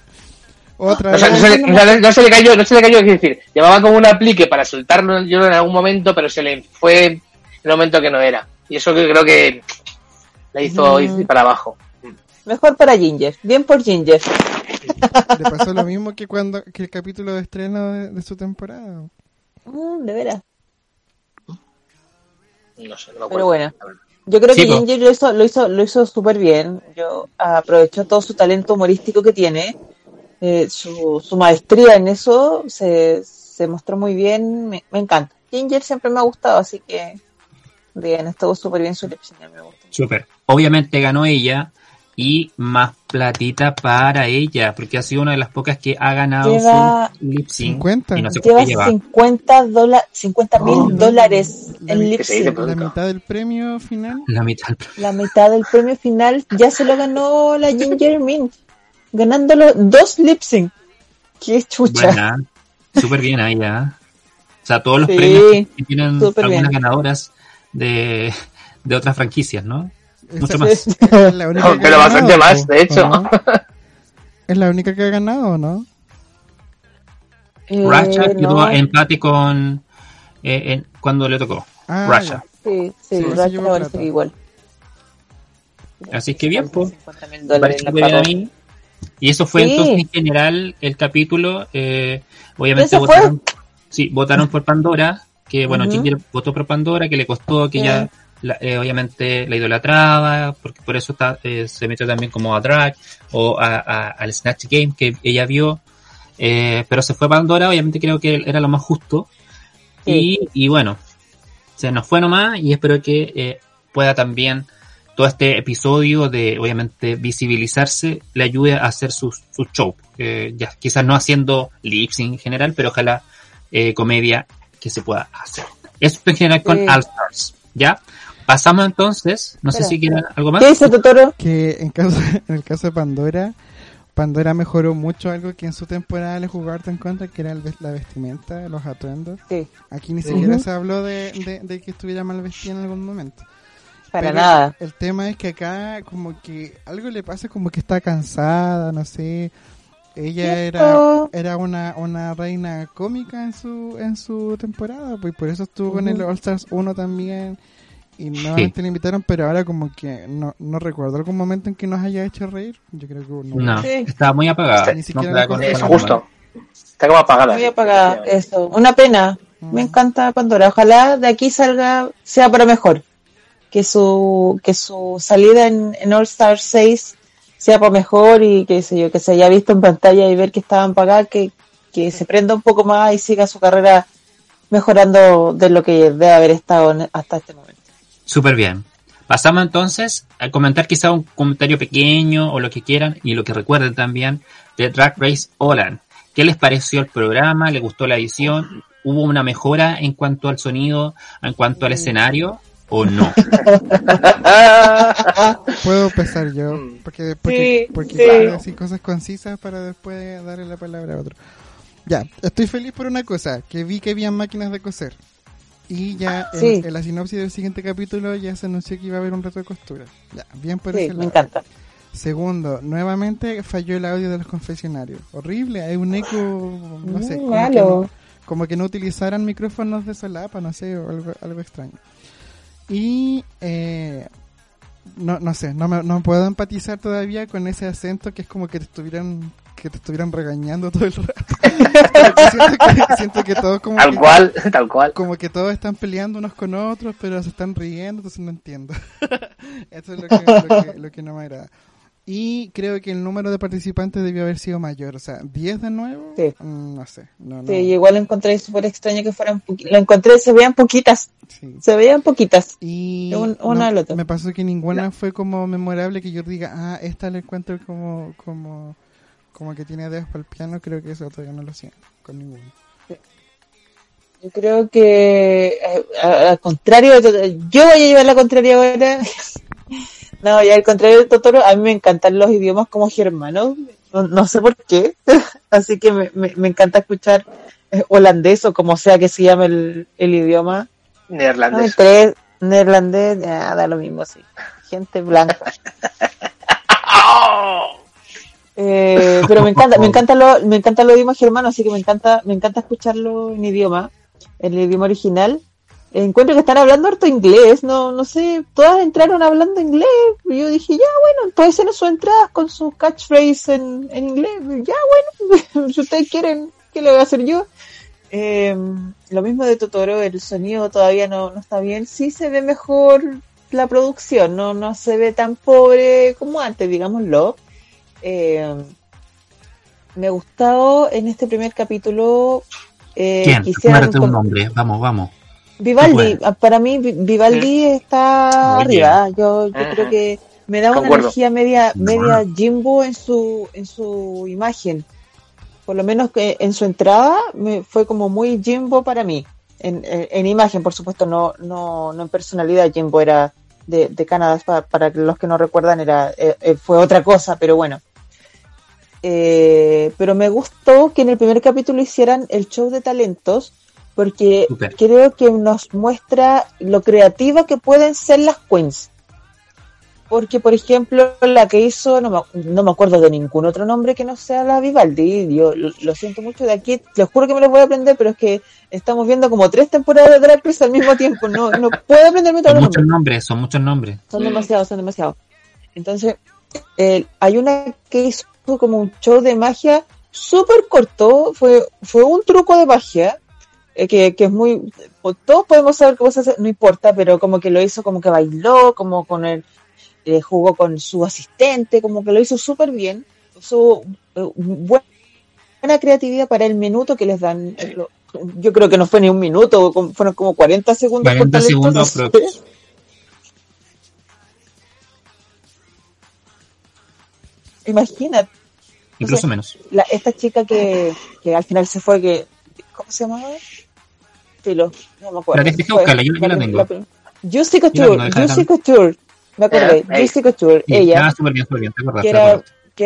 Otra no, vez. se le, o sea, no se le cayó, no se le cayó, es decir, llevaba como un aplique para soltarlo yo en algún momento, pero se le fue en el momento que no era. Y eso que creo que la hizo Mm. ir para abajo. Mejor para Ginger. Bien por Ginger. Le pasó lo mismo que cuando que el capítulo de estreno de, de su temporada. Mm, de veras. No sé, no. Pero bueno. Yo creo que. Ginger lo hizo, lo hizo, lo hizo súper bien. Yo aprovechó todo su talento humorístico que tiene, eh, su, su maestría en eso, se, se mostró muy bien. Me, me encanta. Ginger siempre me ha gustado, así que bien, estuvo súper bien su lip sync, me gusta. Súper. Obviamente ganó ella y más platita para ella, porque ha sido una de las pocas que ha ganado Lleva- su lip sync. 50. Y no sé Lleva cuánto lleva. 50 dola- 50 mil Oh. dólares en ¿Qué lip sync. La mitad del premio final. La mitad. La mitad del premio final ya se lo ganó la Ginger Mint, ganándolo dos lip sync. Qué chucha. Buena. Súper bien ahí, ¿ah? O sea, todos los Sí, premios que tienen algunas bien. ganadoras de, de otras franquicias, ¿no? Mucho más. es la única No, que pero ha bastante ganado, más, ¿o de hecho. no? Es la única que ha ganado, ¿no? Eh, Ratchet quedó no. empate con eh, en- cuando le tocó. Ah, Russia. Sí, sí, Sí, igual. Así que bien, pues. 50 mil Me dólares parece bien a mí. Y eso fue Sí. entonces en general el capítulo. eh, obviamente votaron, sí, votaron por Pandora, que bueno, Ujú. Ginger votó por Pandora, que le costó que ella la- eh, obviamente la idolatraba, porque por eso está, eh, se metió también como a Drag o a- a- al Snatch Game que ella vio. eh, pero se fue Pandora, obviamente creo que era lo más justo. Sí. Y, y bueno, se nos fue nomás y espero que pueda también todo este episodio de obviamente visibilizarse le ayude a hacer su, su show. Ya, quizás no haciendo lip sync en general, pero ojalá comedia que se pueda hacer. Eso en general con Sí. All Stars. ¿Ya? Pasamos entonces, no sé si quieren algo más. ¿Qué dice Totoro? que en, caso, en el caso de Pandora, Pandora mejoró mucho algo que en su temporada le jugó harto en contra, que era el la vestimenta, los atuendos. Sí, Aquí ni siquiera se habló de, de- de que estuviera mal vestida en algún momento. para Pero nada. El tema es que acá como que algo le pasa como que está cansada, no sé. Ella era, ¿Cierto? era una, una reina cómica en su en su temporada, pues por eso estuvo en el. All Stars 1 también. Y nuevamente la invitaron, pero ahora como que no, no recuerdo algún momento en que nos haya hecho reír. Yo creo que no. No, Sí. estaba muy apagada. Ni No siquiera la con- Es con- justo. Está como apagada. Voy a pagar eso. Una pena. Mm. Me encanta Pandora. Ojalá de aquí salga, sea para mejor. Que su, que su salida en, en All Star 6 sea para mejor y que sé yo, que se haya visto en pantalla y ver que estaban pagadas, que, que se prenda un poco más y siga su carrera mejorando de lo que debe haber estado hasta este momento. Súper bien. Pasamos entonces a comentar quizá un comentario pequeño o lo que quieran y lo que recuerden también de Drag Race Holland. ¿Qué les pareció el programa? ¿Les gustó la edición? ¿Hubo una mejora en cuanto al sonido, en cuanto al escenario o no? Puedo empezar yo, Mm. porque, porque, Sí, porque sí. quiero decir cosas concisas para después darle la palabra a otro. Ya, estoy feliz por una cosa, que vi que habían máquinas de coser. Y ya en, Sí. en la sinopsis del siguiente capítulo ya se anunció que iba a haber un reto de costura. Ya, bien por Sí, ese me lado. encanta. Segundo, nuevamente falló el audio de los confesionarios. Horrible, hay un eco, no sé, como que no- como que no utilizaran micrófonos de solapa, no sé, o algo, algo extraño. Y eh, no, no sé, no me, no puedo empatizar todavía con ese acento que es como que te estuvieran que te estuvieran regañando todo el rato. Siento, que, siento que todos como Tal que, cual, tal cual. como que todos están peleando unos con otros, pero se están riendo, entonces no entiendo. Eso es lo que, lo que, lo que no me agrada. Y creo que el número de participantes debió haber sido mayor, o sea, 10 de nuevo, Sí. Mm, no sé. No, no, Sí, igual encontré súper extraño que fueran poqui- Lo encontré, se veían poquitas. sí. Se veían poquitas. Y Un- una al otro. me pasó que ninguna fue como memorable que yo diga, ah, esta la encuentro como, como, como que tiene dedos para el piano, creo que eso todavía no lo siento con ninguno. Yo creo que, eh, al contrario, de- yo voy a llevar la contraria ahora. no, y al contrario de Totoro, a mí me encantan los idiomas como germanos. No, no sé por qué. Así que me, me, me encanta escuchar eh, holandés o como sea que se llame el, el idioma. No, Neerlandés. tres, neerlandés, ya, da lo mismo, sí. Gente blanca. Eh, pero me encanta, me encanta lo, me encanta los idiomas germanos, así que me encanta, me encanta escucharlo en idioma, en el idioma original. Encuentro que están hablando harto inglés, no, no sé, todas entraron hablando inglés, y yo dije, ya bueno, pueden ser sus entradas con su catchphrase en, en inglés, ya bueno, si ustedes quieren, ¿qué le voy a hacer yo? Eh, lo mismo de Totoro, el sonido todavía no, no está bien, sí se ve mejor la producción, no, no se ve tan pobre como antes, digámoslo. Eh, me ha gustado en este primer capítulo. Eh, ¿Quién? un nombre. Vamos, vamos. Vivaldi, ah, para mí Vi- Vivaldi está Muy bien. arriba. Yo, creo que me da una energía media, media Jimbo en su, en su imagen. Por lo menos que en su entrada me fue como muy Jimbo para mí. En, en, en imagen, por supuesto, no, no, no en personalidad. Jimbo era de, de Canadá, pa- para, los que no recuerdan, era, eh, eh, fue otra cosa, pero bueno. Eh, pero me gustó que en el primer capítulo hicieran el show de talentos porque creo que nos muestra lo creativa que pueden ser las queens. porque, por ejemplo, la que hizo, no me, no me acuerdo de ningún otro nombre que no sea la Vivaldi. Yo lo, lo siento mucho de aquí, les juro que me lo voy a aprender, pero es que estamos viendo como tres temporadas de Drag Race al mismo tiempo. No, no puedo aprenderme todos Son los muchos nombres. nombres, son muchos nombres. Son demasiados, son demasiados. Entonces, eh, hay una que hizo como un show de magia súper corto, fue, fue un truco de magia, que, que es muy, todos podemos saber cómo se hace, no importa, pero como que lo hizo, como que bailó, como con el, eh, jugó con su asistente, como que lo hizo súper bien, su eh, buena creatividad para el minuto que les dan. eh, lo- Yo creo que no fue ni un minuto, fueron como 40 segundos. por 40 talento, segundos aprox. Imagínate. Incluso menos. la, esta chica que, que al final se fue, que ¿cómo se llamaba? Filo, no me acuerdo. La buscarla, yo- yo la tengo. Juicy Couture. Juicy Couture, me acordé, Eh. Juicy Couture, Sí, ella, ah, súper bien, súper bien, te que era, que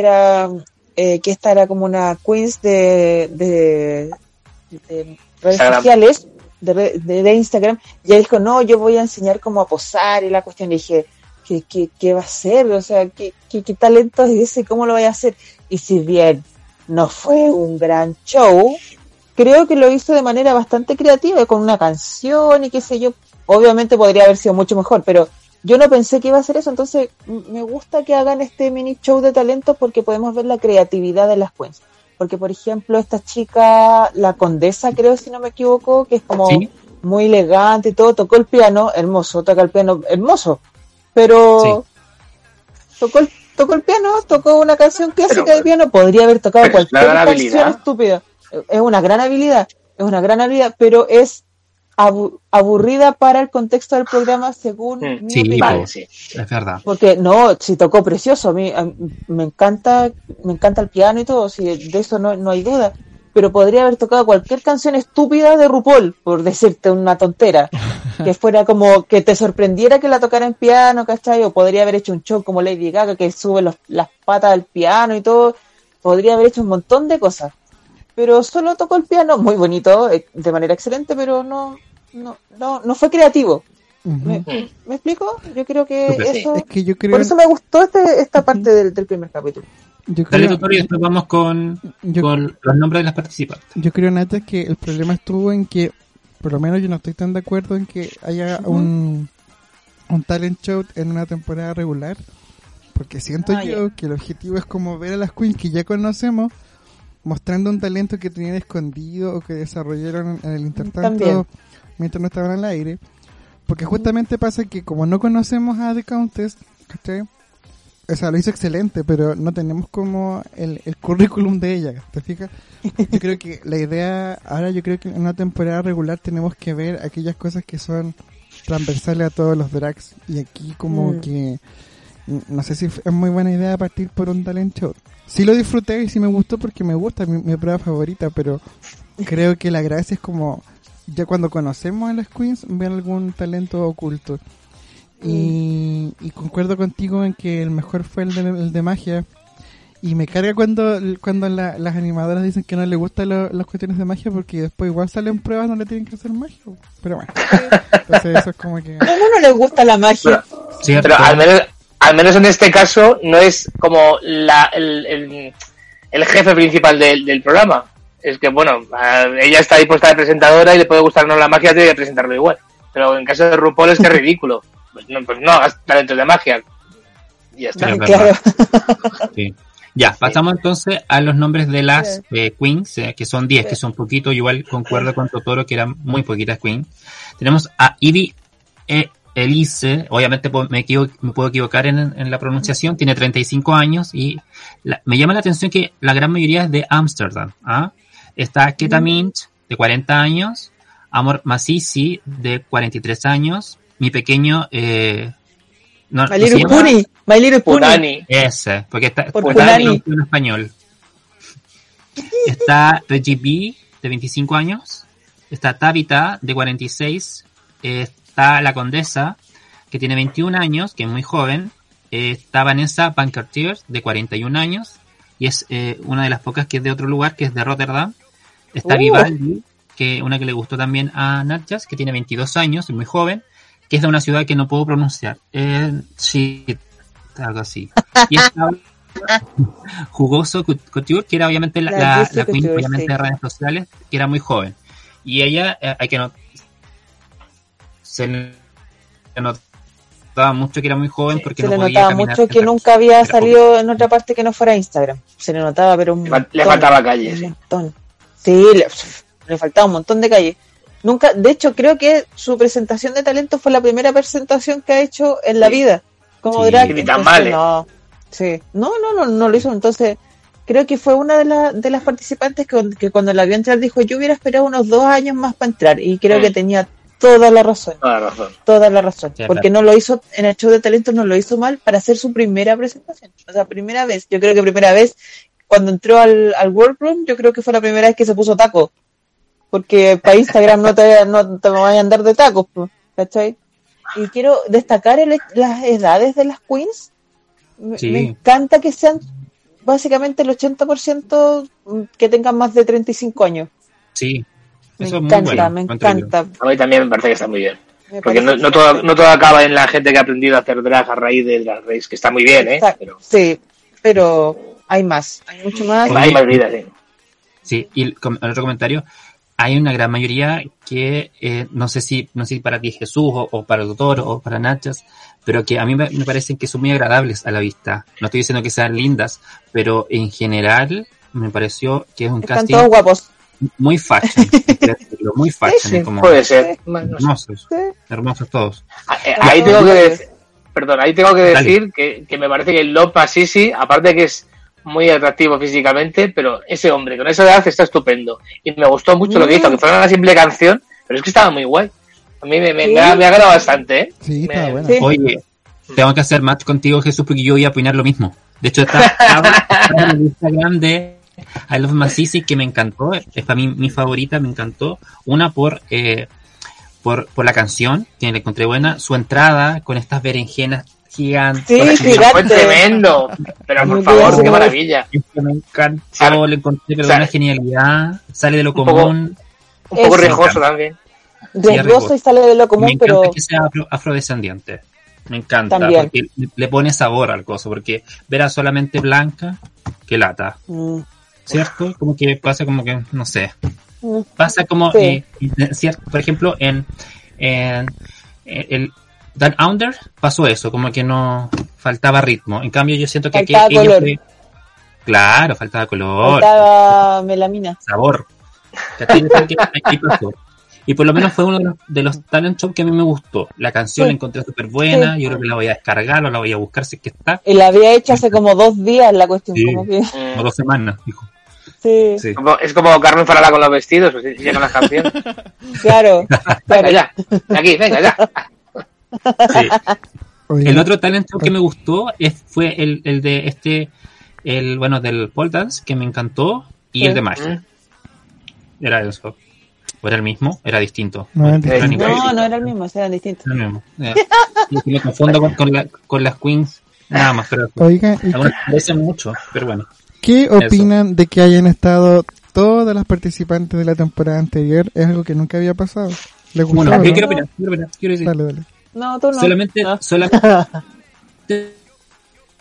eh, que esta era como una queens de, de, de redes Instagram. sociales, de, de, de Instagram, y ella dijo, no, yo voy a enseñar cómo a posar, y la cuestión, y dije, ¿qué, qué, qué va a hacer? O sea, ¿qué, qué, qué talento es ese? ¿Cómo lo vaya a hacer? Y si bien no fue un gran show, creo que lo hizo de manera bastante creativa, con una canción y qué sé yo. Obviamente podría haber sido mucho mejor, pero yo no pensé que iba a ser eso, entonces me gusta que hagan este mini show de talentos porque podemos ver la creatividad de las queens. Porque, por ejemplo, esta chica, la condesa, creo, si no me equivoco, que es como Sí. muy elegante y todo, tocó el piano, hermoso, toca el piano, hermoso, pero tocó el, tocó el piano, tocó una canción clásica Pero- de piano, podría haber tocado una cualquier canción estúpida. Es una gran habilidad, es una gran habilidad, pero es abu- aburrida para el contexto del programa según Mm, mi sí, opinión. Vale, sí. Es verdad. Porque no, si tocó precioso, a mí, a me encanta, me encanta el piano y todo, si de eso no, no hay duda. Pero podría haber tocado cualquier canción estúpida de RuPaul, por decirte una tontera. que fuera como que te sorprendiera que la tocara en piano, ¿cachai? O podría haber hecho un show como Lady Gaga que sube los- las patas del piano y todo. Podría haber hecho un montón de cosas. Pero solo tocó el piano, muy bonito, eh, de manera excelente, pero no, no, no, no fue creativo. ¿Me. ¿me explico? Yo creo que sí. eso... Es que yo creo, Por eso me gustó este, esta parte del, del primer capítulo. yo Dale creo, tutorial y después vamos con, yo, con los nombres de las participantes. yo creo Nata que el problema estuvo en que por lo menos yo no estoy tan de acuerdo en que haya un un talent show en una temporada regular porque siento Ah, yo que el objetivo es como ver a las queens que ya conocemos mostrando un talento que tenían escondido o que desarrollaron en el intertanto También. mientras no estaban al aire porque justamente pasa que como no conocemos a The Countess ¿cachai? o sea, lo hizo excelente, pero no tenemos como el, el currículum de ella, ¿te fijas? Yo creo que la idea, ahora yo creo que en una temporada regular tenemos que ver aquellas cosas que son transversales a todos los drags. Y aquí como Mm. que, no sé si es muy buena idea partir por un talent show. Sí lo disfruté y sí me gustó porque me gusta, mi, mi prueba favorita, pero creo que la gracia es como, ya cuando conocemos a las queens, ver algún talento oculto. Y, y concuerdo contigo en que el mejor fue el de, el de magia. Y me carga cuando, cuando la- las animadoras dicen que no les gustan lo- las cuestiones de magia porque después igual salen pruebas donde tienen que hacer magia. Pero bueno, entonces eso es como que... ¿Cómo no le gusta la magia? ¿Cierto? Pero al menos, al menos en este caso no es como la, el, el, el jefe principal del, del programa. Es que, bueno, ella está dispuesta de presentadora y le puede gustar o no la magia, tiene que presentarlo igual. Pero en caso de RuPaul es que es ridículo. Pues no, pues no hagas talentos de magia. Y ya está. Sí, es claro. verdad. Sí. Ya, pasamos entonces a los nombres de las eh, queens, eh, que son 10, que son poquitos, igual concuerdo con Totoro que eran muy poquitas queens. Tenemos a Ivy Elise, obviamente me, equivo- me puedo equivocar en, en la pronunciación, tiene 35 años y la- me llama la atención que la gran mayoría es de Ámsterdam. ¿ah? Está Keta Minch, de 40 años, Amor Masisi, de 43 años, mi pequeño... Eh, no, My ¿no Little llama? Pony. My Little Pony. Punani. Ese, porque está Por en español. Está Reggie B, de 25 años. Está Tabitha, de 46. Está la Condesa, que tiene 21 años, que es muy joven. Está Vanessa Bankertier, de 41 años. Y es eh, una de las pocas que es de otro lugar, que es de Rotterdam. Está Uh. Vivaldi, que una que le gustó también a Natjas, que tiene 22 años, es muy joven, que es de una ciudad que no puedo pronunciar. Eh, sí, algo así. Y estaba Jugoso Couture, que era obviamente la, La la, Juicy la queen obviamente sí. de redes sociales, que era muy joven. Y ella, eh, hay que no se le notaba mucho que era muy joven porque Se no le podía notaba caminar mucho que nunca había salido en otra parte que no fuera Instagram. Se le notaba, pero un Le faltaba calle, Un sí. montón. Sí, le, le faltaba un montón de calle. Nunca, de hecho, creo que su presentación de talento fue la primera presentación que ha hecho en la Sí. vida como Sí. drag. Y ni tan entonces, mal, no, sí. no, no, no, no lo hizo. Entonces, creo que fue una de, la- de las participantes que, que cuando la vio entrar dijo, yo hubiera esperado unos dos años más para entrar. Y creo Mm. que tenía toda la razón. Toda la razón. Toda la razón. Sí, porque claro. no lo hizo, en el show de talento no lo hizo mal para hacer su primera presentación. O sea, primera vez. Yo creo que primera vez, cuando entró al, al Workroom, yo creo que fue la primera vez que se puso taco. Porque para Instagram no te, no te vayan a andar de tacos, ¿cachai? Y quiero destacar el- las edades de las queens. Me, Sí. me encanta que sean básicamente el 80% que tengan más de 35 años. Sí, eso es muy encanta, bueno. me encanta. A mí también me parece que está muy bien. Me Porque no, no, todo, no todo acaba en la gente que ha aprendido a hacer drag a raíz de Drag Race, que está muy bien, ¿eh? Pero Sí, pero hay más, hay mucho más. Hay más vida, sí. Sí, y el, otro comentario, hay una gran mayoría que eh, no sé si no sé si para ti Jesús o, o para el doctor o para Nachas, pero que a mí me, me parecen que son muy agradables a la vista. No estoy diciendo que sean lindas, pero en general me pareció que es un Están casting todos guapos. Muy fashion, que muy fashion, sí, como Puede ser. Hermosos, Sí. hermosos todos. Ahí tengo que decir, perdón, ahí tengo que Dale. decir que, que me parece que Lopa Sisi, aparte de que es muy atractivo físicamente, pero ese hombre con esa edad está estupendo. Y me gustó mucho lo que Mm. hizo, aunque fuera una simple canción, pero es que estaba muy guay. A mí me, me, Sí. me ha, me ha agradado bastante, ¿eh? Sí, Me- está bueno. Oye, tengo que hacer match contigo, Jesús, porque yo voy a opinar lo mismo. De hecho, está, está en el Instagram de I Love Masisi, que me encantó. Es para mí mi favorita, me encantó. Una por, eh, por, por la canción, que la encontré buena. Su entrada con estas berenjenas gigantes. Sí, sí. Fue Gigante. tremendo. Pero por favor, qué maravilla. Me encantó, le encontré pero una genialidad. Sale de lo Un poco- común. Un poco riesgoso también. Riesgoso y sale de lo me común, encanta pero que sea afro- afrodescendiente. Me encanta, También. porque le- le pone sabor al coso, porque ver a solamente blanca, que lata, mm, ¿cierto? Como que pasa como que, no sé, pasa como, Sí. eh, en cier- por ejemplo, en, en, en el Dan Under pasó eso, como que no faltaba ritmo. En cambio, yo siento que aquí Faltaba color. claro, faltaba color, faltaba melamina. sabor. Y por lo menos fue uno de los, de los talent shows que a mí me gustó. La canción Sí. la encontré súper buena. Sí. Yo creo que la voy a descargar o la voy a buscar si es que está. Y la había hecho hace como dos días la cuestión, Sí. como que Como dos semanas, dijo. Sí, Sí. Como- es como Carmen Farala con los vestidos, pues con las canciones. claro, Venga ya, aquí, venga ya. sí. El otro talent show que me gustó es, fue el, el de este, el bueno, del pole dance, que me encantó, y Sí. el de magia. Mm. Era eso. ¿O era el mismo? Era distinto. No, era Era. No, no era el mismo, eran distintos. Era el mismo. Me confundo con, con, la- con las queens, nada más, pero Oiga, ¿y algunas parecen mucho, pero bueno. ¿Qué opinan de que hayan estado todas las participantes de la temporada anterior? Es algo que nunca había pasado. ¿Les gustó? Bueno, no? quiero opinar, quiero opinar, quiero decir. Dale, dale. No, tú no. solamente, No. solamente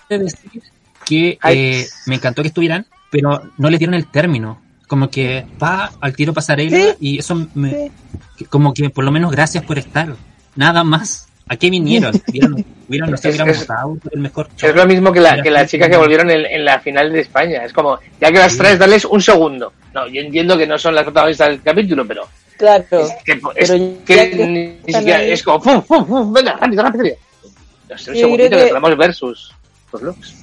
decir que eh, me encantó que estuvieran, pero no les dieron el término. Como que va al tiro pasarela Sí. y eso me, Sí. como que por lo menos gracias por estar. Nada más. ¿A qué vinieron? Hubieran, hubieran, no sé, Es- votado el mejor show. Es lo mismo que, la, que las chicas que volvieron en, en la final de España. Es como, ya que las traes, darles un segundo. No, yo entiendo que no son las protagonistas del capítulo, pero Claro. es que, es que que ni siquiera ahí. es como, ¡pum, pum, pum! Venga, rápido, rápido. No sé, un segundito que que- podemos ver sus, sus looks.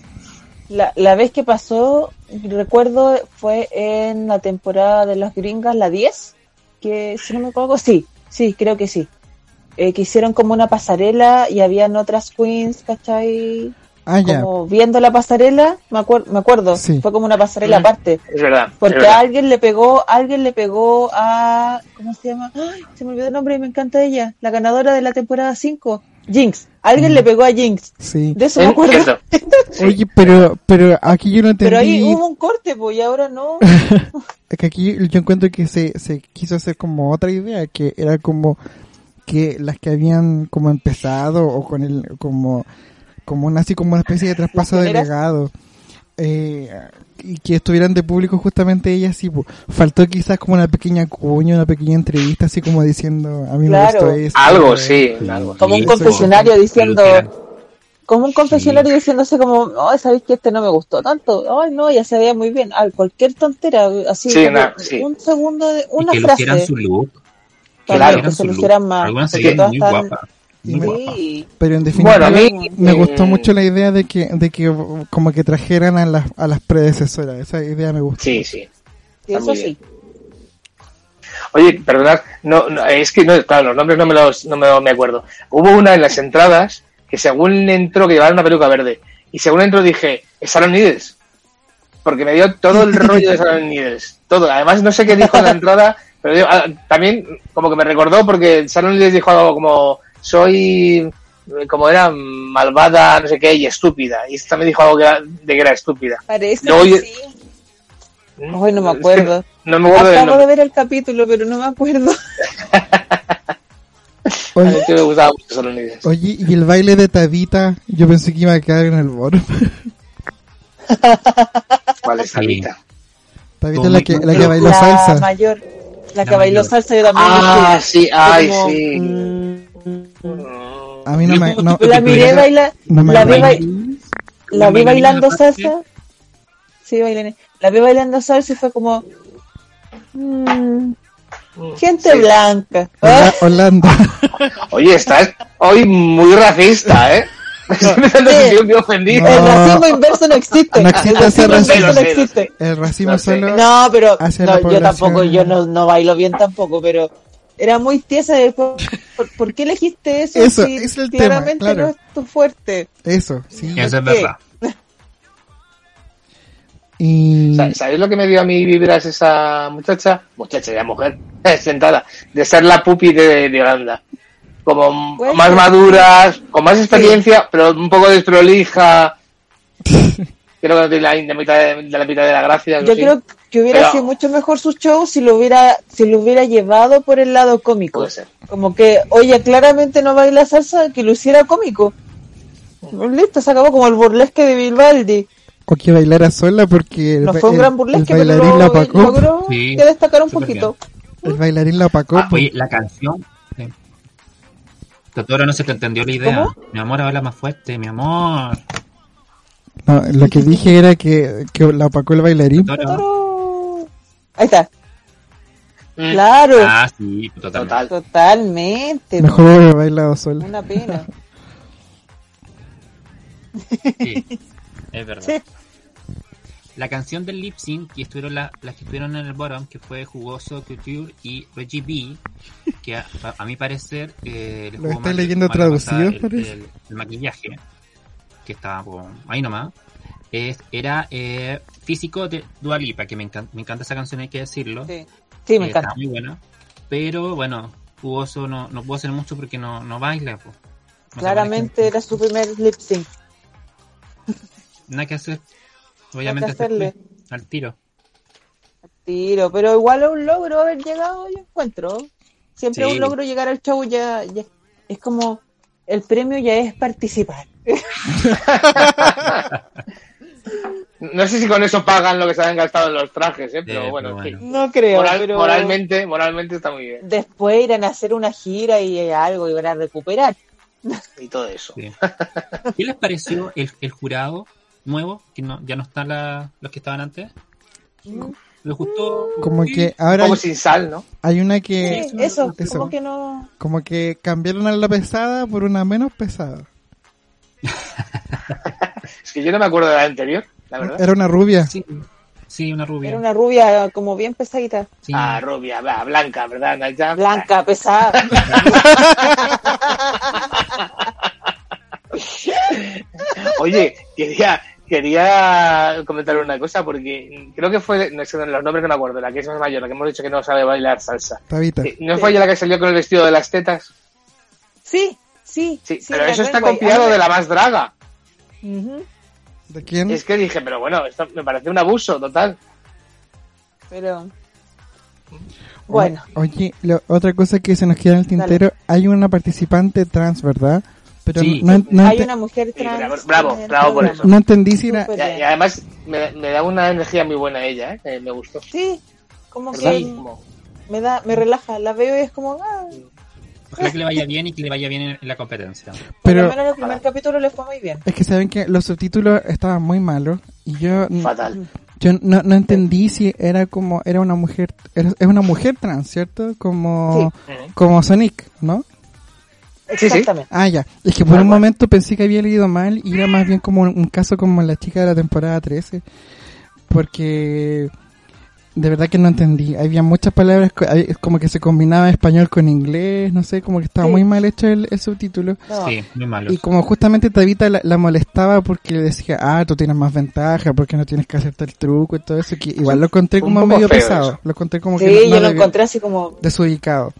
La, la vez que pasó, recuerdo, fue en la temporada de las gringas, la 10, que si no me equivoco, sí, sí, creo que sí. Eh, que hicieron como una pasarela y habían otras queens, ¿cachai? Ah, ya. Como viendo la pasarela, me, acuer- me acuerdo, Sí. fue como una pasarela Mm. aparte. Es verdad. es Porque verdad. alguien le pegó, alguien le pegó a, ¿cómo se llama? Ay, se me olvidó el nombre y me encanta ella, la ganadora de la temporada 5, Jinx. Alguien Mm. le pegó a Jinx, Sí. de eso me acuerdo. Sí. Oye, pero, pero aquí yo no entendí. Pero ahí hubo un corte, pues, y ahora no. Es que aquí yo encuentro que se, se quiso hacer como otra idea, que era como que las que habían como empezado o con el, como como una, así como una especie de traspaso de legado. Eh, y que estuvieran de público justamente ellas, sí, pues, faltó quizás como una pequeña cuña, una pequeña entrevista, así como diciendo, a mí Claro. me gustó esto. Algo, eh, sí, algo. Como un confesionario eso, diciendo, como un confesionario diciéndose como, ay, sabéis que este no me gustó tanto, ay, no, ya se veía muy bien, ay, cualquier tontera, así, Sí, como na- sí. un segundo de y una que frase, lucieran su look. Claro. que se lucieran más, Algunas se veían muy están- guapas. Sí, Pero en definitiva, Bueno, a mí me eh, gustó mucho la idea de que, de que como que trajeran a las, a las predecesoras. Esa idea me gustó. Sí, sí. Está eso sí, Oye, perdonad, no, no, es que no, claro, los nombres no me los no me, me acuerdo. Hubo una en las entradas que según entró que llevaba una peluca verde y según entró dije, es Sharon Needles. Porque me dio todo el rollo de Sharon Needles. Todo. Además no sé qué dijo en la entrada, pero dio- ah, también como que me recordó porque Sharon Needles dijo algo como soy como era malvada, no sé qué, y estúpida. Y esta me dijo algo que era- de que era estúpida. parece No, que sí, Ay, no me Es que acuerdo. No me acuerdo del acabo de ver el capítulo, pero no me acuerdo, A mí Oye, que me gustaba mucho oye, y el baile de Tabita, yo pensé que iba a quedar en el boro. ¿Cuál es. Tabita? Tabita es la que, la que bailó la salsa. mayor, la, La que bailó salsa yo también Ah, dije, sí, ay, como, sí. mm, A mí no me... No, la miré bailar, no la vi, la vi bailando salsa. Sí, bailarina. La vi bailando salsa y fue como. mm, gente Sí. blanca. Hola- Holanda. Oye, estás hoy muy racista, ¿eh? Me Sí. muy ofendido. El racismo inverso no existe. No existe el ese racismo racismo. inverso no existe. El racismo No sé. solo... No, pero Hacia no, la yo tampoco, yo no, no bailo bien tampoco, pero era muy tiesa. de, ¿Por, por, por qué elegiste eso? Eso, si es el tema, claramente claro. no es tu fuerte. Eso, sí. Eso es verdad. Y... Sa- ¿Sabéis lo que me dio a mí vibras esa muchacha? Muchacha, ya mujer, sentada, de ser la pupi de, de Holanda. Como Pues, más maduras, con más experiencia, pero un poco desprolija. Creo que no tiene la, la mitad de, de la mitad de la gracia. Yo creo que hubiera Pero- sido mucho mejor su show si lo hubiera, si lo hubiera llevado por el lado cómico. Puede ser. Como que, oye, claramente no baila salsa, que lo hiciera cómico. Listo, se acabó como el burlesque de Bilbaldi. O que bailara sola porque No fue un gran burlesque, el pero bailarín la lo, logró Sí, que destacar un poquito. El bailarín la opacó. Ah, pues. oye, la canción. Totoro no se te entendió la idea. ¿Cómo? Mi amor habla más fuerte, mi amor. No, lo que dije era que, que la opacó el bailarín. Totoro. Totoro. Ahí está. Mm, Claro, Ah, sí, totalmente. Total. totalmente. Mejor hubiera bailado sola. Una pena. Sí, es verdad. Sí. La canción del lip sync que estuvieron la- las que estuvieron en el bottom, que fue Jugoso Couture y Reggie B, que a, a mi parecer eh, le Lo jugó mal- leyendo traducido, el, parece. el- el maquillaje, que estaba ahí nomás. Es, era eh, físico de Dua Lipa, que me, encan- me encanta esa canción, hay que decirlo. Sí, Sí, me Eh, encanta. Está muy buena. Pero bueno, Jugoso no, no puedo hacer mucho porque no, no baila. No Claramente era su primer lip sync. Nada que hacer. Obviamente hacerle. al tiro. Tiro, pero igual es un logro haber llegado, yo encuentro. Siempre es Sí. un logro llegar al show, ya, ya- es como el premio ya es participar. No sé si con eso pagan lo que se han gastado en los trajes, ¿eh? pero bueno, pero. No creo, Moral- pero moralmente, moralmente está muy bien. después irán a hacer una gira y eh, algo y van a recuperar. Y todo eso. Sí. ¿Qué les pareció el, el jurado nuevo? Que no, ya no están la- los que estaban antes. ¿Les gustó? Como Sí. que ahora poco hay, sin sal, ¿no? hay una que... Sí, eso, eso. como que no. Como que cambiaron a la pesada por una menos pesada. Es que yo no me acuerdo de la anterior, la verdad. Era una rubia. Sí, sí, una rubia. Era una rubia como bien pesadita. Sí. Ah, rubia, blanca, ¿verdad? Naija? Blanca, pesada. Oye, quería, quería comentar una cosa porque creo que fue, no sé, los nombres no me acuerdo, la que es más mayor, la que hemos dicho que no sabe bailar salsa. Tabita. Eh, ¿No fue ella la que salió con el vestido de las tetas? Sí, sí. Sí, sí, pero eso está copiado de la más draga. ¿De quién? Es que dije, pero bueno, esto me parece un abuso total. Pero. Bueno, Oye, lo- otra cosa que se nos queda en el tintero, hay una participante trans, ¿verdad? Pero Sí. no, no Hay una mujer Sí, trans. bravo, bravo, por eso. no entendí si era... Y, además me, me da una energía muy buena ella, ¿eh? Eh, me gustó. Sí, como ¿Verdad? que Como- me da, me relaja. La veo y es como, ah, Ojalá que le vaya bien y que le vaya bien en, la competencia. Pero- menos el primer capítulo le fue muy bien. Es que saben que los subtítulos estaban muy malos y yo fatal. yo no, no entendí si era como era una mujer era- es una mujer trans, ¿cierto? Como Ujú. como Sonic, ¿no? Sí, sí. Exactamente. Ah, ya. Es que por un momento pensé que había leído mal y era más bien como un, un caso como la chica de la temporada 13. Porque de verdad que no entendí. Había muchas palabras como que se combinaba español con inglés, no sé, como que estaba Sí. muy mal hecho el, el subtítulo. No, Sí, muy malo. Y como justamente Tabita la, la molestaba porque le decía, ah, tú tienes más ventaja, porque no tienes que hacerte el truco y todo eso, que igual lo encontré como medio pesado, eso. lo encontré como sí, que no- no yo lo encontré así como, desubicado.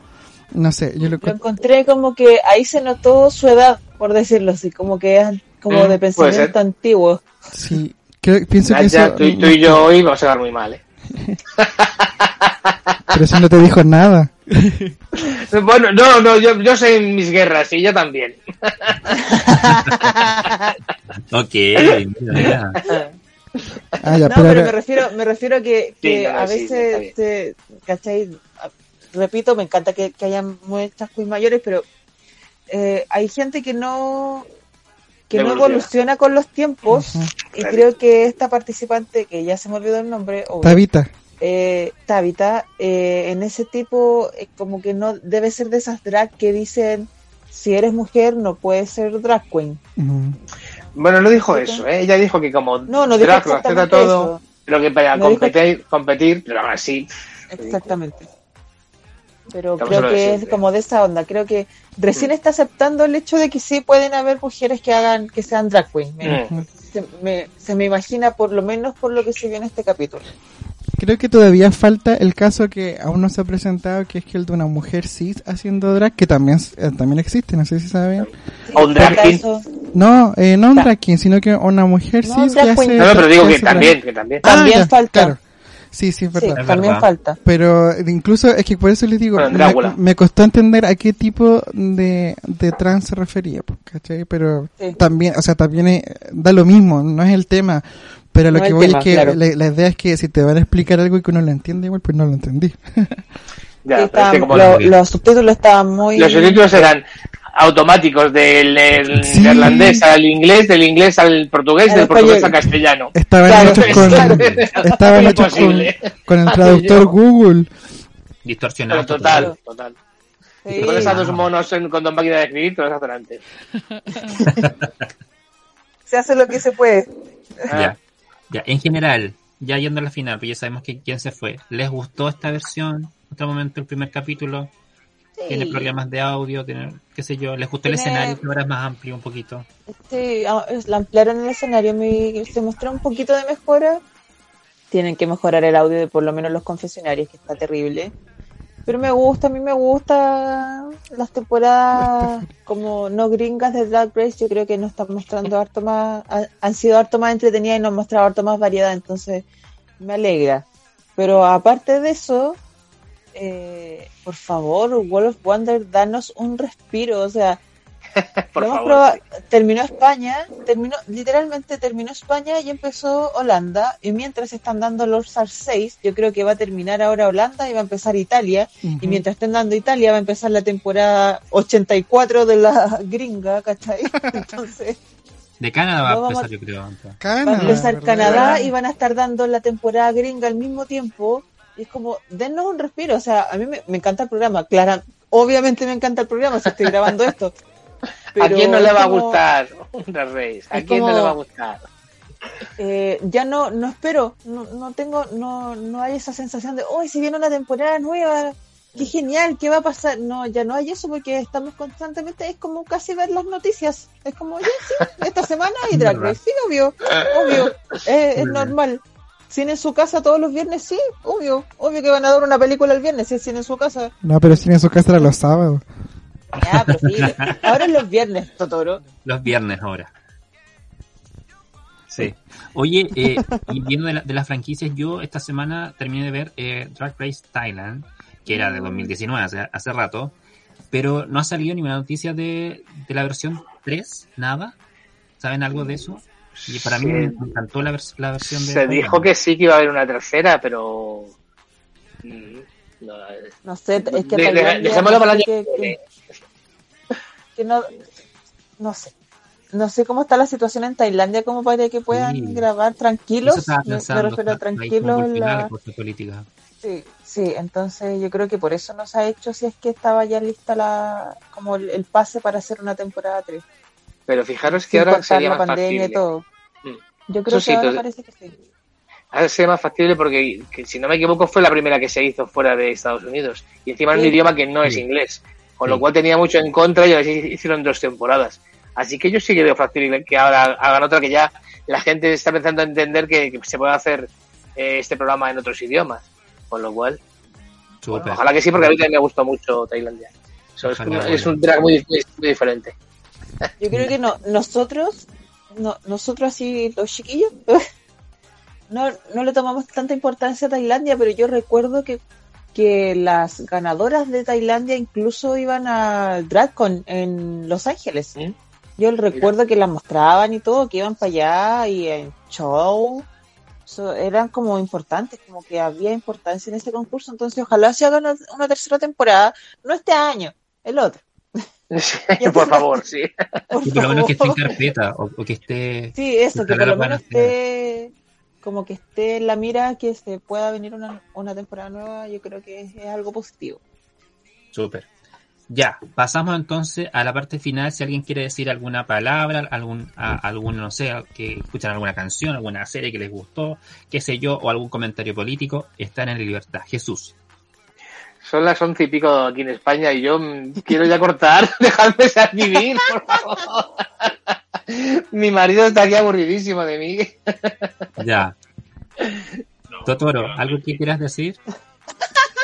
No sé, yo lo lo encontré... como que ahí se notó su edad, por decirlo así, como que es como Mm, de pensamiento antiguo. Sí, creo- pienso que eso... tú, y- tú y yo hoy vamos a quedar muy mal, ¿eh? Pero si no te dijo nada. Bueno, no, no, yo, yo sé mis guerras y ella también. Ok, mira, mira. Ah, ya, no, pero pero, me refiero, me refiero a que, que Sí, no, a sí, veces, bien. te, ¿cachai? Repito, me encanta que, que hayan muchas quiz mayores, pero eh, hay gente que no que no Evoluciona. con los tiempos y Claro. creo que esta participante, que ya se me olvidó el nombre, obvio, Tabita. eh, Tabitha, eh, en ese tipo, eh, como que no debe ser de esas drag que dicen, si eres mujer no puedes ser drag queen. Bueno, no dijo Sí, eso, ¿eh? Ella dijo que como No, no dijo drag lo todo, eso. pero que para No dijo- competir, competir, pero aún así, Exactamente. Pero Estamos creo que es como de esa onda. Creo que recién Mm. está aceptando el hecho de que sí pueden haber mujeres que hagan, que sean drag queen. Me- Mm. se, me, se me imagina por lo menos por lo que se vio en este capítulo. Creo que todavía falta el caso que aún no se ha presentado, que es que el de una mujer cis haciendo drag, que también, eh, también existe, no sé si saben. O un drag eso. No, eh, no un drag king, sino que una mujer No, cis que hace... queen. No, no, pero digo que también, que también. Ah, También ya, falta. Claro. Sí, sí, es verdad. Es también falta. Pero incluso es que por eso les digo, Bueno, me, costó entender a qué tipo de, de trans se refería, pues, ¿cachai? Pero Sí. también, o sea, también eh, da lo mismo, no es el tema. Pero lo No que voy tema, es que claro. la, la idea es que si te van a explicar algo y que uno lo entiende igual, pues no lo entendí. Ya, Sí, pero es que estaban- como lo- los, los subtítulos estaban muy... los subtítulos eran automáticos del el Sí. neerlandés al inglés, del inglés al portugués, Al del portugués al castellano. Estaban Claro, hechos con, claro. estaban hechos con, Imposible. con el traductor Google. Distorsionado. Pero total, total. Sí. Si pones a dos monos en, con dos máquinas de escribir, te lo vas a hacer antes. Se hace lo que se puede. Ya. ya, en general, ya yendo a la final, pues ya sabemos que quién se fue. ¿Les gustó esta versión? Otro momento, el primer capítulo. Tiene Sí. problemas de audio, tiene, qué sé yo. ¿Les gustó el Tiene- escenario que ahora es más amplio un poquito? Sí, ah, la ampliaron el escenario, me- se mostró un poquito de mejora. Tienen que mejorar el audio de por lo menos los confesionarios, que está terrible. Pero me gusta, a mí me gusta las temporadas como no gringas de Drag Race. Yo creo que nos están mostrando harto más, ha- han sido harto más entretenidas y nos han mostrado harto más variedad, entonces me alegra. Pero aparte de eso, eh, por favor, Wall of Wonder, danos un respiro, o sea, Por lo hemos favor. probado- terminó España, terminó, literalmente terminó España y empezó Holanda, y mientras están dando los SAR 6, yo creo que va a terminar ahora Holanda y va a empezar Italia, y mientras estén dando Italia va a empezar la temporada 84 de la gringa, ¿cachai? Entonces, De Canadá va No, a empezar, yo creo. Canadá, va a empezar. Canadá y van a estar dando la temporada gringa al mismo tiempo, y es como, dennos un respiro, o sea, a mí me, me encanta el programa, Clara, obviamente me encanta el programa si estoy grabando esto. ¿A pero quién no le va a gustar un Drag Race? ¿A quién no le va a gustar? eh, ya no no espero, no, no tengo, no, no hay esa sensación de, hoy si viene una temporada nueva, qué genial, qué va a pasar. No, ya no hay eso porque estamos constantemente, es como casi ver las noticias, es como, ya sí, esta semana hay Drag Race, sí, obvio, obvio, es normal. Cine en su casa todos los viernes, sí, obvio, obvio que van a dar una película el viernes, si es cine en su casa. No, pero si en su casa era los sábados. Ya, pero sí, ahora es los viernes, Totoro. Los viernes ahora. Sí. Oye, eh, y viendo de, la- de las franquicias, yo esta semana terminé de ver eh, Drag Race Thailand, que era de 2019, hace, hace rato. pero no ha salido ninguna noticia de, de la versión 3, nada. ¿Saben algo de eso? Y para mí Sí. me encantó la, vers- la versión de... Se dijo que sí que iba a haber una tercera, pero. mm, no, No sé, es que De- dejémoslo para el año que- que viene. que no, no sé. No sé cómo está la situación en Tailandia como para que puedan Sí. grabar tranquilos. estaba Me, pensando, refiero a tranquilos. la- política. Sí, sí, entonces yo creo que por eso no se ha hecho si es que estaba ya lista la como el, el pase para hacer una temporada 3. Pero fijaros que Sin ahora sería la más pandemia factible. y todo. Mm. Yo creo Eso que sí, ahora parece que sí. Ahora sería más factible porque, que, si no me equivoco, fue la primera que se hizo fuera de Estados Unidos. Y encima en un Sí. idioma que no es Sí. inglés. Con Sí. lo cual tenía mucho en contra y así hicieron dos temporadas. Así que yo sí que veo factible que ahora hagan otra que ya la gente está empezando a entender que, que se puede hacer eh, este programa en otros idiomas. Con lo cual, bueno, ojalá que sí, porque a mí también me gustó mucho Tailandia. Eso es, un- es un drag muy, muy- muy diferente. Yo creo que no, nosotros, no, nosotros así, los chiquillos, no, no le tomamos tanta importancia a Tailandia, pero yo recuerdo que, que las ganadoras de Tailandia incluso iban al DragCon en Los Ángeles. ¿Mm? Yo recuerdo que las mostraban y todo, que iban para allá y en show. So, eran como importantes, como que había importancia en ese concurso. Entonces, ojalá se haga una, una tercera temporada, no este año, el otro. por favor, sí. Por por lo menos que esté en carpeta o, o que esté... Sí, eso, que por lo menos esté, como que esté en la mira que se pueda venir una, una temporada nueva, yo creo que es, es algo positivo. Súper. Ya, pasamos entonces a la parte final. Si alguien quiere decir alguna palabra, algún, a- algún no sé, que escuchan alguna canción, alguna serie que les gustó, qué sé yo, o algún comentario político, están en libertad. Jesús. Son las once y pico aquí en España y yo mm, quiero ya cortar. Dejadme ser vivir, por favor. Mi marido está aquí aburridísimo de mí. Ya. Totoro, ¿algo que quieras decir?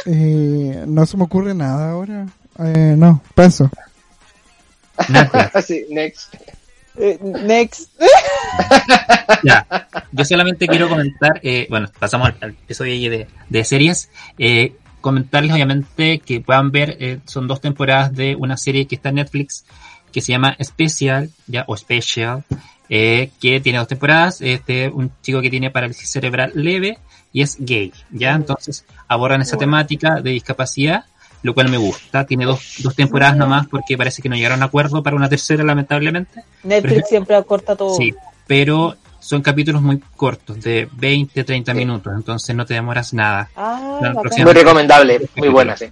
Eh, no se me ocurre nada ahora. Eh, no, paso. Así, next. Eh, next. Ya, yo solamente quiero comentar, eh, bueno, pasamos al, episodio de, de series, eh, comentarles obviamente que puedan ver, eh, son dos temporadas de una serie que está en Netflix que se llama Special, ya, o Special, eh, que tiene dos temporadas, este, un chico que tiene parálisis cerebral leve y es gay, ya, entonces abordan esa temática de discapacidad, lo cual me gusta, tiene dos, dos temporadas nomás porque parece que no llegaron a acuerdo para una tercera lamentablemente, Netflix siempre acorta todo. Sí, pero son capítulos muy cortos, de 20, 30 Sí. minutos, entonces no te demoras nada. Ah, Muy recomendable, muy buena, sí.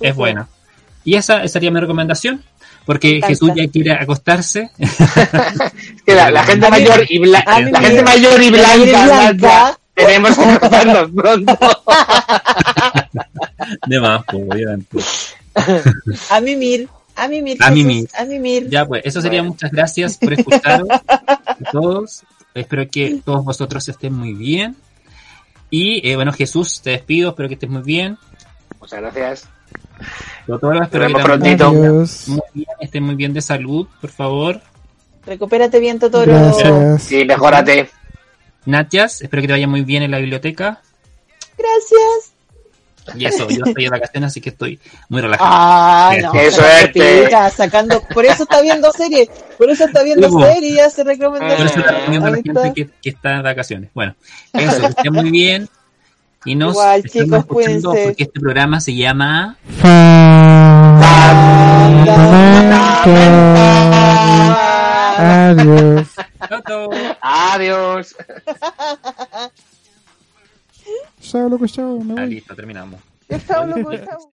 Es buena. Y esa, esa sería mi recomendación, porque. Jesús ya quiere acostarse. Es que la, la gente A mí- mayor y bla- la gente mayor y la blanca, tenemos que cortarnos pronto. De más, pues, obviamente. A mimir, a mimir, A Jesús, mimir. a mimir. Ya, pues, eso sería Bueno. muchas gracias por escuchar a todos. Espero que todos vosotros estén muy bien. Y eh, bueno, Jesús, te despido, espero que estés muy bien. Muchas gracias. Totoro, espero que vemos también prontito. Muy bien, estén muy bien de salud, por favor. Recupérate bien, Totoro. Gracias. Sí, mejórate. Natias, espero que te vaya muy bien en la biblioteca. Gracias. Y eso, yo estoy de vacaciones, así que estoy muy relajado. Ah, no, Qué suerte. pica, sacando, por eso está viendo series, por eso está viendo series y hace recomendaciones. Por eso te recomiendo a la gente está. que, que está de vacaciones. Bueno, eso, que estén muy bien. Y nos Igual, estamos chicos, escuchando cuídense. porque este programa se llama Adiós. Toto. Adiós. Chao, loco, chao. me voy. Ah, listo, terminamos. Chao, loco, chao.